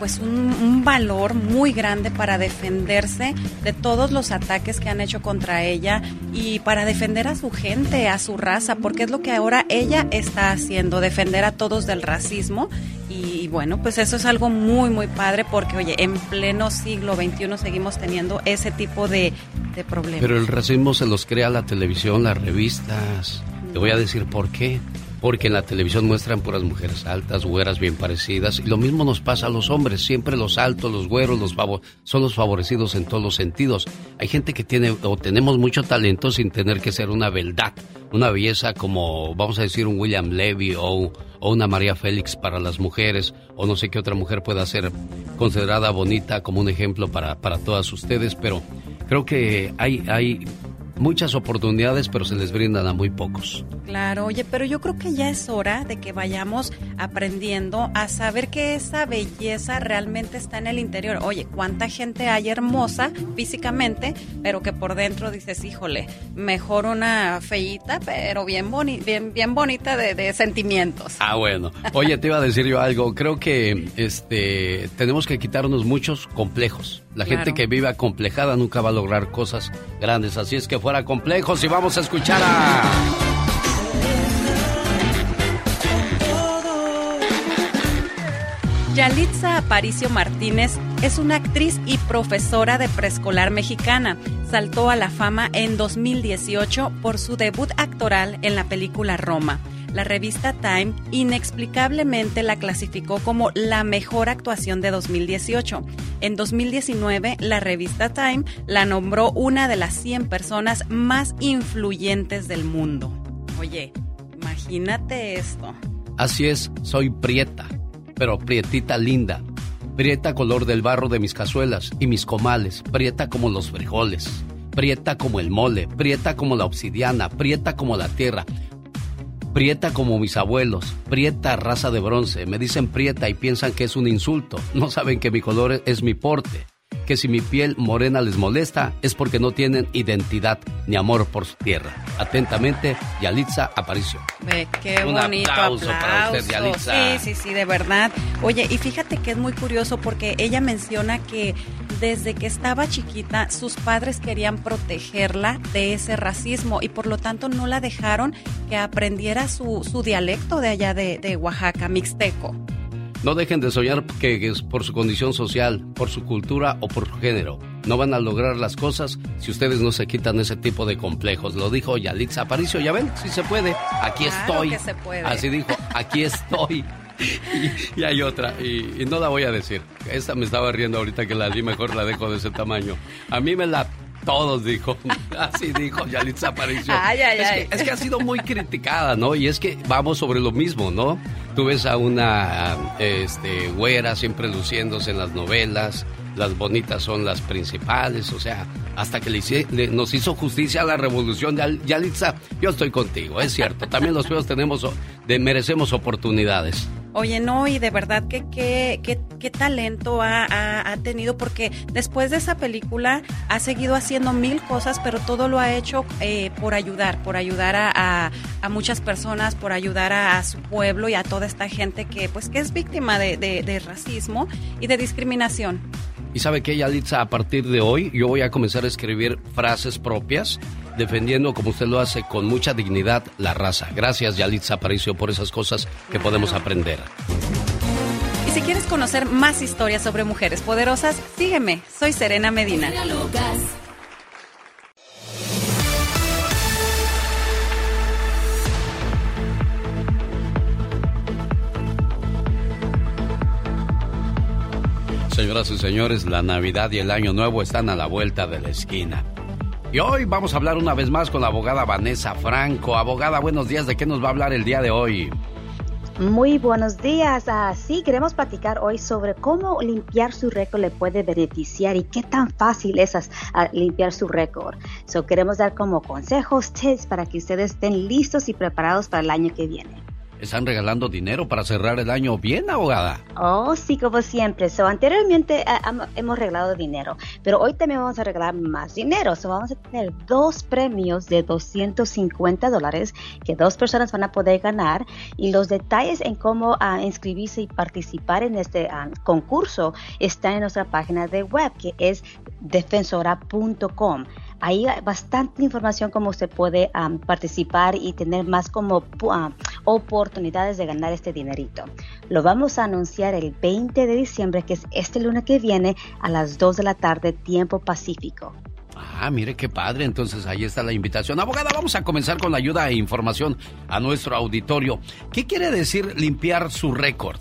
pues un, valor muy grande para defenderse de todos los ataques que han hecho contra ella y para defender a su gente, a su raza, porque es lo que ahora ella está haciendo, defender a todos del racismo y bueno, pues eso es algo muy, muy padre porque, oye, en pleno siglo XXI seguimos teniendo ese tipo de problemas. Pero el racismo se los crea la televisión, las revistas. Te voy a decir por qué. Porque en la televisión muestran puras mujeres altas, güeras bien parecidas. Y lo mismo nos pasa a los hombres. Siempre los altos, los güeros, los son los favorecidos en todos los sentidos. Hay gente que tiene o tenemos mucho talento sin tener que ser una beldad. Una belleza como, vamos a decir, un William Levy o, o una María Félix para las mujeres. O no sé qué otra mujer pueda ser considerada bonita como un ejemplo para, para todas ustedes. Pero creo que hay, hay muchas oportunidades, pero se les brindan a muy pocos. Claro, oye, pero yo creo que ya es hora de que vayamos aprendiendo a saber que esa belleza realmente está en el interior. Oye, cuánta gente hay hermosa físicamente, pero que por dentro dices, híjole, mejor una feíta, pero bien, boni bien, bien bonita de, de, sentimientos. Ah, bueno. Oye, te iba a decir yo algo. Creo que este tenemos que quitarnos muchos complejos. La claro. gente que vive acomplejada nunca va a lograr cosas grandes. Así es que fuera complejos y vamos a escuchar a... Yalitza Aparicio Martínez es una actriz y profesora de preescolar mexicana. Saltó a la fama en 2018 por su debut actoral en la película Roma. La revista Time inexplicablemente la clasificó como la mejor actuación de 2018. En 2019, la revista Time la nombró una de las 100 personas más influyentes del mundo. Oye, imagínate esto. Así es, soy prieta, pero prietita linda. Prieta color del barro de mis cazuelas y mis comales, prieta como los frijoles, prieta como el mole, prieta como la obsidiana, prieta como la tierra, prieta como mis abuelos, prieta raza de bronce. Me dicen prieta y piensan que es un insulto. No saben que mi color es mi porte que si mi piel morena les molesta es porque no tienen identidad ni amor por su tierra. Atentamente, Yalitza Aparicio. Ve, qué bonito aplauso, para usted, Yalitza. Sí, sí, sí, de verdad. Oye, y fíjate que es muy curioso porque ella menciona que desde que estaba chiquita sus padres querían protegerla de ese racismo y por lo tanto no la dejaron que aprendiera su, su dialecto de allá de, de Oaxaca, mixteco. No dejen de soñar que es por su condición social, por su cultura o por su género. No van a lograr las cosas si ustedes no se quitan ese tipo de complejos. Lo dijo Yalitza Aparicio. Ya ven, si se puede. Aquí estoy. Así dijo, aquí estoy. Y, hay otra, y, no la voy a decir. Esta me estaba riendo ahorita que la di, mejor la dejo de ese tamaño. A mí me la todos, dijo. Así dijo Yalitza Aparicio. es, Que, ha sido muy criticada, ¿no? Y es que vamos sobre lo mismo, ¿no? Tú ves a una este, güera siempre luciéndose en las novelas, las bonitas son las principales, o sea, hasta que le, nos hizo justicia la revolución de Yalitza, yo estoy contigo, es cierto. También los feos tenemos, de, merecemos oportunidades. Oye, no, y de verdad que qué talento ha, tenido, porque después de esa película ha seguido haciendo mil cosas, pero todo lo ha hecho eh, por ayudar, por ayudar a, muchas personas, por ayudar a, su pueblo y a toda esta gente que, pues, que es víctima de, de racismo y de discriminación. Y sabe que, Yalitza, a partir de hoy yo voy a comenzar a escribir frases propias defendiendo como usted lo hace con mucha dignidad la raza. Gracias Yalitza Aparicio por esas cosas que podemos aprender. Y si quieres conocer más historias sobre mujeres poderosas, sígueme. Soy Serena Medina. Señoras y señores, la Navidad y el Año Nuevo están a la vuelta de la esquina. Y hoy vamos a hablar una vez más con la abogada Vanessa Franco. Abogada, buenos días. ¿De qué nos va a hablar el día de hoy? Muy buenos días. Ah, sí, queremos platicar hoy sobre cómo limpiar su récord le puede beneficiar y qué tan fácil es limpiar su récord. So, queremos dar como consejos, para que ustedes estén listos y preparados para el año que viene. ¿Están regalando dinero para cerrar el año bien, abogada? Oh, sí, como siempre. So, anteriormente ah, hemos regalado dinero, pero hoy también vamos a regalar más dinero. So, vamos a tener dos premios de 250 dólares que dos personas van a poder ganar y los detalles en cómo ah, inscribirse y participar en este ah, concurso están en nuestra página de web que es defensora.com. Hay bastante información como usted puede participar y tener más como oportunidades de ganar este dinerito. Lo vamos a anunciar el 20 de diciembre, que es este lunes que viene a las 2 de la tarde, tiempo pacífico. Ah, mire qué padre. Entonces ahí está la invitación. Abogada, vamos a comenzar con la ayuda e información a nuestro auditorio. ¿Qué quiere decir limpiar su récord?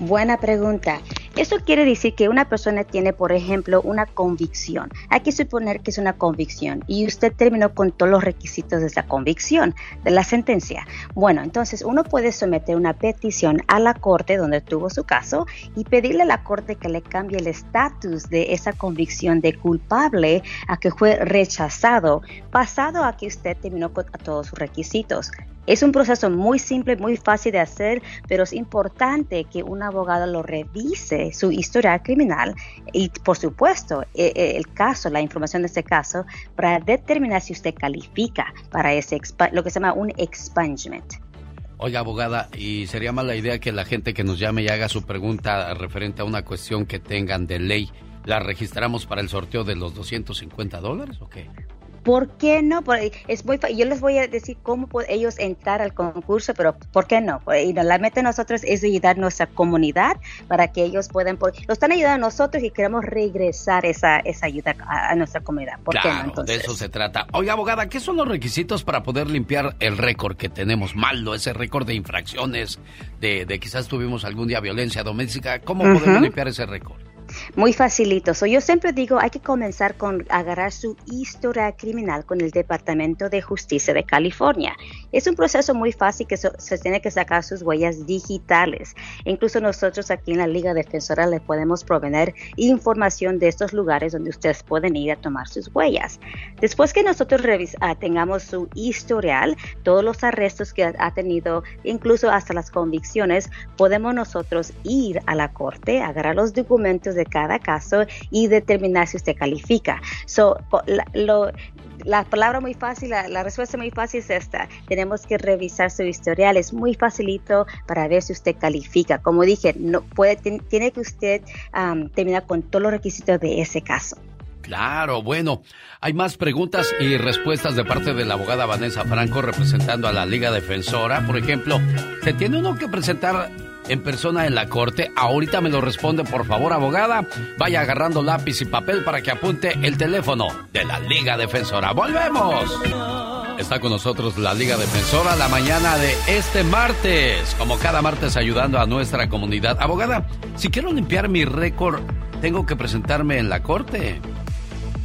Buena pregunta. Eso quiere decir que una persona tiene, por ejemplo, una convicción. Hay que suponer que es una convicción y usted terminó con todos los requisitos de esa convicción, de la sentencia. Bueno, entonces uno puede someter una petición a la corte donde tuvo su caso y pedirle a la corte que le cambie el estatus de esa convicción de culpable a que fue rechazado, pasado a que usted terminó con todos sus requisitos. Es un proceso muy simple, muy fácil de hacer, pero es importante que un abogado lo revise, su historial criminal y, por supuesto, e, e, el caso, la información de este caso, para determinar si usted califica para ese, lo que se llama un expungement. Oiga, abogada, ¿y sería mala idea que la gente que nos llame y haga su pregunta referente a una cuestión que tengan de ley, la registramos para el sorteo de los 250 dólares o qué? ¿Por qué no? Muy, yo les voy a decir cómo pueden ellos entrar al concurso, pero ¿por qué no? Y la meta de nosotros es ayudar a nuestra comunidad para que ellos puedan, lo están ayudando a nosotros y queremos regresar esa, esa ayuda a, nuestra comunidad. ¿Por claro, de eso se trata. Oiga, abogada, ¿qué son los requisitos para poder limpiar el récord que tenemos malo, ese récord de infracciones, de, de quizás tuvimos algún día violencia doméstica? ¿Cómo podemos limpiar ese récord? Muy facilito. yo siempre digo, hay que comenzar con agarrar su historia criminal con el Departamento de Justicia de California. Es un proceso muy fácil que se tiene que sacar sus huellas digitales. Incluso nosotros aquí en la Liga Defensora le podemos proveer información de estos lugares donde ustedes pueden ir a tomar sus huellas. Después que nosotros ah, tengamos su historial, todos los arrestos que ha tenido, incluso hasta las convicciones, podemos nosotros ir a la corte, agarrar los documentos de cada caso y determinar si usted califica. So, la, palabra muy fácil, la, respuesta muy fácil es esta. Tenemos que revisar su historial. Es muy facilito para ver si usted califica. Como dije, no puede, tiene que usted terminar con todos los requisitos de ese caso. Claro, bueno, hay más preguntas y respuestas de parte de la abogada Vanessa Franco representando a la Liga Defensora. Por ejemplo, ¿se tiene uno que presentar en persona en la corte? Ahorita me lo responde, por favor, abogada. Vaya agarrando lápiz y papel para que apunte el teléfono de la Liga Defensora. ¡Volvemos! Está con nosotros la Liga Defensora la mañana de este martes, como cada martes ayudando a nuestra comunidad. Abogada, si quiero limpiar mi récord, ¿tengo que presentarme en la corte?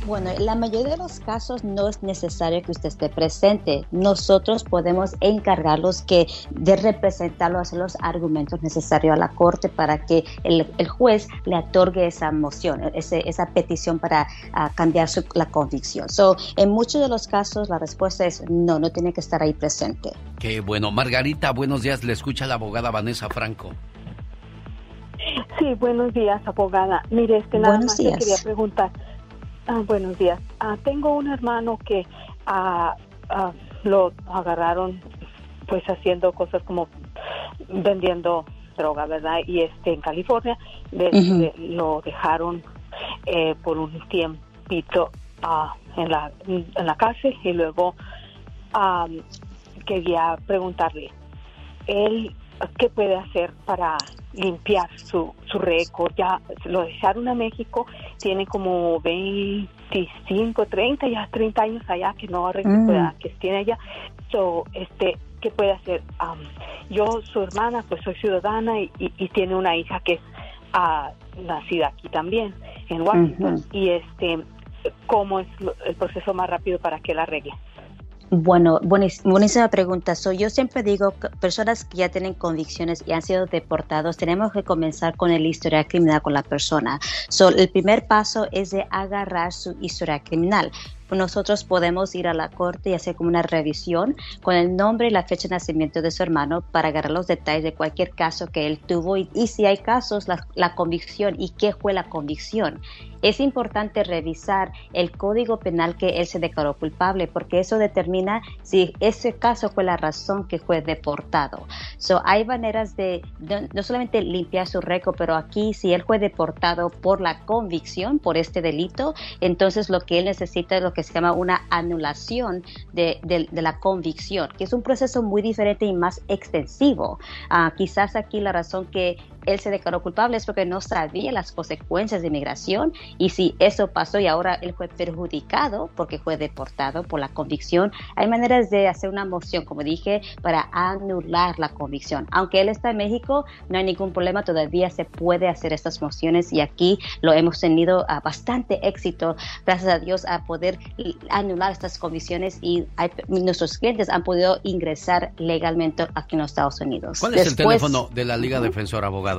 Bueno, en la mayoría de los casos no es necesario que usted esté presente. Nosotros podemos encargarlos que de representarlo, hacer los argumentos necesarios a la corte para que el, juez le otorgue esa moción, esa petición para ah, cambiar la convicción. So, en muchos de los casos la respuesta es no, no tiene que estar ahí presente. Qué bueno. Margarita, buenos días. Le escucha la abogada Vanessa Franco. Sí, buenos días, abogada. Mire, este, nada más quería preguntar. Ah, buenos días. Ah, tengo un hermano que ah, ah, lo agarraron pues haciendo cosas como vendiendo droga, ¿verdad? Y este en California lo dejaron eh, por un tiempito en, la, en la cárcel y luego quería preguntarle, ¿él qué puede hacer para limpiar su, su récord. Ya lo dejaron a México, tiene como 25, 30, ya 30 años allá que no recupera, mm. que tiene allá. So, este, ¿qué puede hacer? Um, yo, su hermana, pues soy ciudadana y, y, tiene una hija que es uh, nacida aquí también, en Washington. Y este, ¿cómo es el proceso más rápido para que la arregle? Bueno, buenísima pregunta. So, yo siempre digo, personas que ya tienen convicciones y han sido deportados, tenemos que comenzar con el historial criminal con la persona. So, el primer paso es de agarrar su historial criminal nosotros podemos ir a la corte y hacer como una revisión con el nombre y la fecha de nacimiento de su hermano para agarrar los detalles de cualquier caso que él tuvo y, si hay casos, la, la, convicción y qué fue la convicción es importante revisar el código penal que él se declaró culpable, porque eso determina si ese caso fue la razón que fue deportado. So, hay maneras de, no solamente limpiar su récord, pero aquí si él fue deportado por la convicción, por este delito, entonces lo que él necesita es lo que se llama una anulación de, la convicción, que es un proceso muy diferente y más extensivo. Ah, quizás aquí la razón que él se declaró culpable es porque no sabía las consecuencias de inmigración y si eso pasó y ahora él fue perjudicado porque fue deportado por la convicción, hay maneras de hacer una moción, como dije, para anular la convicción. Aunque él está en México, no hay ningún problema, todavía se puede hacer estas mociones y aquí lo hemos tenido a bastante éxito, gracias a Dios, a poder anular estas convicciones y nuestros clientes han podido ingresar legalmente aquí en los Estados Unidos. ¿Cuál es el teléfono de la Liga Defensora Abogada?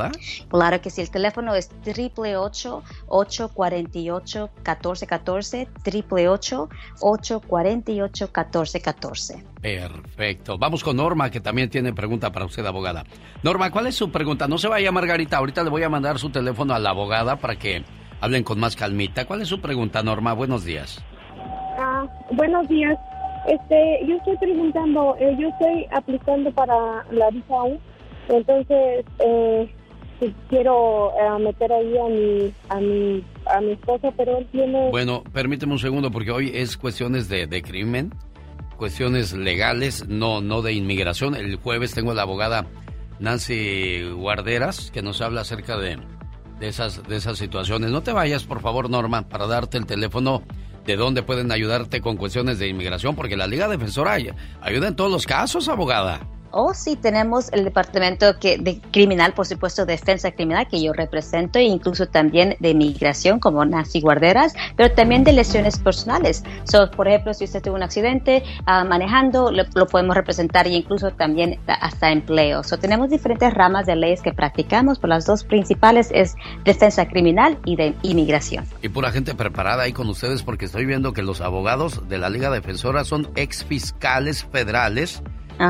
Claro que sí, el teléfono es triple 848 1414 triple 848 1414 Perfecto. Vamos con Norma, que también tiene pregunta para usted, abogada. Norma, ¿cuál es su pregunta? No se vaya, Margarita. Ahorita le voy a mandar su teléfono a la abogada para que hablen con más calmita. ¿Cuál es su pregunta, Norma? Buenos días. Ah, buenos días. Este, yo estoy preguntando, eh, yo estoy aplicando para la visa U, entonces eh, si quiero eh, meter ahí a mi, a mi a mi esposo, pero él tiene... Bueno, permíteme un segundo porque hoy es cuestiones de, de crimen, cuestiones legales, no, no de inmigración. El jueves tengo a la abogada Nancy Guarderas que nos habla acerca de, de, esas, de esas situaciones. No te vayas, por favor, Norma, para darte el teléfono de dónde pueden ayudarte con cuestiones de inmigración, porque la Liga Defensora ayuda en todos los casos, abogada. Oh, sí, tenemos el departamento que, de criminal, por supuesto, defensa criminal que yo represento, e incluso también de migración como Nancy Guarderas, pero también de lesiones personales. So, por ejemplo, si usted tuvo un accidente ah, manejando, lo, podemos representar e incluso también hasta empleo. So, tenemos diferentes ramas de leyes que practicamos, pero las dos principales es defensa criminal y de inmigración. Y pura gente preparada ahí con ustedes porque estoy viendo que los abogados de la Liga Defensora son ex fiscales federales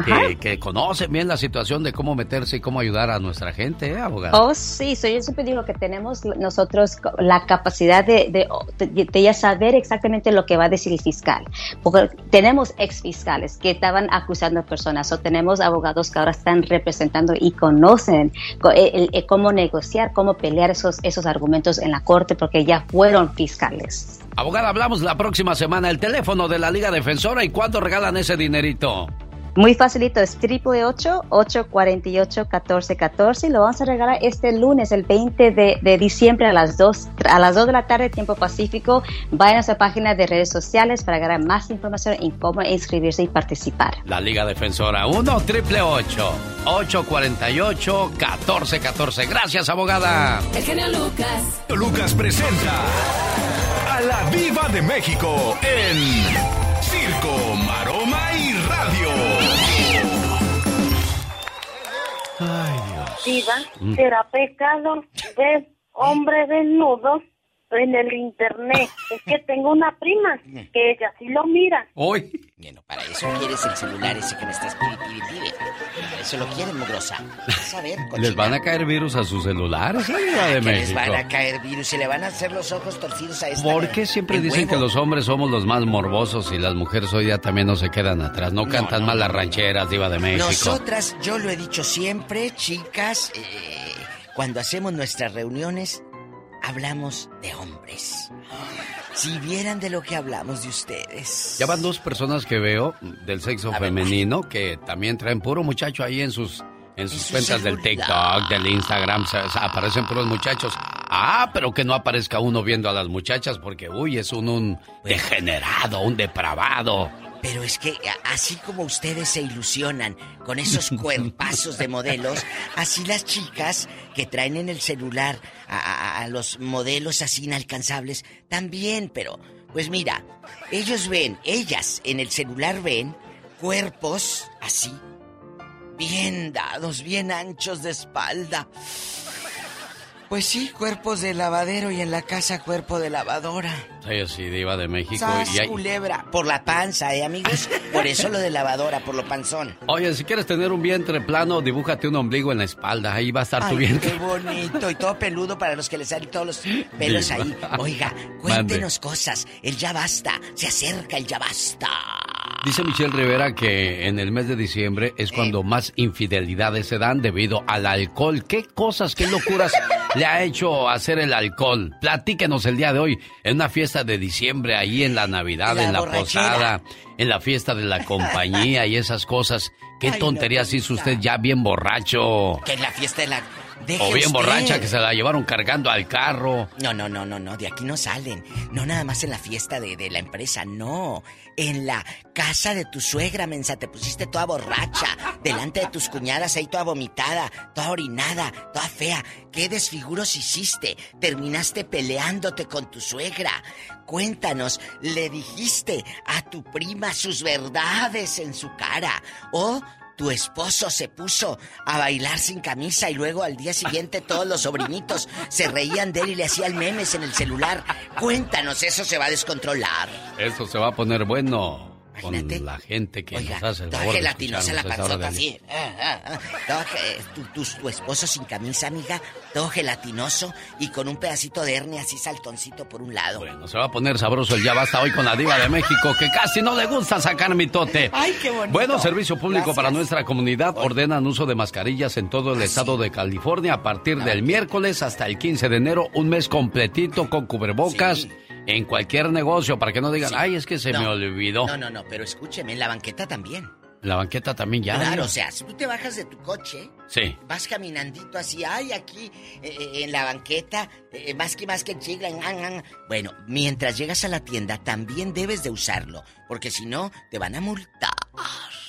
que, que, conocen bien la situación de cómo meterse y cómo ayudar a nuestra gente, ¿eh, abogado? Oh, sí, yo siempre digo que tenemos nosotros la capacidad de, de, ya saber exactamente lo que va a decir el fiscal. Porque tenemos ex fiscales que estaban acusando a personas, o tenemos abogados que ahora están representando y conocen cómo negociar, cómo pelear esos, esos argumentos en la corte, porque ya fueron fiscales. Abogada, hablamos la próxima semana. El teléfono de la Liga Defensora y cuándo regalan ese dinerito. Muy facilito, es triple 848 y lo vamos a regalar este lunes, el 20 de, diciembre a las 2 a las 2 de la tarde, tiempo pacífico. Vayan a nuestra página de redes sociales para ganar más información en cómo inscribirse y participar. La Liga Defensora 1 triple 848 1414. Gracias, abogada. El genio Lucas. Lucas presenta a la Viva de México en Circo, Ay, Dios. Mm. será pecado ver hombre desnudo en el internet. Es que tengo una prima que ella sí lo mira. Hoy. Bueno, para eso quieres el celular ese que me estás pidiendo. Para eso lo quieren, mugrosa. a ver, ¿Les van a caer virus a sus celulares? de México. Les van a caer virus y le van a hacer los ojos torcidos a esta. ¿Por qué siempre dicen que los hombres somos los más morbosos y las mujeres hoy día también no se quedan atrás? No, cantan mal las rancheras, Diva de México. Nosotras, yo lo he dicho siempre, chicas, eh, cuando hacemos nuestras reuniones, hablamos de hombres. Si vieran de lo que hablamos de ustedes. Ya van dos personas que veo del sexo femenino que también traen puro muchacho ahí en sus en sus cuentas del TikTok, del Instagram, aparecen puros muchachos. Ah, pero que no aparezca uno viendo a las muchachas porque, uy, es un, un degenerado, un depravado. Pero es que así como ustedes se ilusionan con esos cuerpazos de modelos, así las chicas que traen en el celular a, los modelos así inalcanzables también, pero pues mira, ellos ven, ellas en el celular ven cuerpos así, bien dados, bien anchos de espalda. Pues sí, cuerpos de lavadero y en la casa cuerpo de lavadora. Sí, sí, diva de México. y culebra. Por la panza, ¿eh, amigos? Por eso lo de lavadora, por lo panzón. Oye, si quieres tener un vientre plano, dibújate un ombligo en la espalda. Ahí va a estar tu vientre. qué bonito. Y todo peludo para los que les salen todos los pelos ahí. Oiga, cuéntenos cosas. El ya basta. Se acerca el ya basta. Dice Michelle Rivera que en el mes de diciembre es cuando más infidelidades se dan debido al alcohol. ¿Qué cosas, qué locuras le ha hecho hacer el alcohol? Platíquenos el día de hoy en una fiesta de diciembre, ahí en la Navidad, en la posada, en la fiesta de la compañía y esas cosas. ¿Qué tonterías hizo usted ya bien borracho? Que en la fiesta de la o bien borracha que se la llevaron cargando al carro. No, no, no, no, no, de aquí no salen. No nada más en la fiesta de, de la empresa, no. En la casa de tu suegra, mensa, te pusiste toda borracha. Delante de tus cuñadas ahí toda vomitada, toda orinada, toda fea. ¿Qué desfiguros hiciste? Terminaste peleándote con tu suegra. Cuéntanos, ¿le dijiste a tu prima sus verdades en su cara? ¿O tu esposo se puso a bailar sin camisa y luego al día siguiente todos los sobrinitos se reían de él y le hacían memes en el celular. Cuéntanos, eso se va a descontrolar. Eso se va a poner bueno. Con la gente que nos hace el favor gelatinosa la panzota así. ah, ah, ah. Todo que- tu, tu- tu esposo sin camisa, amiga, todo gelatinoso y con un pedacito de hernia así saltoncito por un lado. Bueno, se va a poner sabroso el ya basta hoy con la diva de México, que casi no le gusta sacar mitote. Ay, qué bonito. Bueno, servicio público Gracias. para nuestra comunidad. Ordenan uso de mascarillas en todo el estado de California a partir del miércoles hasta el 15 de enero, un mes completito con cubrebocas en cualquier negocio, para que no digan, Sí. ay, es que se No. me olvidó. No, no, no, pero escúcheme, en la banqueta también. La banqueta también ya. claro, o sea, si tú te bajas de tu coche, Sí. vas caminandito así, ay, aquí eh, eh, en la banqueta, eh, más que más que chicle. Bueno, mientras llegas a la tienda también debes de usarlo, porque si no, te van a multar.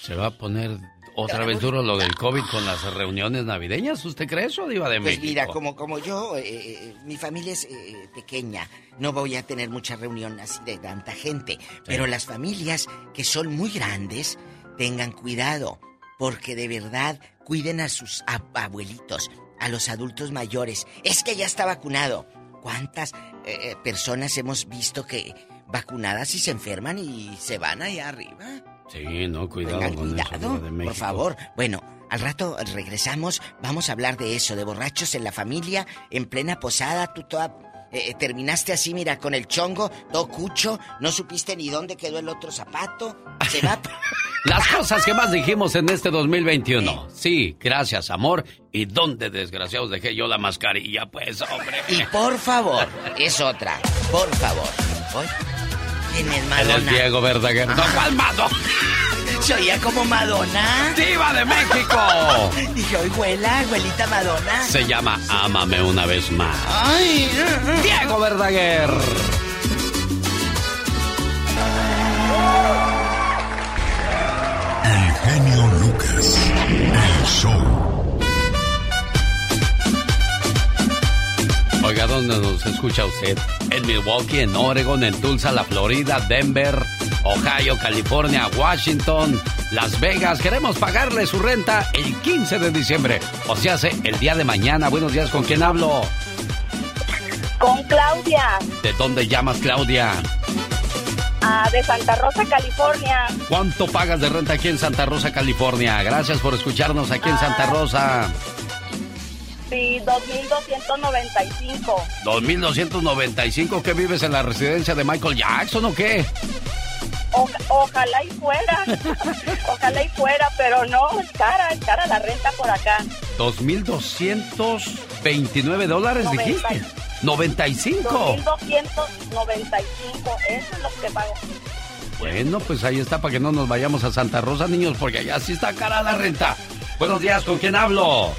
Se va a poner otra vez duro lo del COVID con las reuniones navideñas. ¿Usted cree eso, diva de Pues México? mira, como, como yo, eh, eh, mi familia es eh, pequeña, no voy a tener mucha reunión así de tanta gente, pero las familias que son muy grandes, tengan cuidado, porque de verdad cuiden a sus ab- abuelitos, a los adultos mayores. Es que ya está vacunado. ¿Cuántas eh, personas hemos visto que vacunadas y se enferman y se van allá arriba? Sí, no, cuidado con eso, cuidado, diva de México. por favor. Bueno, al rato regresamos, vamos a hablar de eso, de borrachos en la familia, en plena posada, tú toda... eh, eh, terminaste así, mira, con el chongo, todo cucho, no supiste ni dónde quedó el otro zapato, se va... Las cosas que más dijimos en este 2021. Sí, gracias, amor. ¿Y dónde, desgraciados, dejé yo la mascarilla? Pues, hombre. Y por favor, es otra, por favor. ¿Quién es Madonna? es Diego Verdaguer. ¡No, cuál Madonna! ¿Se oía como Madonna? ¡Diva de México! Dije, hoy huela, abuelita Madonna. Se llama Ámame una vez más. Ay, Diego Verdaguer. El genio Lucas. El show. Oiga, ¿dónde nos escucha usted? En Milwaukee, en Oregon, en Tulsa, la Florida, Denver, Ohio, California, Washington, Las Vegas. Queremos pagarle su renta el 15 de diciembre. O se hace el día de mañana. Buenos días, ¿con quién hablo? Con Claudia, ¿De dónde llamas, Claudia? ah, de Santa Rosa, California. ¿Cuánto pagas de renta aquí en Santa Rosa, California? Gracias por escucharnos aquí en Santa Rosa. Sí, 2.295. 2295, ¿qué vives en la residencia de Michael Jackson o qué? O- ojalá y fuera. ojalá y fuera, pero no, es cara, es cara la renta por acá. 2229 dólares, Noventa y- dijiste. 95. 2.295, eso es lo que pago. Bueno, pues ahí está para que no nos vayamos a Santa Rosa, niños, porque allá sí está cara la renta. Buenos días, ¿con quién hablo?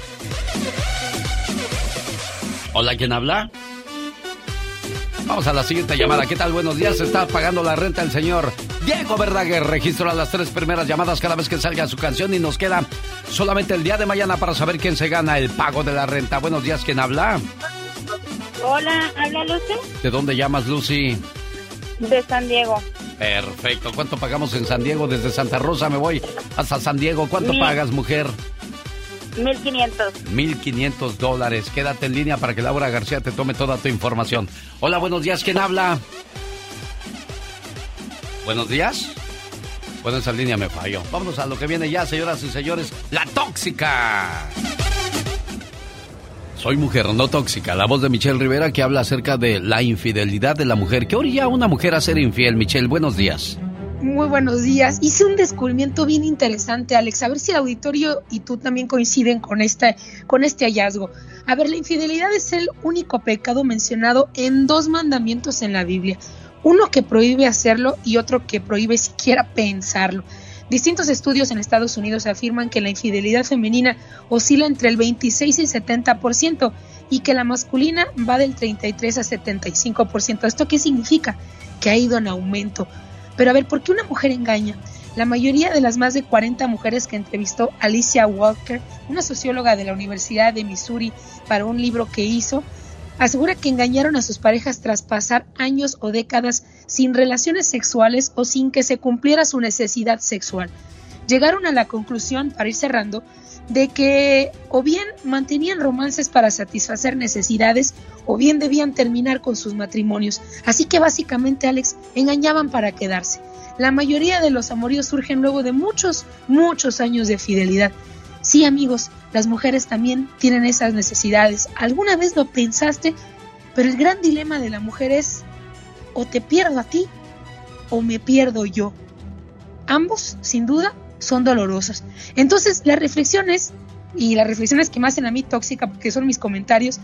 Hola, ¿quién habla? Vamos a la siguiente llamada. ¿Qué tal? Buenos días. Está pagando la renta el señor Diego Verdaguer. Registro a las tres primeras llamadas cada vez que salga su canción y nos queda solamente el día de mañana para saber quién se gana el pago de la renta. Buenos días, ¿quién habla? Hola, ¿habla Lucy? ¿De dónde llamas, Lucy? De San Diego. Perfecto. ¿Cuánto pagamos en San Diego? Desde Santa Rosa me voy hasta San Diego. ¿Cuánto Mil. pagas, mujer? 1.500. 1.500 dólares. Quédate en línea para que Laura García te tome toda tu información. Hola, buenos días. ¿Quién habla? Buenos días. Bueno, esa línea me falló. Vámonos a lo que viene ya, señoras y señores. La tóxica. Soy mujer no tóxica. La voz de Michelle Rivera que habla acerca de la infidelidad de la mujer. ¿Qué orilla a una mujer a ser infiel, Michelle? Buenos días. Muy buenos días. Hice un descubrimiento bien interesante, Alex. A ver si el auditorio y tú también coinciden con este, con este hallazgo. A ver, la infidelidad es el único pecado mencionado en dos mandamientos en la Biblia. Uno que prohíbe hacerlo y otro que prohíbe siquiera pensarlo. Distintos estudios en Estados Unidos afirman que la infidelidad femenina oscila entre el 26 y el 70% y que la masculina va del 33 a 75%. ¿Esto qué significa? Que ha ido en aumento. Pero a ver, ¿por qué una mujer engaña? La mayoría de las más de 40 mujeres que entrevistó Alicia Walker, una socióloga de la Universidad de Missouri, para un libro que hizo, asegura que engañaron a sus parejas tras pasar años o décadas sin relaciones sexuales o sin que se cumpliera su necesidad sexual. llegaron a la conclusión, para ir cerrando, de que o bien mantenían romances para satisfacer necesidades o bien debían terminar con sus matrimonios. Así que básicamente, Alex, engañaban para quedarse. La mayoría de los amoríos surgen luego de muchos, muchos años de fidelidad. Sí, amigos, las mujeres también tienen esas necesidades. ¿Alguna vez lo pensaste? Pero el gran dilema de la mujer es o te pierdo a ti o me pierdo yo. Ambos, sin duda, son dolorosos. Entonces, las reflexiones, y las reflexiones que me hacen a mí tóxica, porque son mis comentarios,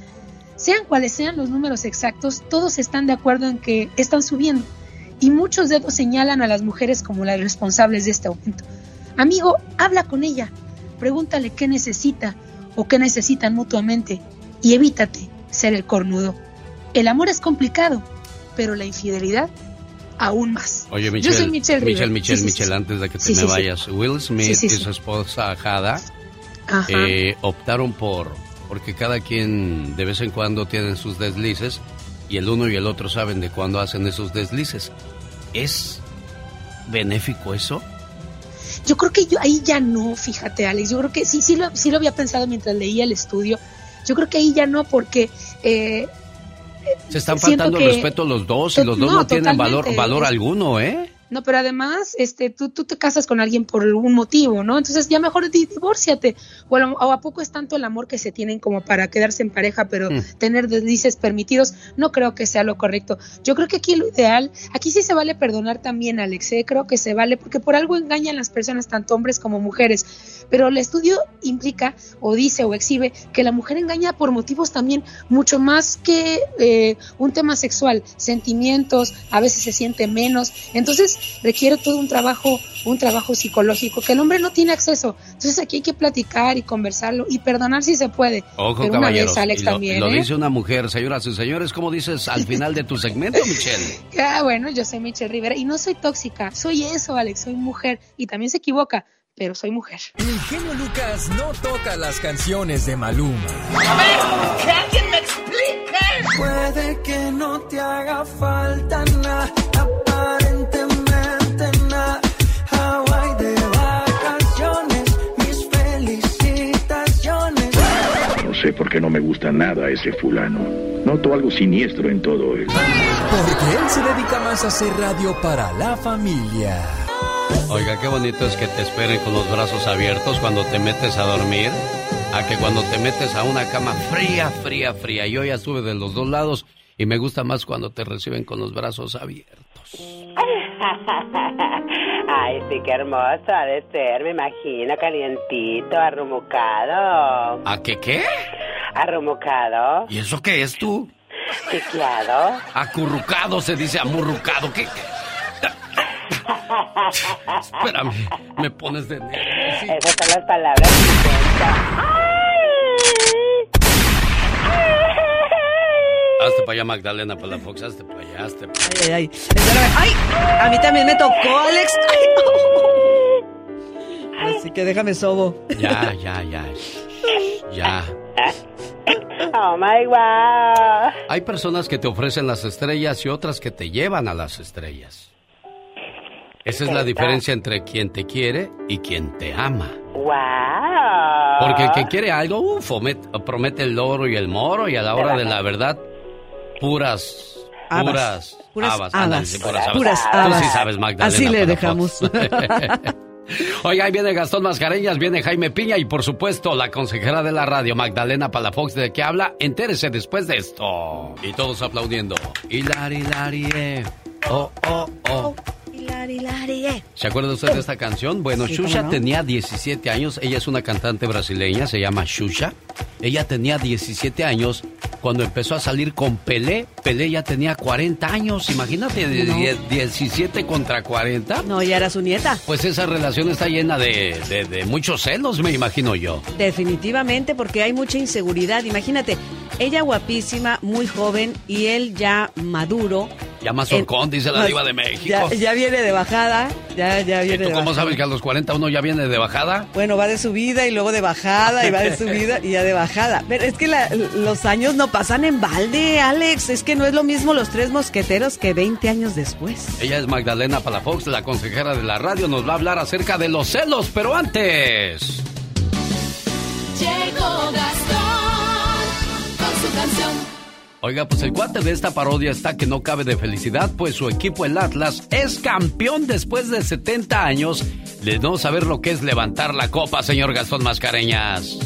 sean cuales sean los números exactos, todos están de acuerdo en que están subiendo. Y muchos dedos señalan a las mujeres como las responsables de este aumento. Amigo, habla con ella, pregúntale qué necesita o qué necesitan mutuamente y evítate ser el cornudo. El amor es complicado, pero la infidelidad aún más. Oye, Michelle, Yo soy Michelle, Michelle. Michelle, Sí, Michelle, sí. antes de que te Sí, me vayas, Will Smith y su esposa Jada eh, optaron por, porque cada quien de vez en cuando tienen sus deslices y el uno y el otro saben de cuándo hacen esos deslices. ¿Es benéfico eso? Yo creo que yo ahí ya no, fíjate, Alex. Yo creo que sí, sí lo, sí lo había pensado mientras leía el estudio. Yo creo que ahí ya no, porque eh, Se están faltando que- el respeto los dos y los dos no, No, tienen valor, valor alguno, ¿eh? No, pero además, este, tú, tú te casas con alguien por algún motivo, ¿no? Entonces ya mejor di- divórciate. O a, lo- o a poco es tanto el amor que se tienen como para quedarse en pareja, pero Mm. tener deslices permitidos, no creo que sea lo correcto. Yo creo que aquí lo ideal, aquí sí se vale perdonar también, Alex, ¿eh? creo que se vale, porque por algo engañan las personas, tanto hombres como mujeres. Pero el estudio implica, o dice, o exhibe, que la mujer engaña por motivos también mucho más que eh, un tema sexual, sentimientos, a veces se siente menos. Entonces requiere todo un trabajo, un trabajo psicológico que el hombre no tiene acceso. Entonces aquí hay que platicar y conversarlo y perdonar si se puede. Ojo, Pero una vez, Alex, lo, también, lo ¿eh? dice una mujer, señoras y señores, ¿cómo dices al final de tu segmento, Michelle? Ah, bueno, yo soy Michelle Rivera y no soy tóxica, soy eso, Alex, soy mujer y también se equivoca, pero soy mujer. El genio Lucas no toca las canciones de Maluma. A ver, que alguien me explique. Puede que no te haga falta nada, sé por qué no me gusta nada ese fulano. Noto algo siniestro en todo él. Porque él se dedica más a hacer radio para la familia. Oiga, qué bonito es que te esperen con los brazos abiertos cuando te metes a dormir, a que cuando te metes a una cama fría, fría, fría. Yo ya estuve de los dos lados y me gusta más cuando te reciben con los brazos abiertos. Ay, sí, qué hermoso ha de ser, me imagino, calientito, arrumucado. ¿A qué qué? Arrumucado, ¿Y eso qué es tú? chiqueado. Acurrucado se dice amurrucado. ¿Qué? Espérame, me pones de nervios. sí. Esas son las palabras que. Hazte para allá, Magdalena Palafox, hazte para allá, hazte para allá. Ay, ay, ay. Espérame. ¡Ay! A mí también me tocó, Alex. Ay. Así que déjame sobo. Ya, ya, ya. Ya. Oh my wow. Hay personas que te ofrecen las estrellas y otras que te llevan a las estrellas. Esa es la diferencia entre quien te quiere y quien te ama. Wow. Porque el que quiere algo, uf, omet- promete el oro y el moro y a la hora de la verdad, puras, Habas. puras, Puras habas. puras habas. Puras Tú sí sabes, Magdalena. Así le dejamos. Oiga, ahí viene Gastón Mascareñas, viene Jaime Piña y por supuesto la consejera de la radio, Magdalena Palafox, de qué habla. Entérese después de esto. Y todos aplaudiendo. Hilari, hilari, eh. Oh, oh, oh. Eh. ¿Se acuerda usted de esta canción? Bueno, Sí, ¿cómo Shusha no? tenía 17 años. Ella es una cantante brasileña, se llama Shusha. Ella tenía 17 años cuando empezó a salir con Pelé. Pelé ya tenía 40 años. Imagínate, de No. die- 17 contra 40. No, ya era su nieta. Pues esa relación está llena de, de- de muchos celos, me imagino yo. Definitivamente, porque hay mucha inseguridad. Imagínate, ella guapísima, muy joven y él ya maduro. Ya más horcón, dice la diva de México. Ya, ya viene de bajada, ya, ya ¿Y viene tú de cómo bajada. sabes que a los 40 uno ya viene de bajada? Bueno, va de subida y luego de bajada y va de subida y ya de bajada. Pero es que la- los años no pasan en balde, Alex. Es que no es lo mismo los tres mosqueteros que 20 años después. Ella es Magdalena Palafox, la consejera de la radio. Nos va a hablar acerca de los celos, pero antes. Llegó Gastón con su canción. Oiga, pues el cuate de esta parodia está que no cabe de felicidad, pues su equipo, el Atlas, es campeón después de 70 años de no saber lo que es levantar la copa, señor Gastón Mascareñas.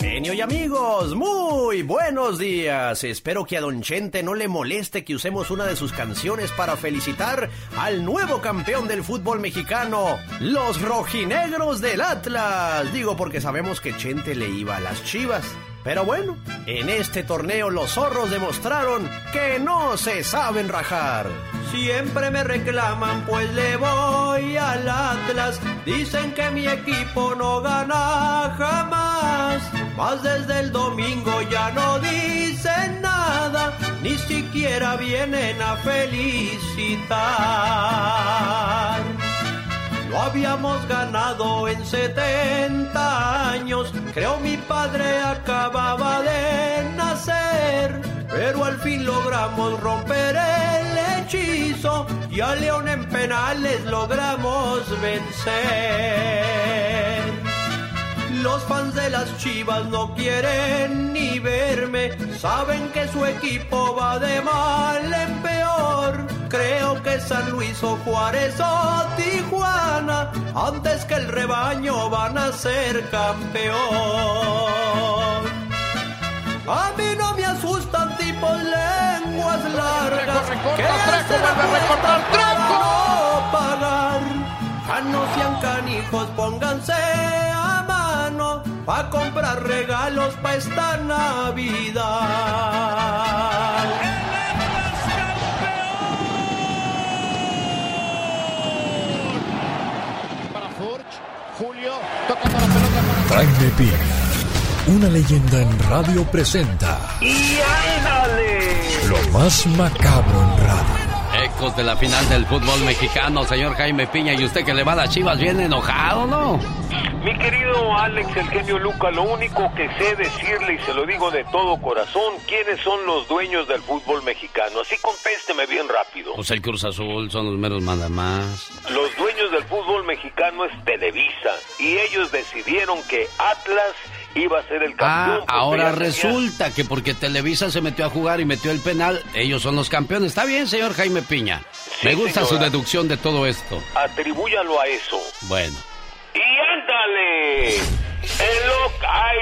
Genio y amigos, muy buenos días. Espero que a Don Chente no le moleste que usemos una de sus canciones para felicitar al nuevo campeón del fútbol mexicano, los rojinegros del Atlas. Digo porque sabemos que Chente le iba a las chivas. Pero bueno, en este torneo los zorros demostraron que no se saben rajar. Siempre me reclaman, pues le voy al Atlas. Dicen que mi equipo no gana jamás. Más desde el domingo ya no dicen nada, ni siquiera vienen a felicitar. Lo habíamos ganado en 70 años, creo mi padre acababa de nacer, pero al fin logramos romper el hechizo y a León en penales logramos vencer. Los fans de las chivas no quieren ni verme, saben que su equipo va de mal en peor. Creo que San Luis o Juárez o Tijuana, antes que el rebaño van a ser campeón. A mí no me asustan tipos lenguas largas. recorta, que Trejo, hacen vuelve a recortar, apuestas para no pagar. Ya no sean canijos, pónganse a pa' comprar regalos pa' esta Navidad. Para Furch, Julio, tocando la pelota para... Jaime Piña, una leyenda en radio presenta ¡Y ándale! lo más macabro en radio. Ecos de la final del fútbol mexicano, señor Jaime Piña. Y usted que le va a las chivas bien enojado, ¿no? Mi querido Alex, el genio Luca, lo único que sé decirle y se lo digo de todo corazón, ¿quiénes son los dueños del fútbol mexicano? Así contésteme bien rápido. Pues el Cruz Azul son los meros manda más. Los dueños del fútbol mexicano es Televisa y ellos decidieron que Atlas iba a ser el Ah, campeón. porque ahora tenía- resulta que porque Televisa se metió a jugar y metió el penal, ellos son los campeones. Está bien, señor Jaime Piña. Me gusta su deducción de todo esto. Atribúyalo a eso. Bueno. ¡Y ándale! En Long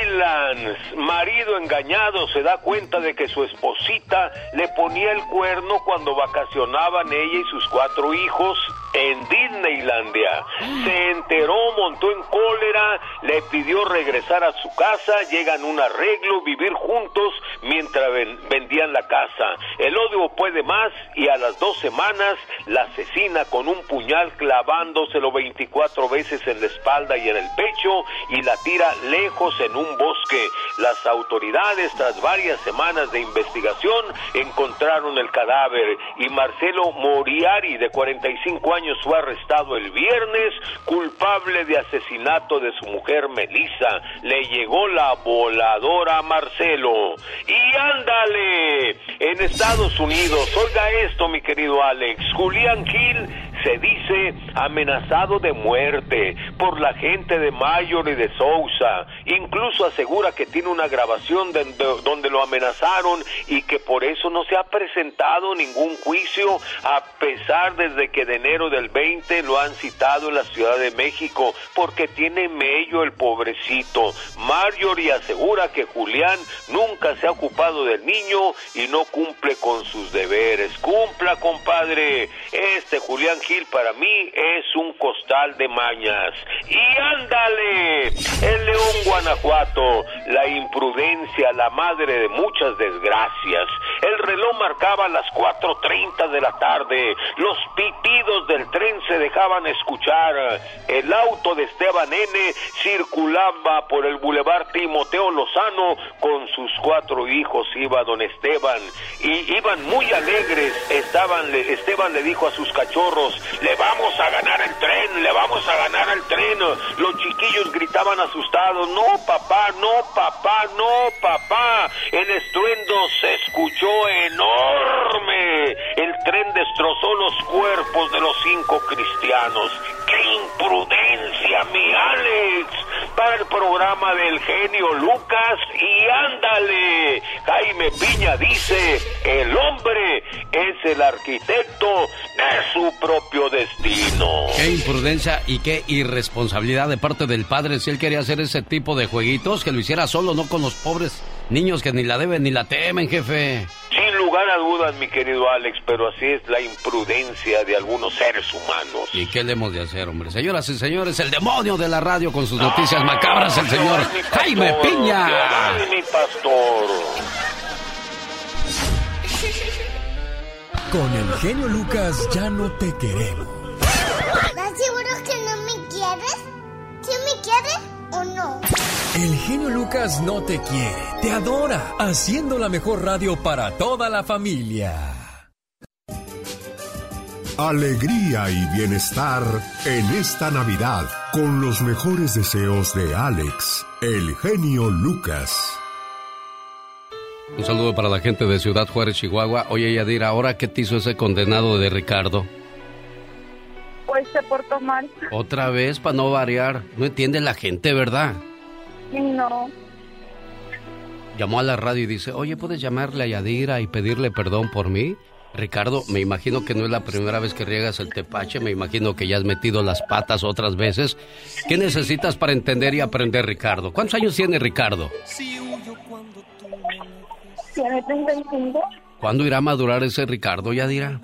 Island, marido engañado se da cuenta de que su esposita le ponía el cuerno cuando vacacionaban ella y sus cuatro hijos en Disneylandia. Se enteró, montó en cólera, le pidió regresar a su casa, llegan un arreglo, vivir juntos mientras ven- vendían la casa. El odio puede más y a las dos semanas la asesina con un puñal clavándoselo 24 veces en la espalda y en el pecho y la tira lejos en un bosque. Las autoridades, tras varias semanas de investigación, encontraron el cadáver y Marcelo Moriari, de 45 años, fue arrestado el viernes, culpable de asesinato de su mujer Melissa. Le llegó la voladora a Marcelo. Y ándale, en Estados Unidos, oiga esto, mi querido Alex, Julián Gil se dice amenazado de muerte por la gente de Mayor y de Sousa. Incluso asegura que tiene una grabación de- de- donde lo amenazaron y que por eso no se ha presentado ningún juicio a pesar desde que de enero del 20 lo han citado en la Ciudad de México porque tiene mello el pobrecito. Marjorie asegura que Julián nunca se ha ocupado del niño y no cumple con sus deberes. Cumpla, compadre. Este Julián para mí es un costal de mañas. Y ándale, el León Guanajuato, la imprudencia, la madre de muchas desgracias. El reloj marcaba las 4.30 de la tarde. Los pitidos del tren se dejaban escuchar. El auto de Esteban N. circulaba por el bulevar Timoteo Lozano con sus cuatro hijos. Iba don Esteban y iban muy alegres. Estaban, Esteban le dijo a sus cachorros, le vamos a ganar el tren, le vamos a ganar el tren. Los chiquillos gritaban asustados, no papá, no papá, no papá. El estruendo se escuchó enorme. El tren destrozó los cuerpos de los cinco cristianos. ¡Qué imprudencia, mi Alex! Para el programa del genio Lucas y ándale. Jaime Piña dice, el hombre es el arquitecto de su propio destino. Qué imprudencia y qué irresponsabilidad de parte del padre si él quería hacer ese tipo de jueguitos, que lo hiciera solo, no con los pobres niños que ni la deben ni la temen, jefe. Sin lugar a dudas, mi querido Alex, pero así es la imprudencia de algunos seres humanos. ¿Y qué le hemos de hacer, hombre? Señoras y señores, el demonio de la radio con sus noticias macabras, el señor Jaime Piña. mi pastor. Con el genio Lucas ya no te queremos. ¿Estás seguro que no me quieres? ¿Sí me quieres o no? El genio Lucas no te quiere, te adora, haciendo la mejor radio para toda la familia. Alegría y bienestar en esta Navidad con los mejores deseos de Alex, el genio Lucas. Un saludo para la gente de Ciudad Juárez, Chihuahua. Oye, Yadira, ¿ahora qué te hizo ese condenado de Ricardo? Pues se portó mal. Otra vez, para no variar. No entiende la gente, ¿verdad? No. Llamó a la radio y dice, oye, ¿puedes llamarle a Yadira y pedirle perdón por mí? Ricardo, me imagino que no es la primera vez que riegas el tepache, me imagino que ya has metido las patas otras veces. ¿Qué necesitas para entender y aprender, Ricardo? ¿Cuántos años tiene Ricardo? Tiene 35. ¿Cuándo irá a madurar ese Ricardo, Yadira?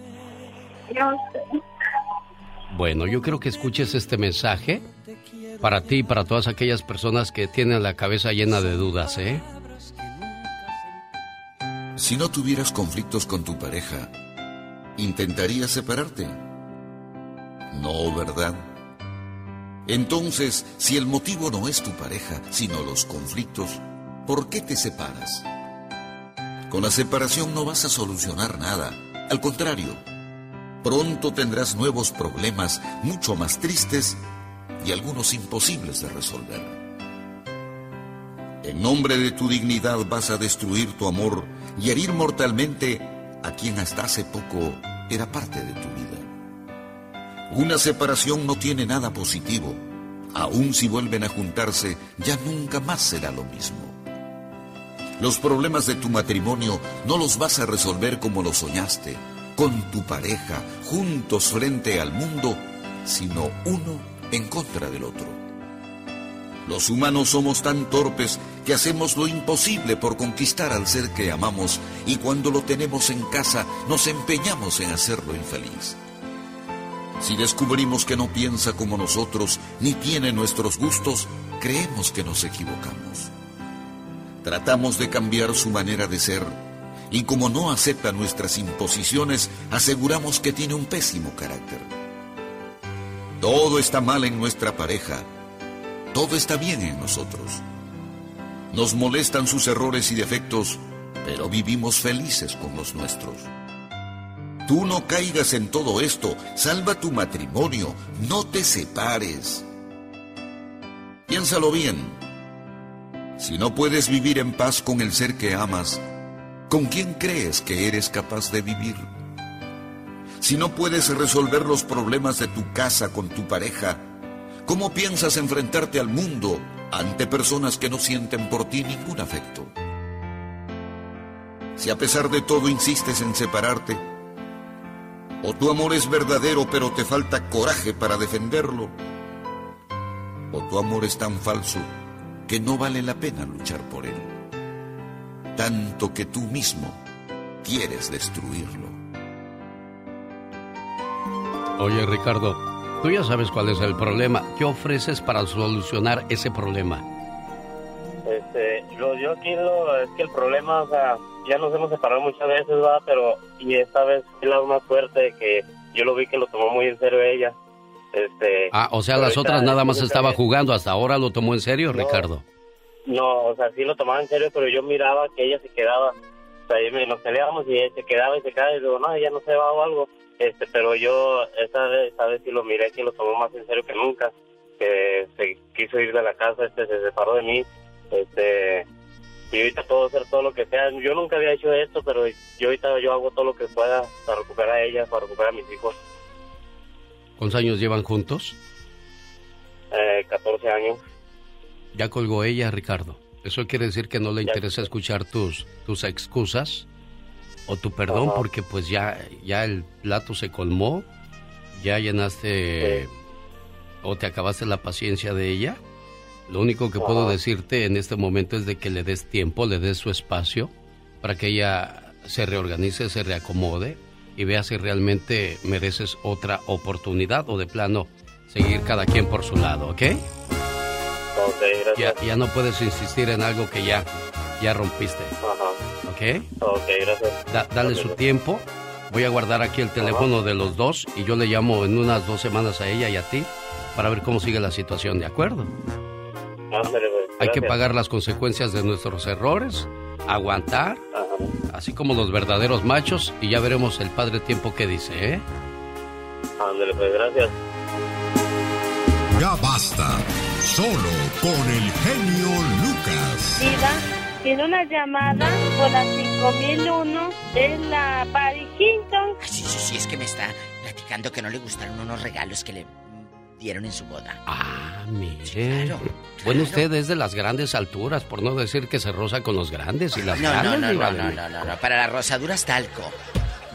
No sé. Bueno, yo creo que escuches este mensaje para ti y para todas aquellas personas que tienen la cabeza llena de dudas, ¿eh? Si no tuvieras conflictos con tu pareja, ¿intentarías separarte? No, ¿verdad? Entonces, si el motivo no es tu pareja, sino los conflictos, ¿por qué te separas? Con la separación no vas a solucionar nada. Al contrario, pronto tendrás nuevos problemas mucho más tristes y algunos imposibles de resolver. En nombre de tu dignidad vas a destruir tu amor y herir mortalmente a quien hasta hace poco era parte de tu vida. Una separación no tiene nada positivo. Aun si vuelven a juntarse, ya nunca más será lo mismo. Los problemas de tu matrimonio no los vas a resolver como lo soñaste, con tu pareja, juntos frente al mundo, sino uno en contra del otro. Los humanos somos tan torpes que hacemos lo imposible por conquistar al ser que amamos y cuando lo tenemos en casa nos empeñamos en hacerlo infeliz. Si descubrimos que no piensa como nosotros ni tiene nuestros gustos, creemos que nos equivocamos. Tratamos de cambiar su manera de ser y como no acepta nuestras imposiciones, aseguramos que tiene un pésimo carácter. Todo está mal en nuestra pareja, todo está bien en nosotros. Nos molestan sus errores y defectos, pero vivimos felices con los nuestros. Tú no caigas en todo esto, salva tu matrimonio, no te separes. Piénsalo bien. Si no puedes vivir en paz con el ser que amas, ¿con quién crees que eres capaz de vivir? Si no puedes resolver los problemas de tu casa con tu pareja, ¿cómo piensas enfrentarte al mundo ante personas que no sienten por ti ningún afecto? Si a pesar de todo insistes en separarte, o tu amor es verdadero pero te falta coraje para defenderlo, o tu amor es tan falso que no vale la pena luchar por él, tanto que tú mismo quieres destruirlo. Oye, Ricardo, tú ya sabes cuál es el problema. ¿Qué ofreces para solucionar ese problema? Este, lo, yo aquí lo, es que el problema, o sea, ya nos hemos separado muchas veces, va, pero y esta vez es la más fuerte que yo lo vi que lo tomó muy en serio ella. Este, Ah, o sea, las otras nada más estaba jugando, hasta ahora lo tomó en serio, Ricardo. No, o sea, sí lo tomaba en serio, pero yo miraba que ella se quedaba. O sea, y nos peleábamos y ella se quedaba y se quedaba y digo, no, ella no se va o algo. Este, pero yo esta vez, esta vez sí lo miré que lo tomó más en serio que nunca. Que se quiso ir de la casa, este, se separó de mí. Este, y ahorita puedo hacer todo lo que sea. Yo nunca había hecho esto, pero yo ahorita yo hago todo lo que pueda para recuperar a ella, para recuperar a mis hijos. ¿Cuántos años llevan juntos? Eh, 14 años. Ya colgó ella, Ricardo. ¿Eso quiere decir que no le interesa escuchar tus, tus excusas? ¿O tu perdón? Ajá. Porque pues ya, ya el plato se colmó, ya llenaste o te acabaste la paciencia de ella. Lo único que puedo decirte en este momento es de que le des tiempo, le des su espacio para que ella se reorganice, se reacomode y vea si realmente mereces otra oportunidad o de plano seguir cada quien por su lado, ¿ok? Ok, Ya, gracias. ya no puedes insistir en algo que ya, ya rompiste, Ajá. ¿ok? Ok, gracias. Da- dale su tiempo. Voy a guardar aquí el teléfono de los dos y yo le llamo en unas dos semanas a ella y a ti para ver cómo sigue la situación, ¿de acuerdo? Ándale, pues, Hay que gracias. pagar las consecuencias de nuestros errores, aguantar, así como los verdaderos machos y ya veremos el padre tiempo que dice, ¿eh? Ándale, pues, gracias. Ya basta. Solo con el genio Lucas. Diva, tiene una llamada por la 5001 de la Paris Hilton. Sí, sí, sí, es que me está platicando que no le gustaron unos regalos que le dieron en su boda. Ah, mire. Bueno, usted es de las grandes alturas, por no decir que se roza con los grandes y las No, no, grandes. no, no, no, México. no, no, no, para las rosaduras talco.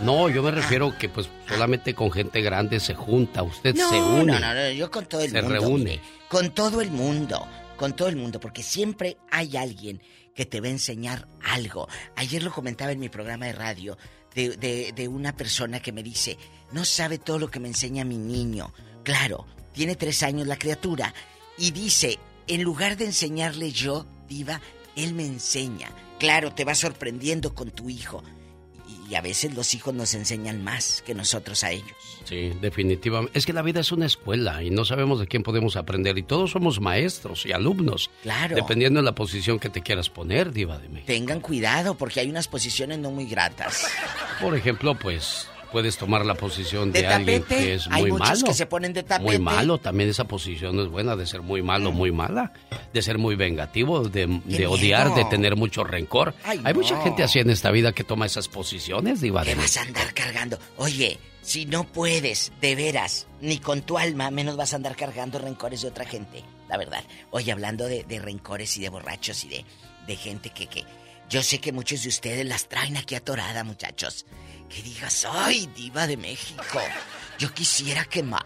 No, yo me refiero que pues solamente con gente grande se junta, usted No, se une. no, no, no, yo con todo el se mundo. reúne. mire, con todo el mundo, con todo el mundo, porque siempre hay alguien que te va a enseñar algo. Ayer lo comentaba en mi programa de radio de, de- de una persona que me dice, no sabe todo lo que me enseña mi niño. Claro, tiene tres años la criatura. Y dice, en lugar de enseñarle yo, diva, él me enseña. Claro, te va sorprendiendo con tu hijo. Y a veces los hijos nos enseñan más que nosotros a ellos. Sí, definitivamente. Es que la vida es una escuela y no sabemos de quién podemos aprender y todos somos maestros y alumnos. Claro. Dependiendo de la posición que te quieras poner, diva de México. Tengan cuidado porque hay unas posiciones no muy gratas. Por ejemplo, pues puedes tomar la posición de, De alguien tapete, que es hay muy muchos malo. que se ponen de tapete. Muy malo, también esa posición es buena de ser muy malo, muy mala, de ser muy vengativo, de, de odiar, de tener mucho rencor. Ay, Hay mucha gente así en esta vida que toma esas posiciones, diva ¿Qué vas a andar cargando? Oye, si no puedes, de veras, ni con tu alma, menos vas a andar cargando rencores de otra gente. La verdad. Oye, hablando de, de rencores y de borrachos y de, de gente que, que... Yo sé que muchos de ustedes las traen aquí atorada, muchachos. Que digas, ¡ay, diva de México! Yo quisiera quemar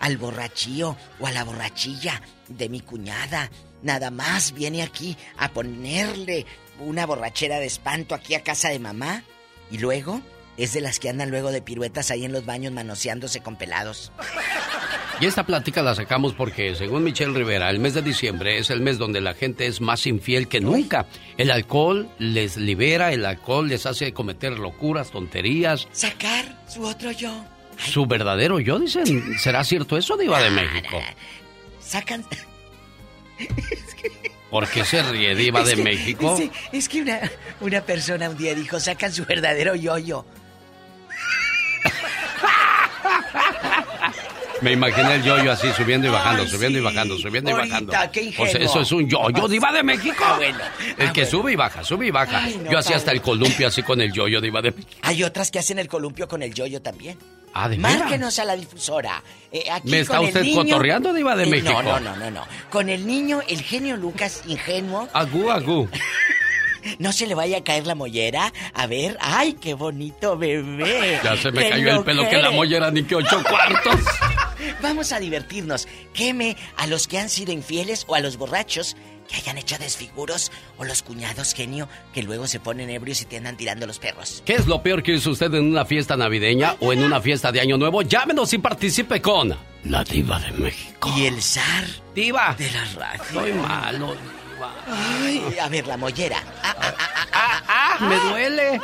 al borrachío o a la borrachilla de mi cuñada. Nada más viene aquí a ponerle una borrachera de espanto aquí a casa de mamá. Y luego es de las que andan luego de piruetas ahí en los baños manoseándose con pelados. Y esta plática la sacamos porque, según Michelle Rivera, el mes de diciembre es el mes donde la gente es más infiel que nunca. El alcohol les libera, el alcohol les hace cometer locuras, tonterías. Sacar su otro yo. Su verdadero yo, dicen. ¿Será cierto eso, Diva de México? Sacan. ¿Por qué se ríe, Diva Es de que- México? Es, es que una, una persona un día dijo, sacan su verdadero yo-yo. Me imaginé el yoyo así subiendo y bajando, Ay, subiendo y bajando, subiendo y bajando. qué o sea, eso es un yoyo, Diva de México. Ah, bueno. El Ah, que bueno. sube y baja, sube y baja. Ay, no, Yo hacía hasta el columpio así con el yoyo, Diva de México. Hay otras que hacen el columpio con el yoyo también. Ah, ¿de? Márquenos a la difusora. Eh, aquí ¿Me está con el usted niño- cotorreando, Diva de Eh, México? No, no, no, no, no. Con el niño, el genio Lucas ingenuo, Agú, agú. no se le vaya a caer la mollera. A ver, ay, qué bonito bebé. Ya se me ¡Qué cayó el pelo que la mollera ni que ocho cuartos. Vamos a divertirnos. Queme a los que han sido infieles o a los borrachos que hayan hecho desfiguros o los cuñados genio que luego se ponen ebrios y te andan tirando los perros. ¿Qué es lo peor que hizo usted en una fiesta navideña o en una fiesta de Año Nuevo? Llámenos y participe con la Diva de México. Y el zar Diva. de la radio. Soy malo. Ay, a ver, la mollera. Ah, ah, ah, ah, ah, ah. Me duele.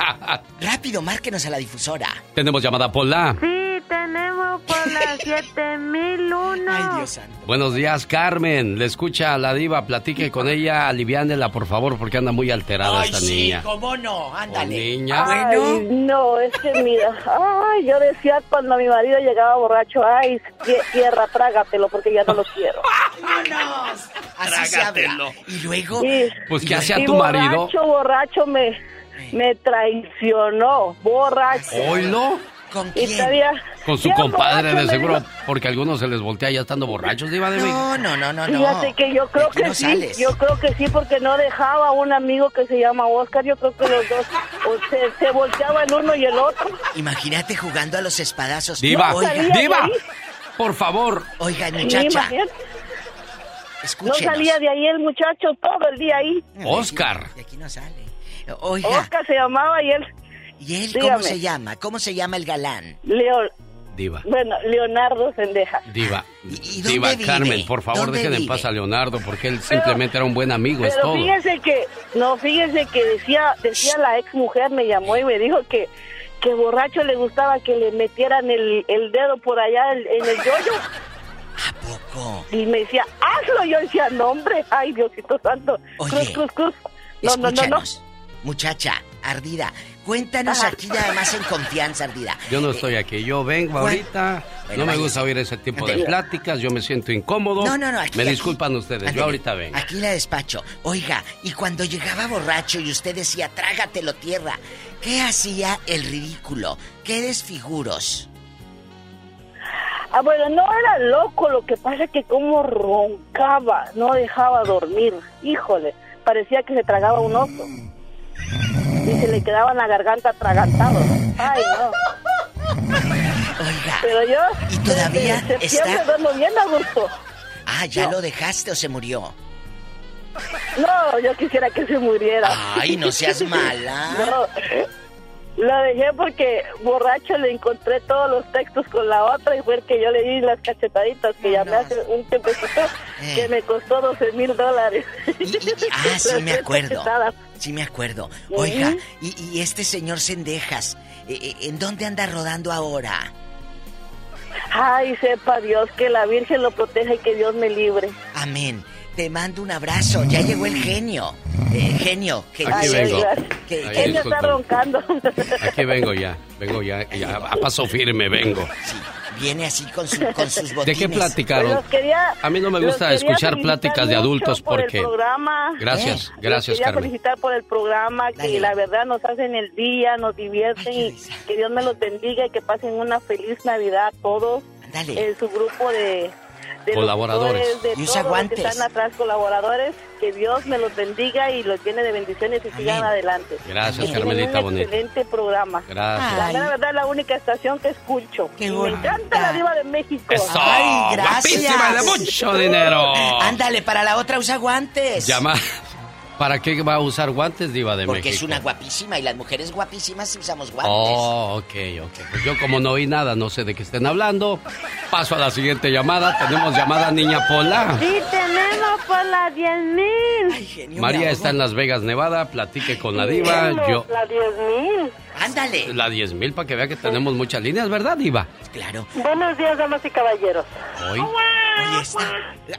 Rápido, márquenos a la difusora. Tenemos llamada Pola. Sí, tenemos por las 7001. Ay, Dios santo. Buenos días, Carmen. Le escucha a la diva, platique con ella, aliviánela, por favor, porque anda muy alterada Ay, esta sí, niña. cómo no, ándale. Oh, niña. Ay, no, es que mira, ay, yo decía cuando mi marido llegaba borracho, ay, tie- tierra, trágatelo porque ya no lo quiero. ¡Vámonos! Así se habla. Y luego... Pues, ¿qué hacía tu marido? Borracho, borracho me, me traicionó, borracho. ¿Oílo? ¿Con todavía- Con su compadre, borracho, de me seguro, dijo- porque a algunos se les voltea ya estando borrachos, diva de. No, no, no, no, no. Fíjate que yo creo que no sí, sales. yo creo que sí, porque no dejaba a un amigo que se llama Oscar, yo creo que los dos o se, se volteaba el uno y el otro. Imagínate jugando a los espadazos. Diva, diva, por favor. Oiga, Sí, No salía de ahí el muchacho todo el día ahí. Oscar. De aquí no sale. Oiga. Oscar se llamaba y él. ¿Y él Dígame. cómo se llama? ¿Cómo se llama el galán? Leo, Diva, bueno, Leonardo Sendeja. diva. dónde Diva, vive? Carmen, por favor, ¿Dónde dejen en paz a Leonardo, porque él simplemente era un buen amigo, es Pero todo. fíjese que, no, fíjese que decía, decía la ex mujer, me llamó y me dijo que, que borracho le gustaba que le metieran el, el dedo por allá en, en el yoyo. Poco. Y me decía, hazlo. Yo decía, no, hombre, ay, Diosito santo. Oye, cruz, cruz, cruz. No, no, no, no. Muchacha, Ardida, cuéntanos Ajá. aquí nada más en confianza, Ardida. Yo no estoy aquí, yo vengo Bueno, ahorita. bueno, no me gusta oír ese tipo de pláticas, yo me siento incómodo. No, no, no, aquí, Me aquí. disculpan ustedes, yo ahorita vengo. Aquí la despacho. Oiga, y cuando llegaba borracho y usted decía, trágatelo tierra, ¿qué hacía el ridículo? ¿Qué desfiguros? Ah, bueno, no era loco, lo que pasa es que como roncaba, no dejaba dormir. Híjole, parecía que se tragaba un oso. Y se le quedaba en la garganta atragantado. Ay, no. Oiga. Pero yo ¿Y todavía está? duermo bien a gusto. Ah, ¿ya No. lo dejaste o se murió? No, yo quisiera que se muriera. Ay, no seas mala. No, lo dejé porque borracho le encontré todos los textos con la otra y fue el que yo le di las cachetaditas que llamé hace un tiempecito Eh. que me costó 12 mil dólares. Ah, sí me acuerdo. Sí me acuerdo. Oiga, y, y este señor Sendejas, eh, eh, ¿en dónde anda rodando ahora? Ay, sepa Dios que la Virgen lo proteja y que Dios me libre. Amén. Te mando un abrazo. Ya llegó el genio. Eh, genio. Que, Aquí vengo. que- ya está roncando. Aquí vengo ya, vengo ya, ya, a paso firme vengo. viene así con, su- con sus ¿De botines. qué platicaron? Quería- A mí no me gusta escuchar pláticas de adultos por porque... El programa. Gracias, Los gracias, quería Carmen. felicitar por el programa, que Dale. la verdad nos hacen el día, nos divierten y que Dios me los bendiga y que pasen una feliz Navidad todos. Dale. En su grupo de, de Colaboradores. De Y usa guantes. que están atrás, colaboradores. Que Dios me los bendiga y los llene de bendiciones y sigan adelante. Gracias, Carmelita un bonita. excelente programa. Gracias. La verdad es la única estación que escucho. Qué me encanta la diva de México. Eso, Ay, gracias. guapísima de mucho dinero. Ándale, para la otra usa guantes. Llama. ¿Para qué va a usar guantes, Diva de Porque México? es una guapísima y las mujeres guapísimas sí usamos guantes. Oh, ok, ok. Pues yo como no oí nada, no sé de qué estén hablando. Paso a la siguiente llamada. Tenemos llamada Niña Pola. Sí, tenemos por las 10.000. María está en Las Vegas, Nevada. Platique con la diva. Yo... La 10.000. Ándale. La 10 mil para que vea que tenemos muchas líneas, ¿verdad, diva? Claro. Buenos días, damas y caballeros. Hoy. Ahí está.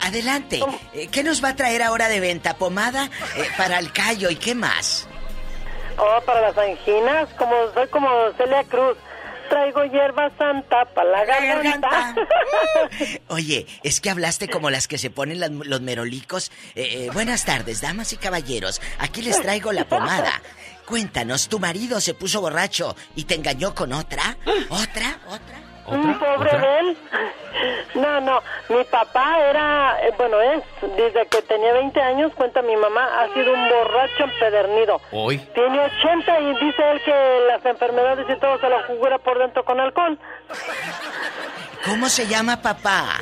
Adelante. Eh, ¿Qué nos va a traer ahora de venta? ¿Pomada? Eh, para el callo y qué más? Oh, para las anginas, como soy como Celia Cruz. Traigo hierba santa para la garganta. Oye, es que hablaste como las que se ponen las- los merolicos. Eh, eh, buenas tardes, damas y caballeros. Aquí les traigo la pomada. Cuéntanos, ¿tu marido se puso borracho y te engañó con otra? ¿Otra? ¿Otra? Mm, Pobre de él. No, no, mi papá era, eh, bueno, es, desde que tenía 20 años, cuenta mi mamá, ha sido un borracho empedernido. Hoy. Tiene 80 y dice él que las enfermedades y todo se lo jugura por dentro con alcohol. ¿Cómo se llama papá?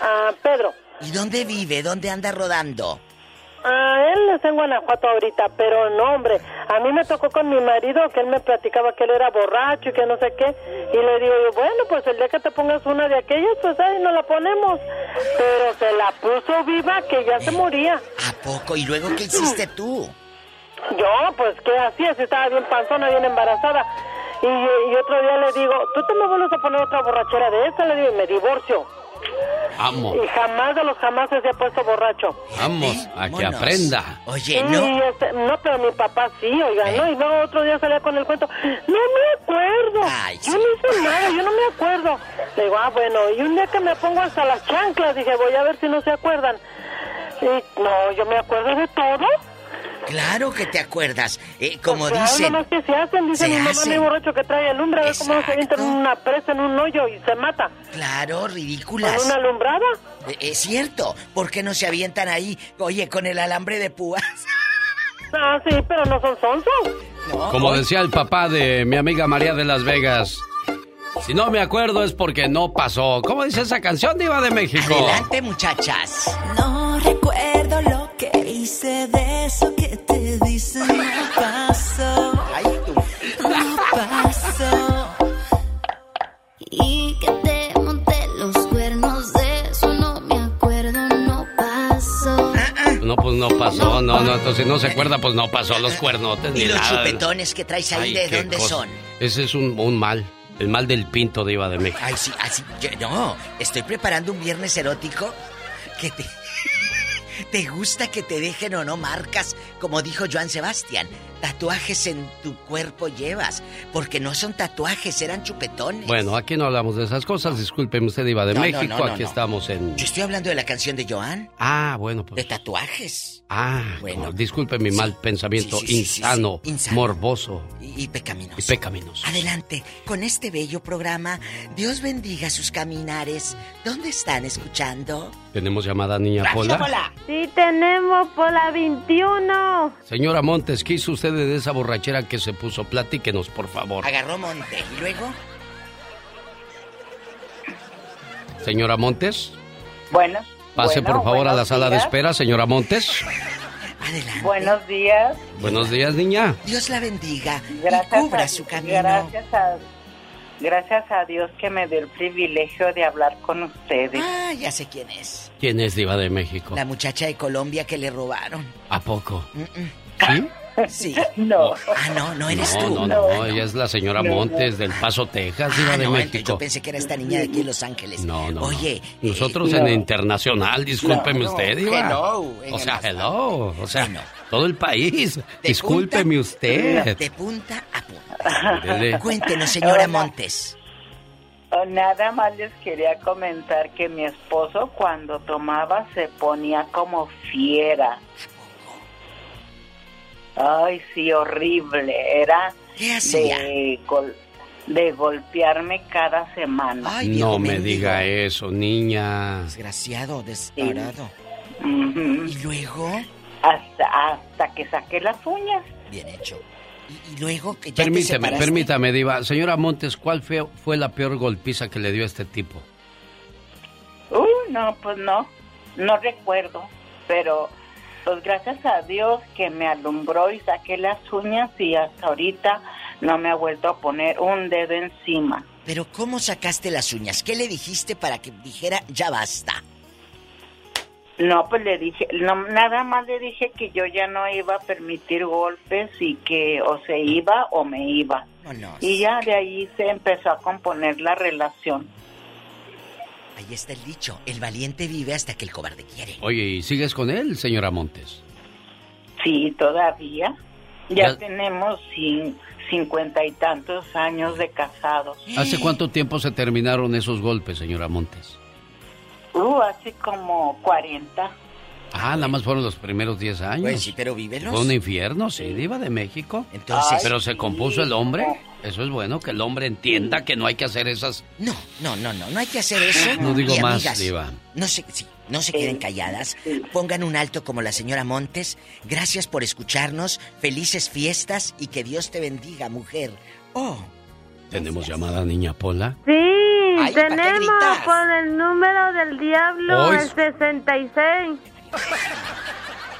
Ah, Pedro. ¿Y dónde vive? ¿Dónde anda rodando? Ah, él está en Guanajuato ahorita, pero no, hombre. A mí me tocó con mi marido que él me platicaba que él era borracho y que no sé qué. Y le digo yo, bueno, pues el día que te pongas una de aquellas, pues ahí no la ponemos. Pero se la puso viva que ya se moría. ¿A poco? ¿Y luego qué hiciste tú? Yo, pues, ¿qué hacía? Si estaba bien panzona, bien embarazada. Y, y otro día le digo, ¿tú te me vuelves a poner otra borrachera de esta? Le digo, y me divorcio. Vamos, Y jamás de los jamás se ha puesto borracho. vamos, a que aprenda. Oye, Y este, no, pero mi papá sí, oiga, ¿no? Y luego otro día salía con el cuento, no me acuerdo, yo no hice nada, yo no me acuerdo. Le digo, ah, bueno, y un día que me pongo hasta las chanclas, dije, voy a ver si no se acuerdan. Y no, yo me acuerdo de todo. Claro que te acuerdas. Eh, como Claro, dicen. nomás que se hacen, dice Se mi mamá, hacen. mi borracho que trae alumbre, a ver cómo se avienta en una presa, en un hoyo y se mata. Claro, ridículas. ¿Con una alumbrada? Eh, Es cierto. ¿Por qué no se avientan ahí? Oye, con el alambre de púas. Ah, sí, pero no son sonsos. Como decía el papá de mi amiga María de Las Vegas. Si no me acuerdo es porque no pasó. ¿Cómo dice esa canción, Diva de México? Adelante, muchachas. No recuerdo lo que hice de eso que te dicen no pasó. No pasó. Y que te monté los cuernos de eso no me acuerdo, no pasó. No, pues no pasó. No, no, entonces si no se acuerda, pues no pasó los cuernotes ¿Y ni los nada. chupetones que traes ahí Ay, de dónde cosa. son? Ese es un, un mal. El mal del pinto de Iba de México. Ay, sí, así. yo- no, estoy preparando un viernes erótico que te. ¿Te gusta que te dejen o no marcas? Como dijo Joan Sebastián, tatuajes en tu cuerpo llevas. Porque no son tatuajes, eran chupetones. Bueno, aquí no hablamos de esas cosas. Discúlpeme usted, Iba de No, México. no, no, aquí no. estamos en. Yo estoy hablando de la canción de Joan, Ah, bueno, de pues. tatuajes. Ah, Bueno. disculpe mi mal pensamiento sí, sí, sí, sí, insano, sí, insano. morboso Y, y pecaminoso. y pecaminoso. Adelante, con este bello programa. Dios bendiga sus caminares. ¿Dónde están escuchando? ¿Tenemos llamada niña Pola? Sí, tenemos por la 21. Señora Montes, ¿qué hizo usted de esa borrachera que se puso? Platíquenos, por favor. Agarró monte. ¿Y luego? Señora Montes, Bueno. pase bueno, por favor a la sala de espera, señora Montes. Buenos días. Buenos días, niña. Dios la bendiga. Gracias y cubra a, su camino. Gracias a, gracias a Dios que me dio el privilegio de hablar con ustedes. Ah, ya sé quién es. ¿Quién es Diva de México? La muchacha de Colombia que le robaron. ¿A poco? ¿Sí? Sí. No. Ah, no, no eres no, tú. No, no, ella es la señora No, no. Montes del Paso, Texas, Diva Ah, de no, México. yo pensé que era esta niña de aquí en Los Ángeles. No, no. Oye, Nosotros eh, en no. internacional, discúlpeme No, no, usted, hello, o sea, hello. O sea, todo el país. Discúlpeme usted. De punta a punta. Dele. Cuéntenos, señora. Montes. Oh, Nada más les quería comentar que mi esposo cuando tomaba se ponía como fiera. Ay, sí, horrible. Era hacía? de, gol- de golpearme cada semana. no me diga eso, niña. Desgraciado, desparado. ¿Y luego? Hasta, hasta que saqué las uñas. Bien hecho. Y, y luego que ya te Permítame, Diva. Señora Montes, ¿cuál fue, fue la peor golpiza que le dio a este tipo? Uy, no, pues no, no recuerdo, pero pues gracias a Dios que me alumbró y saqué las uñas y hasta ahorita no me ha vuelto a poner un dedo encima. Pero ¿cómo sacaste las uñas? ¿Qué le dijiste para que dijera ya basta? No, pues le dije, no, nada más le dije que yo ya no iba a permitir golpes y que o se iba o me iba. Y ya de ahí se empezó a componer la relación. Ahí está el dicho, el valiente vive hasta que el cobarde quiere. Oye, ¿y sigues con él, señora Montes? Sí, todavía. Ya, Ya- tenemos cin- cincuenta y tantos años de casados. ¿Hace cuánto tiempo se terminaron esos golpes, señora Montes? Uh, hace como 40. Ah, nada más fueron los primeros 10 años. Pues sí, pero vívelos. Fue un infierno, sí, Diva de México. Entonces- Pero se compuso el hombre. Eso es bueno, que el hombre entienda que no hay que hacer esas... No, no, no, no, no hay que hacer eso. No digo Y, más, amigas, Diva. No se, sí, no se queden calladas. Pongan un alto como la señora Montes. Gracias por escucharnos. Felices fiestas y que Dios te bendiga, mujer. Oh, ¿Tenemos llamada, niña Pola? Sí, Ay, ¿para qué tenemos por el número del diablo Hoy- el 66.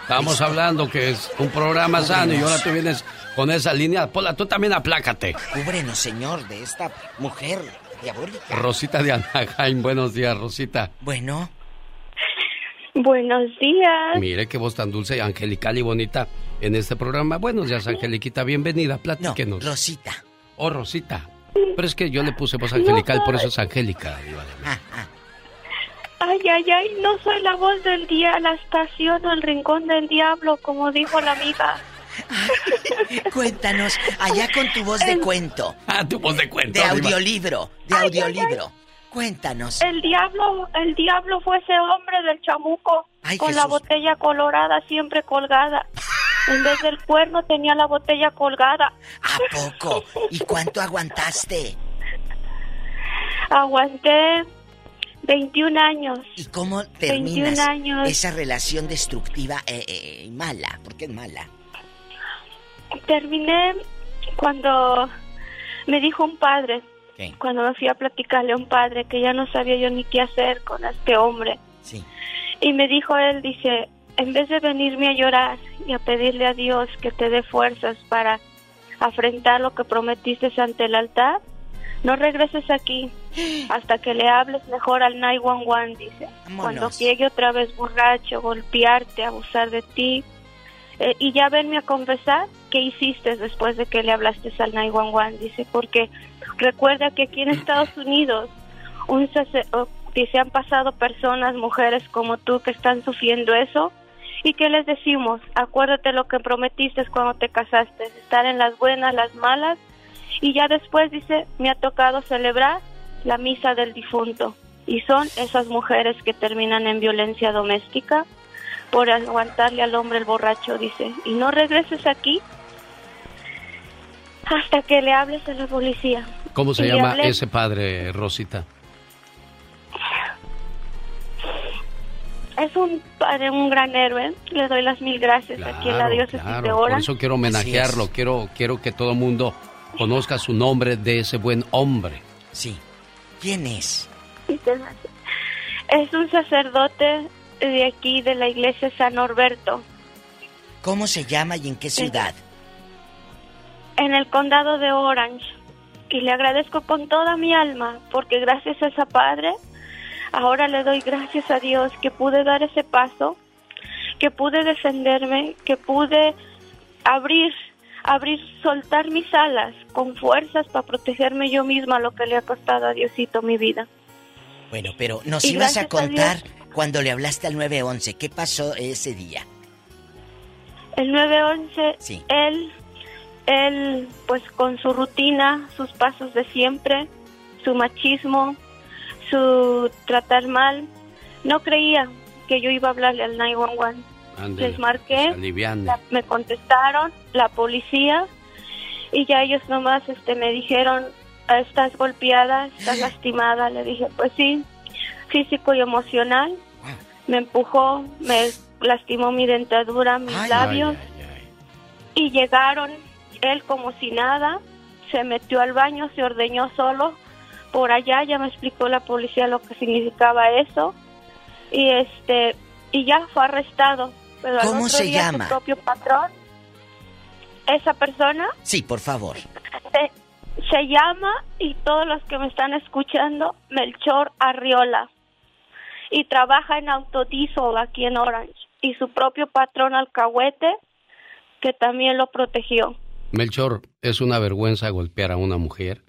Estamos hablando que es un programa sano y ahora tú vienes con esa línea. Pola, tú también aplácate. cúbrenos, Señor, de esta mujer diabólica. Rosita de Anaheim, buenos días, Rosita. Bueno, Buenos días. Mire qué voz tan dulce, angelical y bonita en este programa. Buenos días, Angeliquita, bienvenida, platíquenos. Rosita. Oh, Rosita. Pero es que yo le puse voz angelical, por eso es Angélica. De México. Ay, ay, ay, no soy la voz del día, la estación o el rincón del diablo, como dijo la amiga. Cuéntanos, allá con tu voz de cuento. Ah, tu voz de cuento. De audiolibro, de Ay, ay, audiolibro. Cuéntanos. El diablo, el diablo fue ese hombre del chamuco Ay, con la botella colorada siempre colgada. En vez del cuerno tenía la botella colgada. ¿A poco? ¿Y cuánto aguantaste? Aguanté 21 años. ¿Y cómo 21 terminas años. esa relación destructiva eh, eh, mala? Porque es mala. Terminé cuando me dijo un padre, ¿Qué? cuando me fui a platicarle a un padre que ya no sabía yo ni qué hacer con este hombre. Sí. Y me dijo él, dice, en vez de venirme a llorar y a pedirle a Dios que te dé fuerzas para afrontar lo que prometiste ante el altar, no regreses aquí. Hasta que le hables mejor al 911, dice. Cuando llegue otra vez borracho, golpearte, abusar de ti. eh, y ya venme a confesar qué hiciste después de que le hablaste al 911, dice, porque recuerda que aquí en Estados Unidos un sacer- o- dice, han pasado personas, mujeres como tú que están sufriendo eso. Y que les decimos, acuérdate lo que prometiste cuando te casaste, estar en las buenas, las malas y ya después dice, me ha tocado celebrar la misa del difunto y son esas mujeres que terminan en violencia doméstica por aguantarle al hombre el borracho, dice, y no regreses aquí hasta que le hables a la policía. ¿Cómo se Y llama hablé- ese padre, Rosita? Es un padre, un gran héroe. Le doy las mil gracias aquí en la Claro, diócesis claro, de Por eso quiero homenajearlo, quiero, quiero que todo el mundo conozca su nombre de ese buen hombre. Sí. ¿Quién es? Es un sacerdote de aquí, de la iglesia San Norberto, ¿Cómo se llama y en qué ciudad? en el condado de Orange. Y le agradezco con toda mi alma, porque gracias a ese padre, ahora le doy gracias a Dios que pude dar ese paso, que pude defenderme, que pude abrir, abrir, soltar mis alas con fuerzas para protegerme yo misma, lo que le ha costado a Diosito mi vida. Bueno, pero nos Y ibas a contar cuando le hablaste al 911. ¿Qué pasó ese día? El 911, Sí. él, él, pues con su rutina, sus pasos de siempre, su machismo, su tratar mal, no creía que yo iba a hablarle al 911. Les marqué, la- me contestaron, la policía, y ya ellos nomás este, me dijeron, "Ah, estás golpeada, estás lastimada. Le dije, pues sí, físico y emocional. Me empujó, me lastimó mi dentadura, mis Ay. labios. Y llegaron, él como si nada, se metió al baño, se ordeñó solo. Por allá ya me explicó la policía lo que significaba eso. Y este y ya fue arrestado. Pero al ¿Cómo otro se día llama? Su propio patrón, esa persona Sí, por favor. se, se llama, y todos los que me están escuchando, Melchor Arriola. Y trabaja en autodiesel aquí en Orange. Y su propio patrón Alcahuete, que también lo protegió. Melchor, es una vergüenza golpear a una mujer.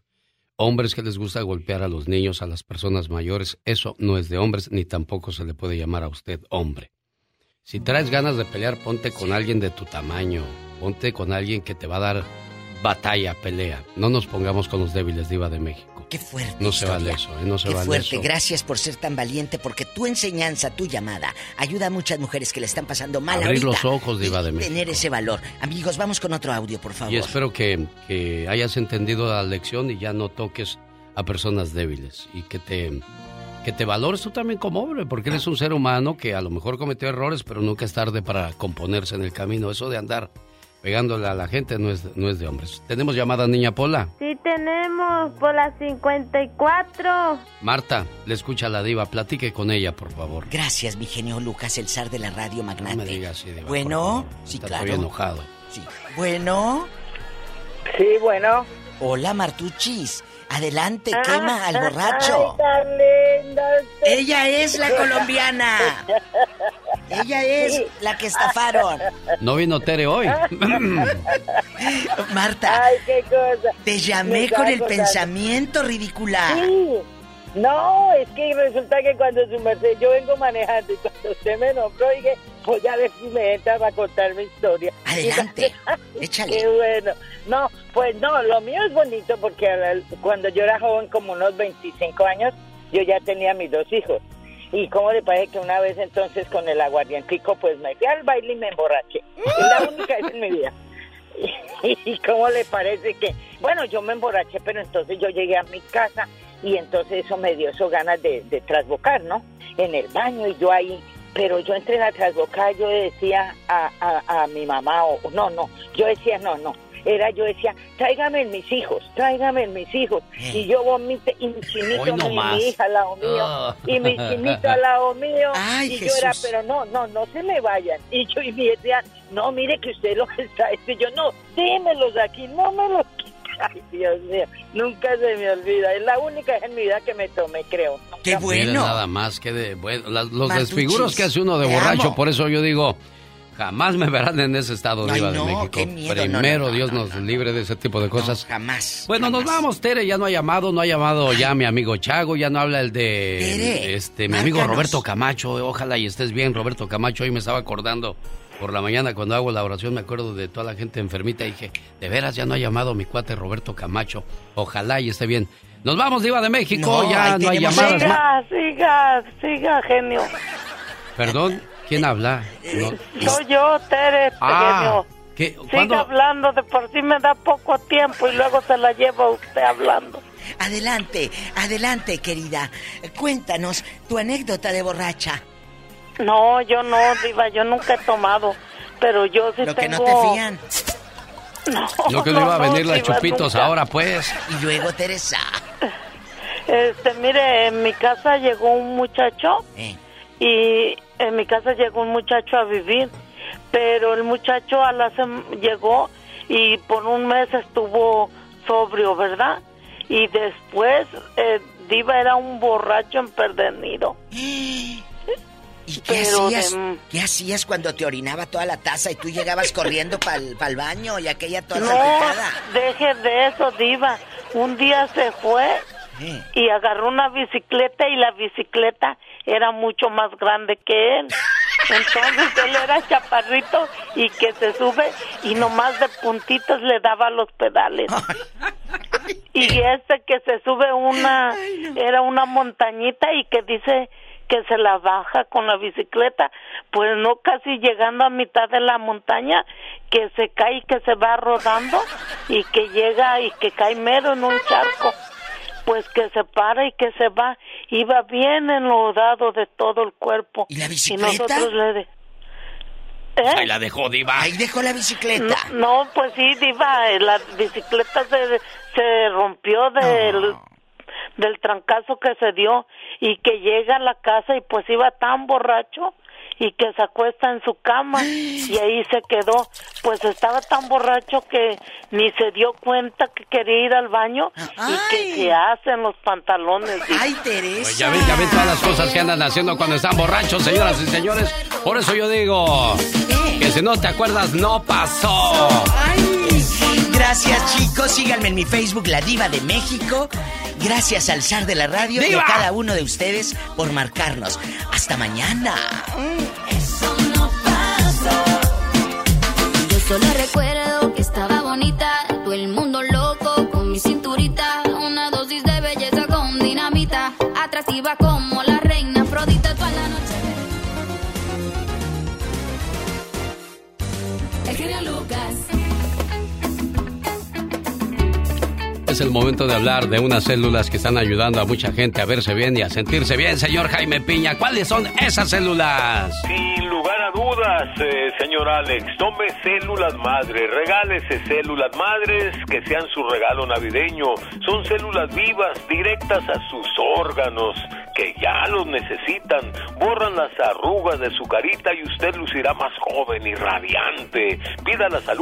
Hombres que les gusta golpear a los niños, a las personas mayores, eso no es de hombres, ni tampoco se le puede llamar a usted hombre. Si traes ganas de pelear, ponte con alguien de tu tamaño, ponte con alguien que te va a dar batalla, pelea. No nos pongamos con los débiles, diva de México. Qué fuerte. No se vale eso, ¿eh? no se Qué vale fuerte. eso. Gracias por ser tan valiente, porque tu enseñanza, tu llamada, ayuda a muchas mujeres que le están pasando mal Abrir ahorita. los ojos, diva de México. Tener ese valor. Amigos, vamos con otro audio, por favor. Y espero que, que hayas entendido la lección y ya no toques a personas débiles y que te, que te valores tú también como hombre, porque eres un ser humano que a lo mejor cometió errores, pero nunca es tarde para componerse en el camino. Eso de andar pegándole a la gente no es, no es de hombres. Tenemos llamada Niña Pola. Sí tenemos por las 54. Marta, le escucha a la diva, platique con ella, por favor. Gracias, mi genio Lucas, el zar de la radio magnate. No me digas así, diva, Bueno, sí, Está claro. todavía enojado. Sí. Bueno. Sí, bueno. Hola, Martuchis. Adelante, quema al borracho. Ay, tan linda usted. Ella es la colombiana. Ella es la que estafaron. No vino Tere hoy. Marta, Ay, qué cosa. te llamé con el pensamiento ridícula. Sí. No, es que resulta que cuando su merced, yo vengo manejando y cuando usted me nombró, dije, voy a ver si me entra para contar mi historia. Adelante, échale. Qué bueno. No, pues no, lo mío es bonito porque cuando yo era joven, como unos 25 años, yo ya tenía mis dos hijos. Y cómo le parece que una vez entonces con el aguardientico, pues me fui al baile y me emborraché. Es la única vez en mi vida. ¿Y cómo le parece que? Bueno, yo me emborraché, pero entonces yo llegué a mi casa y entonces eso me dio eso ganas de, de trasbocar, ¿no? En el baño y yo ahí, pero yo entre la trasbocada yo decía a, a, a mi mamá, o no, no, yo decía, no, no, era yo decía, tráigame en mis hijos, tráigame en mis hijos. Y yo vomité, y mi chinito, no mi, hija al lado mío, Ah. y mi chinito al lado mío, Ay, y yo era, pero no, no, no se me vayan. Y yo y mi decía, no, mire que usted los está, y yo, no, démelos aquí, no me los. Ay, Dios mío, nunca se me olvida. Es la única en mi vida que me tomé, creo. Qué Miren nada más que de bueno, las- los desfiguros que hace uno de te borracho, amo. por eso yo digo, jamás me verán en ese estado Ay, Diva no, de México. qué miedo, no, Primero no, no, Dios no, nos libre de ese tipo de cosas. jamás. Bueno, nos vamos, Tere, ya no ha llamado, no ha llamado ya mi amigo Chago, ya no habla el de Tere, este mi amigo márcanos. Roberto Camacho, ojalá y estés bien, Roberto Camacho, hoy me estaba acordando por la mañana cuando hago la oración me acuerdo de toda la gente enfermita y dije, de veras ya no ha llamado mi cuate Roberto Camacho, ojalá y esté bien. Nos vamos, Diva de México, No, ya no hay llamadas. Siga, siga, siga, genio. Perdón, ¿quién habla? No- Soy yo, Tere, Ah, ¿Cuándo? hablando, de por sí me da poco tiempo y luego se la lleva usted hablando. Adelante, adelante, querida. Cuéntanos tu anécdota de borracha. No, yo no, Diva, yo nunca he tomado. Pero yo sí Lo que no te fían. No, No que no iba a venir las Diva, chupitos nunca. ahora, pues. Y luego, Teresa. Este, mire, en mi casa llegó un muchacho Eh. Y en mi casa llegó un muchacho a vivir, pero el muchacho a la llegó y por un mes estuvo sobrio, ¿verdad? Y después eh, Diva era un borracho empedernido. ¿Y qué hacías? de- ¿Qué hacías cuando te orinaba toda la taza y tú llegabas corriendo para el baño y aquella toda No, deje de eso, Diva. Un día se fue Y agarró una bicicleta y la bicicleta era mucho más grande que él. Entonces él era chaparrito y que se sube y nomás de puntitos le daba los pedales. Y este que se sube una, era una montañita y que dice que se la baja con la bicicleta, pues no casi llegando a mitad de la montaña, que se cae y que se va rodando y que llega y que cae mero en un charco pues que se para y que se va. Iba bien enlodado de todo el cuerpo. ¿Y la bicicleta? Y nosotros le... de- ¿Eh? Ahí la dejó, Diva. Ahí dejó la bicicleta. No, no, pues sí, Diva, eh, la bicicleta se, se rompió del, del trancazo que se dio y que llega a la casa y pues iba tan borracho y que se acuesta en su cama y ahí se quedó. Pues estaba tan borracho que ni se dio cuenta que quería ir al baño y que se hacen los pantalones. Ay, Teresa. Pues ya ven, ya ven todas las cosas que andan haciendo cuando están borrachos, señoras y señores. Por eso yo digo que si no te acuerdas, no pasó. Gracias, chicos. Síganme en mi Facebook, La Diva de México. Gracias al zar de la radio y ¡Diva! a cada uno de ustedes por marcarnos. Hasta mañana. Yo solo recuerdo que estaba bonita, todo el mundo loco con mi cinturita, una dosis de belleza con dinamita, atractiva como la reina Afrodita toda la noche. El genio Es el momento de hablar de unas células que están ayudando a mucha gente a verse bien y a sentirse bien, señor Jaime Piña. ¿Cuáles son esas células? Sin lugar a dudas, eh, señor Alex, tome células madres, regálese células madres que sean su regalo navideño. Son células vivas, directas a sus órganos, que ya los necesitan. Borran las arrugas de su carita y usted lucirá más joven y radiante. Pídalas al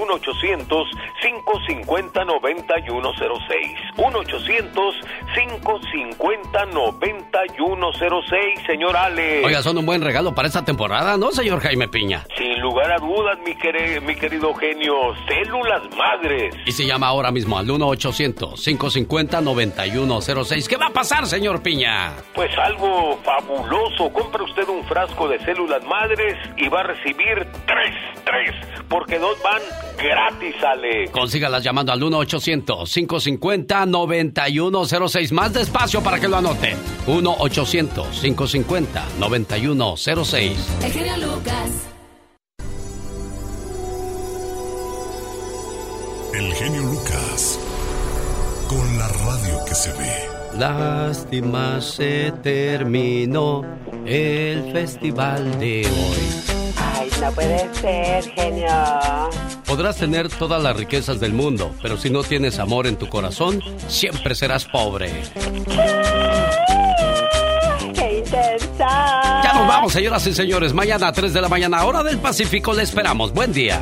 1-800-550-9106. 1-800-550-9106, señor Ale. Oiga, son un buen regalo para esta temporada, ¿no, señor Jaime Piña? Sin lugar a dudas, mi, mi querido genio, células madres. Y se llama ahora mismo al 1-800-550-9106. ¿Qué va a pasar, señor Piña? Pues algo fabuloso. Compra usted un frasco de células madres y va a recibir tres, tres, porque dos van gratis, Ale. Consígalas llamando al 1-800-550-9106. Más despacio para que lo anote. 1-800-550-9106. El genio Lucas. El genio Lucas. Con la radio que se ve. Lástima se terminó el festival de hoy. No puede ser, genio. Podrás tener todas las riquezas del mundo, pero si no tienes amor en tu corazón, siempre serás pobre. ¡Qué intensa! Ya nos vamos, señoras y señores. Mañana a 3 de la mañana, hora del Pacífico, le esperamos. Buen día.